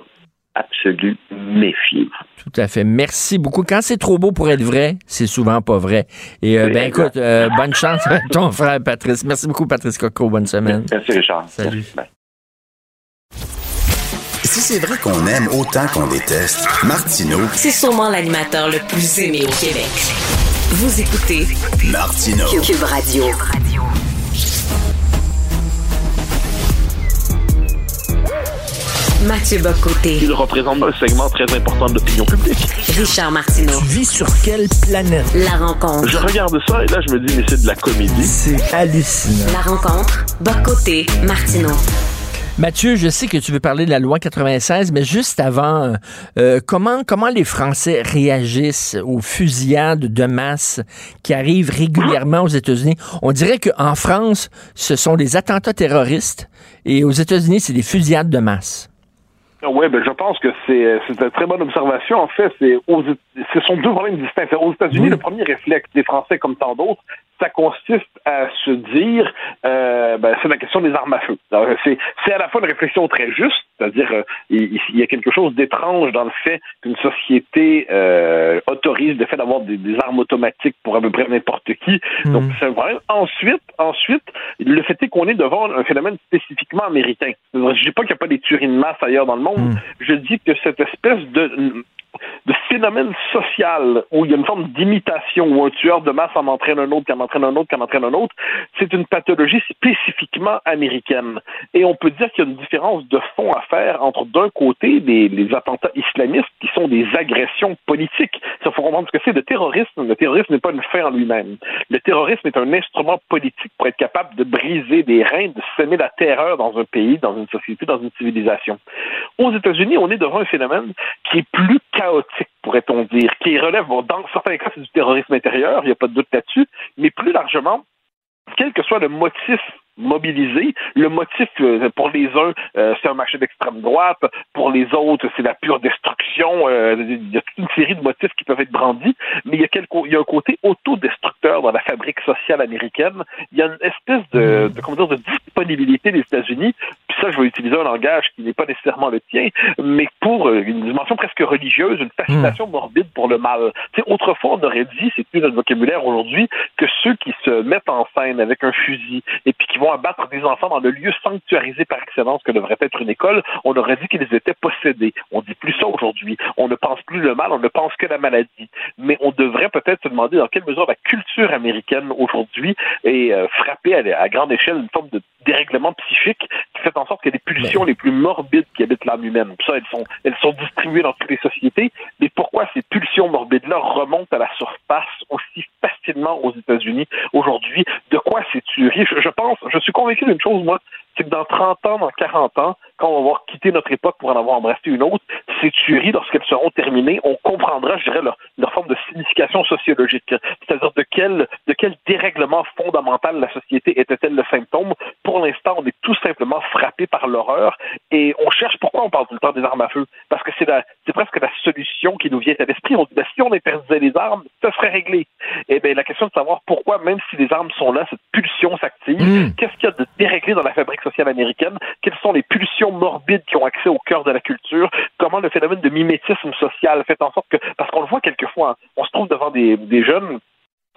absolue, méfiez-vous. Tout à fait. Merci beaucoup. Quand c'est trop beau pour être vrai, c'est souvent pas vrai. Et euh, ben écoute, euh, bonne chance avec ton frère Patrice. Merci beaucoup, Patrice Coco. Bonne semaine. Merci, Richard. Salut. Merci. Bye. Si c'est vrai qu'on aime autant qu'on déteste, Martineau, C'est sûrement l'animateur le plus aimé au Québec. Vous écoutez Martineau. Cube Radio. Mathieu Bocoté. Il représente un segment très important de l'opinion publique. Richard Martineau. Tu vis sur quelle planète? La rencontre. Je regarde ça et là, je me dis, mais c'est de la comédie. C'est hallucinant. La rencontre. Bocoté. Martineau. Mathieu, je sais que tu veux parler de la loi 96, mais juste avant, euh, comment, comment les Français réagissent aux fusillades de masse qui arrivent régulièrement aux États-Unis? On dirait qu'en France, ce sont des attentats terroristes et aux États-Unis, c'est des fusillades de masse. Oui, ben je pense que c'est c'est une très bonne observation. En fait, c'est aux, ce sont deux problèmes distincts. Aux États-Unis, le premier réflexe des Français, comme tant d'autres, ça consiste à se dire, euh, ben, c'est la question des armes à feu. C'est à la fois une réflexion très juste, c'est-à-dire euh, il, y a quelque chose d'étrange dans le fait qu'une société euh, autorise le fait d'avoir des, armes automatiques pour à peu près n'importe qui. Hmm. Donc c'est un problème. Ensuite, ensuite, le fait est qu'on est devant un phénomène spécifiquement américain. Je dis pas qu'il n'y a pas des tueries de masse ailleurs dans le monde. Hmm. Je dis que cette espèce de de phénomène social où il y a une forme d'imitation, où un tueur de masse en entraîne un autre, qui en entraîne un autre, qui en entraîne un autre, c'est une pathologie spécifiquement américaine. Et on peut dire qu'il y a une différence de fond à faire entre d'un côté les, les attentats islamistes qui sont des agressions politiques. Il faut comprendre ce que c'est le terrorisme. Le terrorisme n'est pas une fin en lui-même. Le terrorisme est un instrument politique pour être capable de briser des reins, de semer la terreur dans un pays, dans une société, dans une civilisation. Aux États-Unis, on est devant un phénomène qui est plus chaotique, pourrait-on dire, qui relève, bon, dans certains cas, c'est du terrorisme intérieur, il n'y a pas de doute là-dessus, mais plus largement, quel que soit le motif mobilisé. Le motif euh, pour les uns, euh, c'est un marché d'extrême droite, pour les autres, c'est la pure destruction. Euh, il y a toute une série de motifs qui peuvent être brandis, mais il y a, quelque, il y a un côté autodestructeur dans la fabrique sociale américaine. Il y a une espèce de, de comment dire, de disponibilité des États-Unis. Ça, je vais utiliser un langage qui n'est pas nécessairement le tien, mais pour une dimension presque religieuse, une fascination morbide pour le mal. Tu sais, autrefois, on aurait dit, c'est plus notre vocabulaire aujourd'hui, que ceux qui se mettent en scène avec un fusil et puis qui vont abattre des enfants dans le lieu sanctuarisé par excellence que devrait être une école, on aurait dit qu'ils étaient possédés. On dit plus ça aujourd'hui. On ne pense plus le mal, on ne pense que la maladie. Mais on devrait peut-être se demander dans quelle mesure la culture américaine aujourd'hui est euh, frappée à, grande échelle une forme de dérèglement psychique qui fait en sorte que les pulsions les plus morbides qui habitent l'âme humaine, ça, elles sont, elles sont distribuées dans toutes les sociétés, mais pourquoi ces pulsions morbides-là remontent à la surface aussi facilement aux États-Unis aujourd'hui? De quoi c'est tuerie? Je, je pense, je suis convaincu d'une chose, moi, c'est que dans 30 ans, dans 40 ans, quand on va avoir quitté notre époque pour en avoir embrassé une autre, ces tueries, lorsqu'elles seront terminées, on comprendra, je dirais, leur, forme de signification sociologique. C'est-à-dire de quel, de quel dérèglement fondamental la société était-elle le symptôme. Pour l'instant, on est tout simplement frappé par l'horreur et on cherche pourquoi on parle tout le temps des armes à feu. Parce que c'est, c'est presque la solution qui nous vient à l'esprit. On dit, ben, si on interdisait les armes, ça serait réglé. Et eh bien, la question de savoir pourquoi, même si les armes sont là, cette pulsion s'active, mmh. qu'est-ce qu'il y a de déréglé dans la fabrique sociale américaine? Quelles sont les pulsions morbides qui ont accès au cœur de la culture? Comment le phénomène de mimétisme social fait en sorte que, parce qu'on le voit quelquefois, hein, on se trouve devant des, des jeunes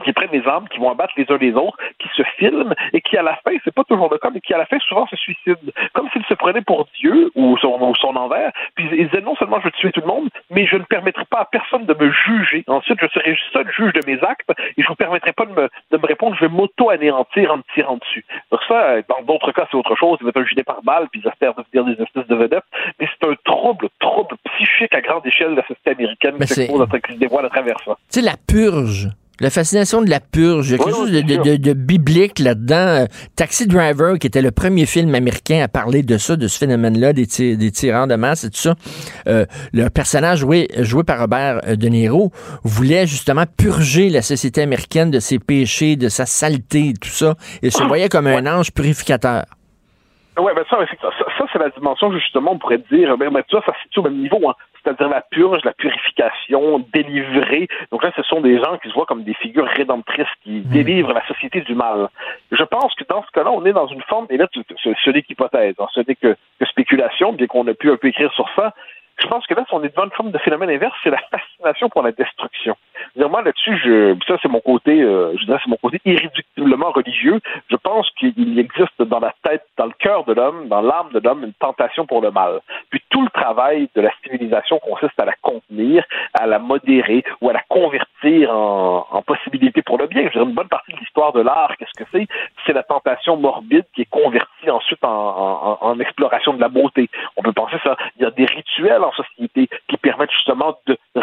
qui prennent des armes, qui vont abattre les uns les autres, qui se filment et qui à la fin, c'est pas toujours le cas, mais qui à la fin souvent se suicident, comme s'ils se prenaient pour Dieu ou son, son envers. Puis ils disaient non seulement je veux tuer tout le monde, mais je ne permettrai pas à personne de me juger. Ensuite, je serai seul juge de mes actes et je vous permettrai pas de me, de me répondre. Je vais m'auto-anéantir en me tirant dessus. Donc ça, dans d'autres cas, c'est autre chose. Ils mettent un gilet par balle puis ils espèrent devenir des espèces de vedettes. Mais c'est un trouble, trouble psychique à grande échelle de la société américaine qui se dévoile à travers ça. Sais, la purge la fascination de la purge. Il y a quelque chose de, biblique là-dedans. Taxi Driver, qui était le premier film américain à parler de ça, de ce phénomène-là, des, des tyrans de masse et tout ça. Euh, le personnage joué, joué par Robert euh, De Niro voulait justement purger la société américaine de ses péchés, de sa saleté et tout ça. Il se voyait comme un ange purificateur. Oui, ben ça, ça, c'est la dimension justement, on pourrait dire, ben, ben, ça, ça se situe au même niveau. Hein c'est-à-dire la purge, la purification, délivrer. Donc là, ce sont des gens qui se voient comme des figures rédemptrices qui hmm. délivrent la société du mal. Je pense que dans ce cas-là, on est dans une forme, et là, ce, n'est qu'hypothèse, hein, ce n'est que, que spéculation, bien qu'on ait pu un peu écrire sur ça, je pense que là, on est devant une forme de phénomène inverse, c'est la fascination pour la destruction. Moi, là-dessus, je, ça, c'est mon côté, euh, c'est mon côté irréductiblement religieux. Je pense qu'il existe dans la tête, dans le cœur de l'homme, dans l'âme de l'homme, une tentation pour le mal. Puis tout le travail de la civilisation consiste à la contenir, à la modérer ou à la convertir en, en possibilité pour le bien. Je dirais, une bonne partie de l'histoire de l'art, qu'est-ce que c'est? C'est la tentation morbide qui est convertie ensuite en, en, en exploration de la beauté. On peut penser ça. Il y a des rituels société qui permettent justement de, de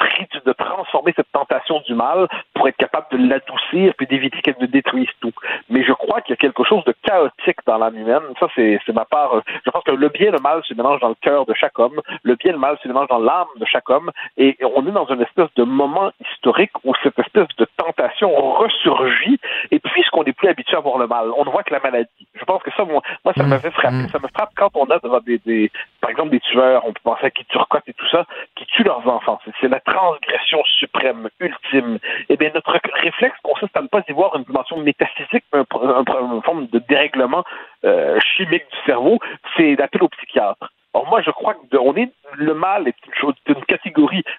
transformer cette tentation du mal pour être capable de l'adoucir puis d'éviter qu'elle ne détruise tout. Mais je crois qu'il y a quelque chose de chaotique dans l'âme humaine. Ça, c'est ma part. Je pense que le bien et le mal se mélangent dans le cœur de chaque homme. Le bien et le mal se mélangent dans l'âme de chaque homme. Et on est dans une espèce de moment historique où cette espèce de tentation ressurgit. Et puisqu'on n'est plus habitué à voir le mal, on ne voit que la maladie. Je pense que ça, moi, moi ça m'avait frappé. Ça me frappe quand on a devant des, des, par exemple, des tueurs, on peut penser à qui turcotent et tout ça, qui tuent leurs enfants. C'est la transgression suprême, ultime. Eh bien, notre réflexe consiste à ne pas y voir une dimension métaphysique, un, une forme de dérèglement euh, chimique du cerveau. C'est d'appeler au psychiatre. Alors moi, je crois que on est le mal est une chose, une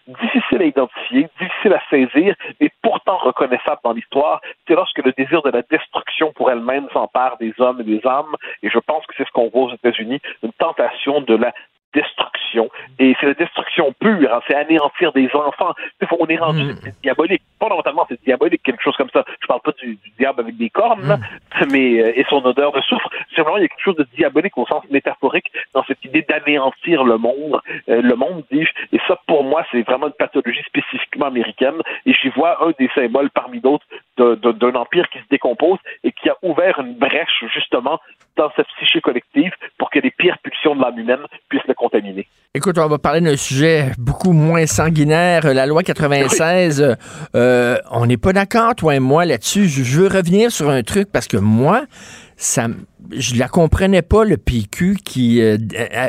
difficile à identifier, difficile à saisir, mais pourtant reconnaissable dans l'histoire. C'est lorsque le désir de la destruction pour elle-même s'empare des hommes et des âmes, et je pense que c'est ce qu'on voit aux États-Unis, une tentation de la destruction. Et c'est la destruction pure, hein, c'est anéantir des enfants. On est rendu, mm. c'est diabolique. Fondamentalement, c'est diabolique, quelque chose comme ça. Je parle pas du, diable avec des cornes, mm. mais euh, et son odeur de soufre. Simplement, il y a quelque chose de diabolique au sens métaphorique dans cette idée d'anéantir le monde, euh, le monde, dis-je. Et ça, pour moi, c'est vraiment une pathologie spécifiquement américaine. Et j'y vois un des symboles parmi d'autres d'un empire qui se décompose et qui a ouvert une brèche, justement, dans cette psyché collective pour que les pires pulsions de l'âme humaine puissent le contaminer. Écoute, on va parler d'un sujet beaucoup moins sanguinaire. La loi 96, euh, on n'est pas d'accord, toi et moi, là-dessus. Je veux revenir sur un truc parce que moi, ça, je la comprenais pas, le PQ qui euh,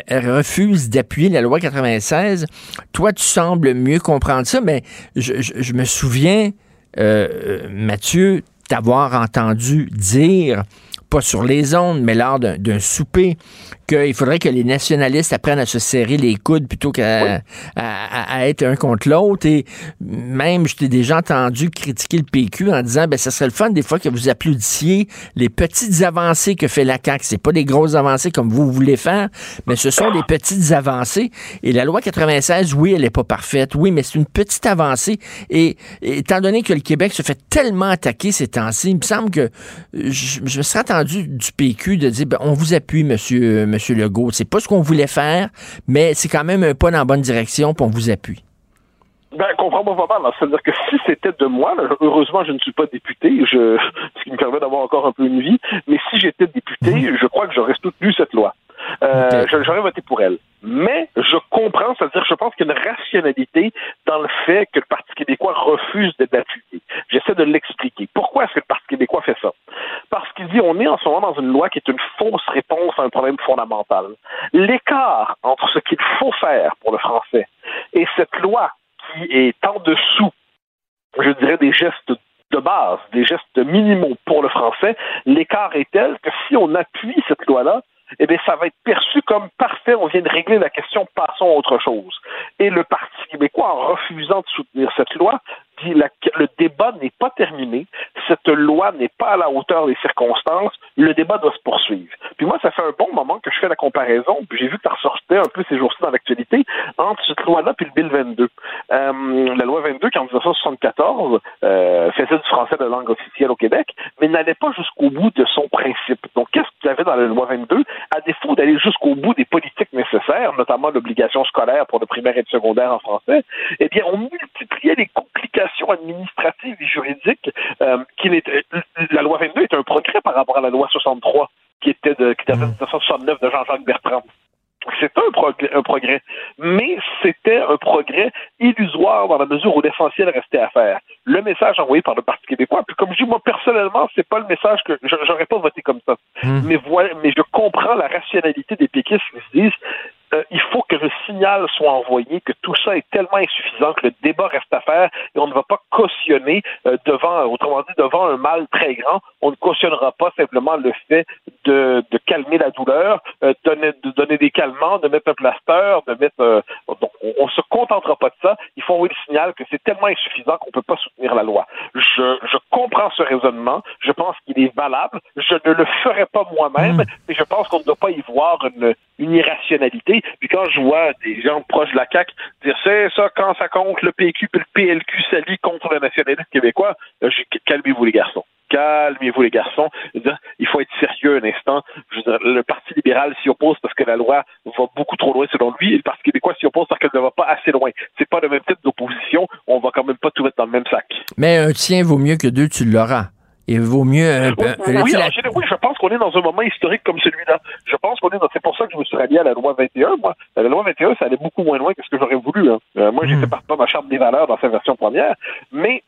refuse d'appuyer la loi 96. Toi, tu sembles mieux comprendre ça, mais je, me souviens, euh, Mathieu, t'avoir entendu dire pas sur les ondes, mais lors d'un souper, qu'il faudrait que les nationalistes apprennent à se serrer les coudes plutôt qu'à à, être un contre l'autre. Et même, je t'ai déjà entendu critiquer le PQ en disant, ben, ça serait le fun des fois que vous applaudissiez les petites avancées que fait la CAQ. C'est pas des grosses avancées comme vous voulez faire, mais ce sont des petites avancées. Et la loi 96, oui, elle est pas parfaite. Oui, mais c'est une petite avancée. Et, étant donné que le Québec se fait tellement attaquer ces temps-ci, il me semble que je, me serais attendu du PQ de dire, ben, on vous appuie, monsieur, monsieur. Legault. C'est pas ce qu'on voulait faire, mais c'est quand même un pas dans la bonne direction, puis on vous appuie. Ben, comprends-moi vraiment. C'est-à-dire que si c'était de moi, heureusement, je ne suis pas député, je, ce qui me permet d'avoir encore un peu une vie, mais si j'étais député, mhm. je crois que j'aurais soutenu cette loi. Euh, J'aurais voté pour elle. Mais je comprends, c'est-à-dire je pense qu'il y a une rationalité dans le fait que le Parti québécois refuse d'être appuyé. J'essaie de l'expliquer. Pourquoi est-ce que le Parti québécois fait ça? Parce qu'il dit on est en ce moment dans une loi qui est une fausse réponse à un problème fondamental. L'écart entre ce qu'il faut faire pour le français et cette loi qui est en dessous, je dirais, des gestes de base, des gestes minimaux pour le français, l'écart est tel que si on appuie cette loi-là, eh bien, ça va être perçu comme parfait, on vient de régler la question, passons à autre chose. Et le Parti québécois, en refusant de soutenir cette loi, dit le débat n'est pas terminé, cette loi n'est pas à la hauteur des circonstances, le débat doit se poursuivre. Puis moi, ça fait un bon moment que je fais la comparaison, puis j'ai vu que ça ressortait un peu ces jours-ci dans l'actualité, entre cette loi-là puis le Bill 22. Euh, la loi 22, qui en 1974 euh, faisait du français de langue officielle au Québec, mais n'allait pas jusqu'au bout de son principe. Donc, qu'est-ce avait dans la loi 22? À défaut d'aller jusqu'au bout des politiques nécessaires, notamment l'obligation scolaire pour le primaire et le secondaire en français, eh bien, on multipliait les complications administrative et juridique euh, qui la loi 22 est un progrès par rapport à la loi 63 qui était de qui était 1969 de Jean-Jacques Bertrand. C'est un progrès, un progrès, mais c'était un progrès illusoire dans la mesure où l'essentiel restait à faire. Le message envoyé par le Parti québécois, puis comme je dis, moi, personnellement, c'est pas le message que j'aurais pas voté comme ça. Hmm. Mais voilà, mais je comprends la rationalité des péquistes qui se disent, euh, il faut que le signal soit envoyé que tout ça est tellement insuffisant que le débat reste à faire et on ne va pas cautionner euh, devant, autrement dit, devant un mal très grand, on ne cautionnera pas simplement le fait de, de calmer la douleur, euh, donner, de donner des calmants, de mettre un plaster, de mettre. donc, on, ne se contentera pas de ça. Il faut envoyer le signal que c'est tellement insuffisant qu'on ne peut pas soutenir la loi. Je, je comprends ce raisonnement. Je pense qu'il est valable. Je ne le ferai pas moi-même, hmm. mais je pense qu'on ne doit pas y voir une, une irrationalité. Puis quand je vois des gens proches de la CAQ dire c'est ça, quand ça compte, le PQ et le PLQ s'allient contre le nationalisme québécois, calmez-vous les garçons. Calmez-vous les garçons. Il faut être sérieux un instant. le Parti libéral s'y oppose parce que la loi va beaucoup trop loin selon lui et le Parti québécois s'y oppose parce qu'elle ne va pas assez loin. C'est pas le même type d'opposition. On va quand même pas tout mettre dans le même sac. Mais un tien vaut mieux que deux, tu l'auras. Il vaut mieux. Euh, oui, oui, je pense qu'on est dans un moment historique comme celui-là. Je pense qu'on est dans. C'est pour ça que je me suis rallié à la loi 21. Moi, la loi 21, ça allait beaucoup moins loin que ce que j'aurais voulu. Hein. Euh, moi, j'étais hmm. partant de ma charte des valeurs dans sa version première. Mais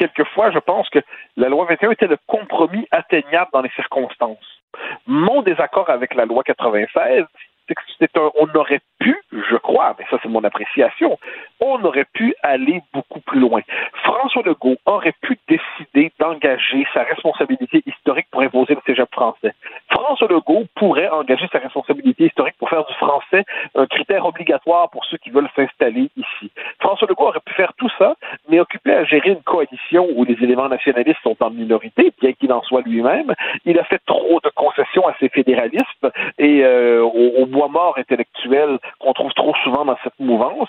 bon, il y a quelques fois, je pense que la loi 21 était le compromis atteignable dans les circonstances. Mon désaccord avec la loi 96, c'est que un, aurait pu, je crois, mais ça c'est mon appréciation, on aurait pu aller beaucoup plus loin. François Legault aurait pu décider d'engager sa responsabilité historique pour imposer le cégep français. François Legault pourrait engager sa responsabilité historique pour faire du français un critère obligatoire pour ceux qui veulent s'installer ici. François Legault aurait pu faire tout ça, mais occupé à gérer une coalition où les éléments nationalistes sont en minorité, bien qu'il en soit lui-même. Il a fait trop de concessions à ses fédéralistes et euh, au, bois mort intellectuel qu'on trouve trop souvent dans cette mouvance.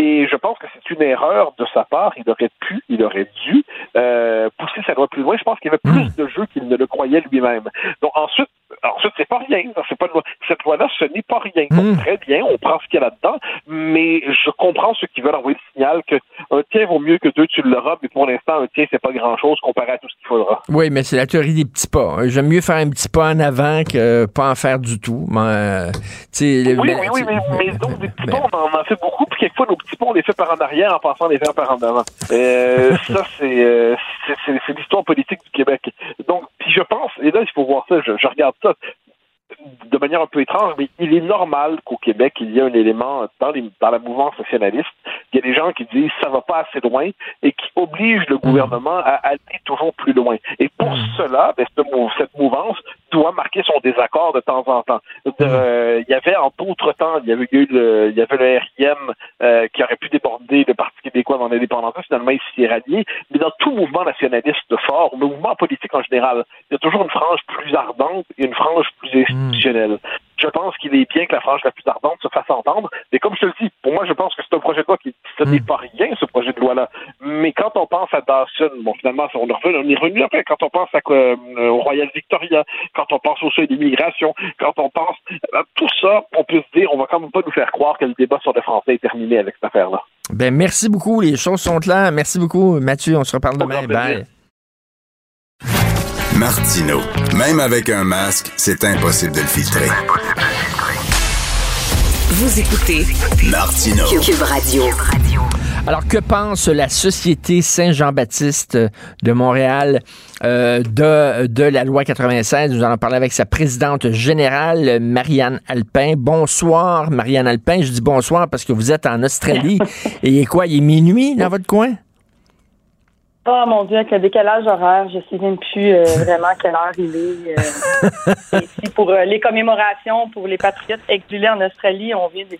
Et je pense que c'est une erreur de sa part. Il aurait pu, il aurait dû euh, pousser sa loi plus loin. Je pense qu'il y avait plus de jeux qu'il ne le croyait lui-même. Donc ensuite, ensuite c'est pas rien. C'est pas une loi. Cette loi-là, ce n'est pas rien. Donc très bien, on prend ce qu'il y a là-dedans, mais je comprends ceux qui veulent envoyer le signal que un tien vaut mieux que deux, tu l'auras, mais pour l'instant, un tien, c'est pas grand-chose comparé à tout ce qu'il faudra. Oui, mais c'est la théorie des petits pas. J'aime mieux faire un petit pas en avant que pas en faire du tout. Mais, euh, oui, oui, oui, mais, mais donc, des petits pas, on en a fait beaucoup, puis quelquefois, nos petits pas, on les fait par en arrière en pensant les faire par en avant. Euh, ça, c'est, euh, c'est, l'histoire politique du Québec. Donc, puis je pense, et là, il faut voir ça, je, je regarde ça, de manière un peu étrange, mais il est normal qu'au Québec, il y ait un élément dans, les, dans la mouvance nationaliste. Il y a des gens qui disent ça va pas assez loin et qui obligent le gouvernement à aller toujours plus loin. Et pour cela, ben, cette, mouvance doit marquer son désaccord de temps en temps. Euh, il y avait en d'autres temps, il y avait eu le, il y avait le RIM euh, qui aurait pu déborder le Parti québécois dans l'indépendance. Finalement, il s'y est rallié. Mais dans tout mouvement nationaliste fort, mouvement politique en général, il y a toujours une frange plus ardente et une frange plus institutionnelle. Je pense qu'il est bien que la frange la plus ardente se fasse entendre. Mais comme je te le dis, pour moi, je pense que c'est un projet de loi qui, ce n'est pas rien, ce projet de loi-là. Mais quand on pense à Dawson, bon, finalement, on, on est revenu après. Quand on pense à, euh, au Royal Victoria, quand on pense au seuil d'immigration, quand on pense à tout ça, on peut se dire, on va quand même pas nous faire croire que le débat sur le français est terminé avec cette affaire-là. Ben, merci beaucoup. Les choses sont claires. Merci beaucoup, Mathieu. On se reparle demain. Bye. Martino. Même avec un masque, c'est impossible de le filtrer. Vous écoutez Martino. Cube Radio. Alors, que pense la Société Saint-Jean-Baptiste de Montréal euh, de, de la loi 96? Nous allons parler avec sa présidente générale, Marianne Alpin. Bonsoir, Marianne Alpin. Je dis bonsoir parce que vous êtes en Australie. Et il est quoi? Il est minuit dans votre coin? Oh mon Dieu, avec le décalage horaire, je sais même plus euh, vraiment quelle heure il est. Euh, ici pour euh, les commémorations pour les patriotes exilés en Australie, on vient de,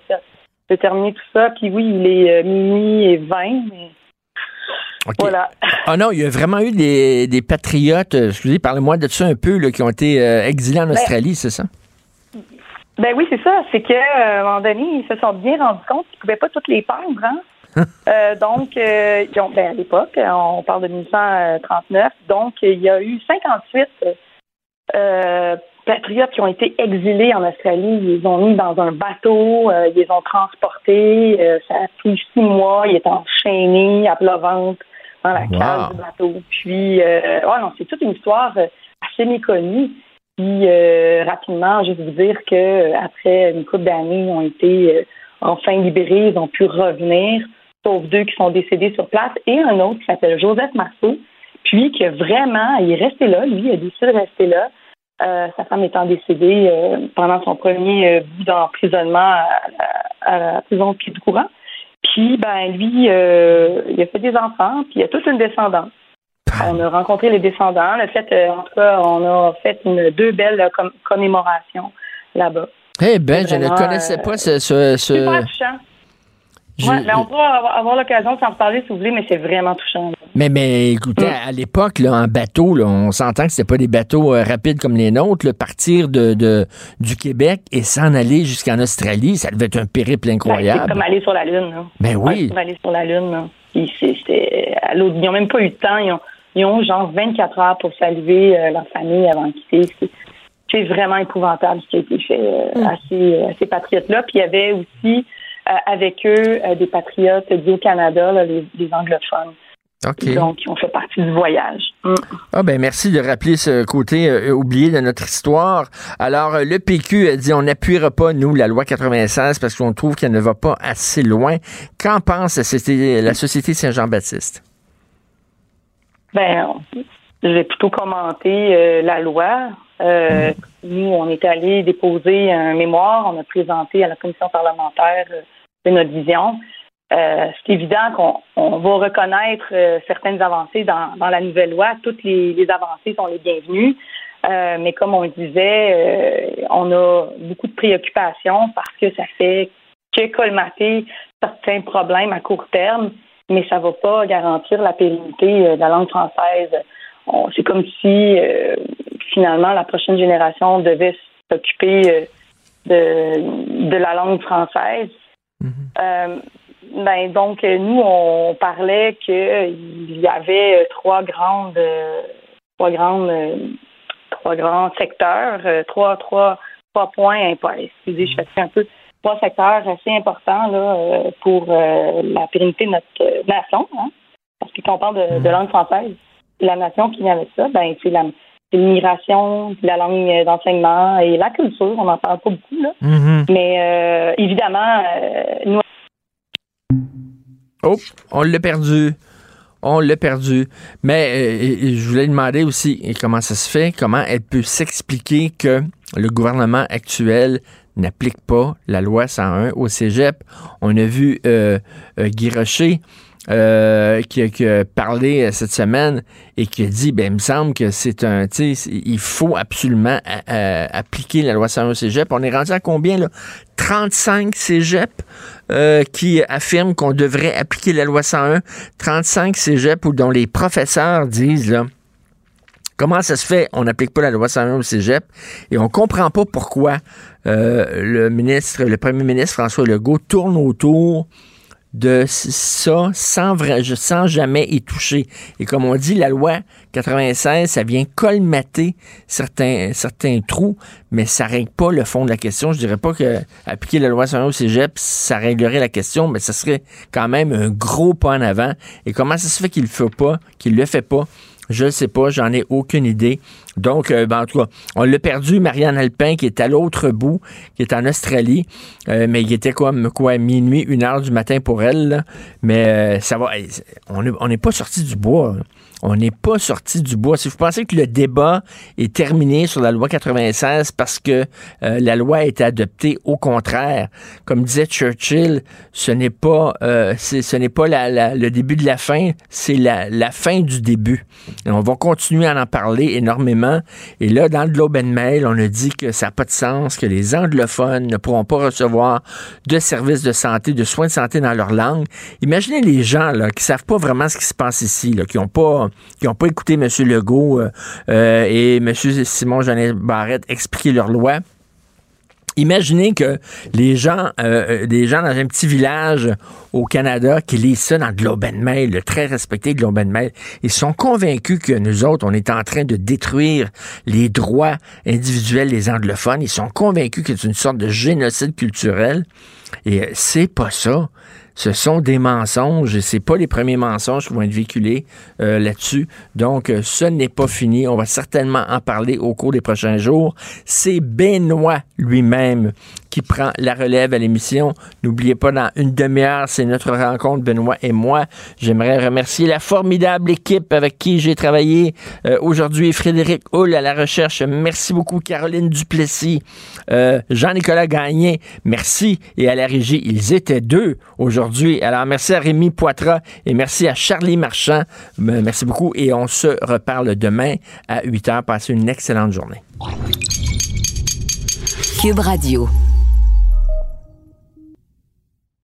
de terminer tout ça. Puis oui, il est minuit et 20. Mais... Voilà. Ah non, il y a vraiment eu des, des patriotes, excusez, parlez-moi de ça un peu, là, qui ont été exilés en Australie, c'est ça? Ben oui, c'est ça. C'est qu'à un moment donné, ils se sont bien rendus compte qu'ils ne pouvaient pas toutes les pendre, hein? Euh, donc, euh, ils ont, ben, à l'époque, on parle de 1939, donc il y a eu 58 euh, patriotes qui ont été exilés en Australie. Ils les ont mis dans un bateau, ils les ont transportés. ça a pris six mois. Ils étaient enchaînés à plat ventre dans la cage du bateau. Puis, oh non, c'est toute une histoire assez méconnue. Puis, rapidement, juste vous dire que après une couple d'années, ils ont été enfin libérés, ils ont pu revenir sauf deux qui sont décédés sur place, et un autre qui s'appelle Joseph Marceau, puis qui a vraiment, il est resté là, lui, il a décidé de rester là, euh, sa femme étant décédée euh, pendant son premier euh, bout d'emprisonnement à, à, la prison de pied du courant. Puis, ben, lui, il a fait des enfants, puis il a toute une descendance. On a rencontré les descendants. Le fait, en tout cas, on a fait une, deux belles commémorations là-bas. Eh ben, je ne connaissais pas ce, ce, Super touchant. Ouais, mais on pourra avoir, l'occasion de s'en reparler si vous voulez, mais c'est vraiment touchant. Mais, mais écoutez, mm. à l'époque, là, en bateau, là, on s'entend que c'était pas des bateaux euh, rapides comme les nôtres. Là, partir de, de, du Québec et s'en aller jusqu'en Australie, ça devait être un périple incroyable. Ben, c'est comme aller sur la Lune. Là. Ben oui. Ouais, comme aller sur la Lune. Là. Ils, ils n'ont même pas eu le temps. Ils ont, ils ont genre 24 heures pour saluer euh, leur famille avant de quitter. C'est vraiment épouvantable ce qui a été fait euh, à ces, ces patriotes-là. Puis il y avait aussi avec eux euh, des patriotes du Canada, les, anglophones. Donc, ils ont fait partie du voyage. Mm. Ah ben merci de rappeler ce côté euh, oublié de notre histoire. Alors, le PQ a dit on n'appuiera pas, nous, la loi 96 parce qu'on trouve qu'elle ne va pas assez loin. Qu'en pense la Société Saint-Jean-Baptiste? Ben, je vais plutôt commenter la loi. Euh, nous, on est allé déposer un mémoire, on a présenté à la commission parlementaire euh, de notre vision. Euh, c'est évident qu'on on va reconnaître euh, certaines avancées dans, la nouvelle loi. Toutes les, avancées sont les bienvenues. Euh, mais comme on le disait, on a beaucoup de préoccupations parce que ça fait que colmater certains problèmes à court terme, mais ça ne va pas garantir la pérennité de la langue française. C'est comme si finalement la prochaine génération devait s'occuper de la langue française. Mm-hmm. Ben donc nous on parlait qu'il y avait trois grandes trois grandes trois grands secteurs, trois trois trois points excusez, je fais un peu trois secteurs assez importants là, pour la pérennité de notre nation. Hein? Parce que quand on parle de, de langue française, la nation qui vient avec ça, ben c'est la l'immigration, la langue d'enseignement et la culture. On n'en parle pas beaucoup là, mm-hmm. mais évidemment nous Oh, on l'a perdu. On l'a perdu. Mais euh, je voulais demander aussi comment ça se fait, comment elle peut s'expliquer que le gouvernement actuel n'applique pas la loi 101 au cégep? On a vu euh, euh Guy Rocher euh, qui, a, parlé euh, cette semaine et qui a dit, ben, il me semble que c'est un, il faut absolument euh, appliquer la loi 101 cégep. On est rendu à combien, là? 35 cégep qui affirment qu'on devrait appliquer la loi 101. 35 cégep où, dont les professeurs disent, là, Comment ça se fait? On n'applique pas la loi 101 au cégep et on comprend pas pourquoi le ministre, le premier ministre François Legault tourne autour de ça sans, vrai, sans jamais y toucher. Et comme on dit, la loi 96, ça vient colmater certains, certains trous, mais ça règle pas le fond de la question. Je dirais pas que appliquer la loi 101 au cégep, ça réglerait la question, mais ça serait quand même un gros pas en avant. Et comment ça se fait qu'il le fait pas, qu'il le fait pas? Je ne sais pas, j'en ai aucune idée. Donc, euh, ben, en tout cas, on l'a perdu, Marianne Alpin, qui est à l'autre bout, qui est en Australie. Euh, mais il était comme quoi, minuit, une heure du matin pour elle. Mais euh, ça va. On n'est pas sorti du bois. On n'est pas sorti du bois. Si vous pensez que le débat est terminé sur la loi 96 parce que euh, la loi a été adoptée, au contraire, comme disait Churchill, ce n'est pas, euh, ce n'est pas le début de la fin, c'est la, la, fin du début. On va continuer à en parler énormément. Et là, dans le Globe and Mail, on a dit que ça n'a pas de sens, que les anglophones ne pourront pas recevoir de services de santé, de soins de santé dans leur langue. Imaginez les gens là, qui savent pas vraiment ce qui se passe ici, qui n'ont pas qui n'ont pas écouté M. Legault euh, euh, et M. Simon Jeannet Barrette expliquer leur loi. Imaginez que les gens, euh, des gens dans un petit village au Canada qui lisent ça dans Globe and Mail, le très respecté Globe and Mail, ils sont convaincus que nous autres, on est en train de détruire les droits individuels des anglophones. Ils sont convaincus que c'est une sorte de génocide culturel. Et c'est pas ça ce sont des mensonges et c'est pas les premiers mensonges qui vont être véhiculés euh, là-dessus. Donc, euh, ce n'est pas fini. On va certainement en parler au cours des prochains jours. C'est Benoît lui-même qui prend la relève à l'émission. N'oubliez pas, dans une demi-heure, c'est notre rencontre, Benoît et moi. J'aimerais remercier la formidable équipe avec qui j'ai travaillé euh, aujourd'hui. Frédéric Hull à la recherche. Merci beaucoup, Caroline Duplessis. Jean-Nicolas Gagné, merci. Et à la régie, ils étaient deux aujourd'hui alors, merci à Rémi Poitras et merci à Charlie Marchand. Euh, merci beaucoup et on se reparle demain à 8 h. Passez une excellente journée. Cube Radio.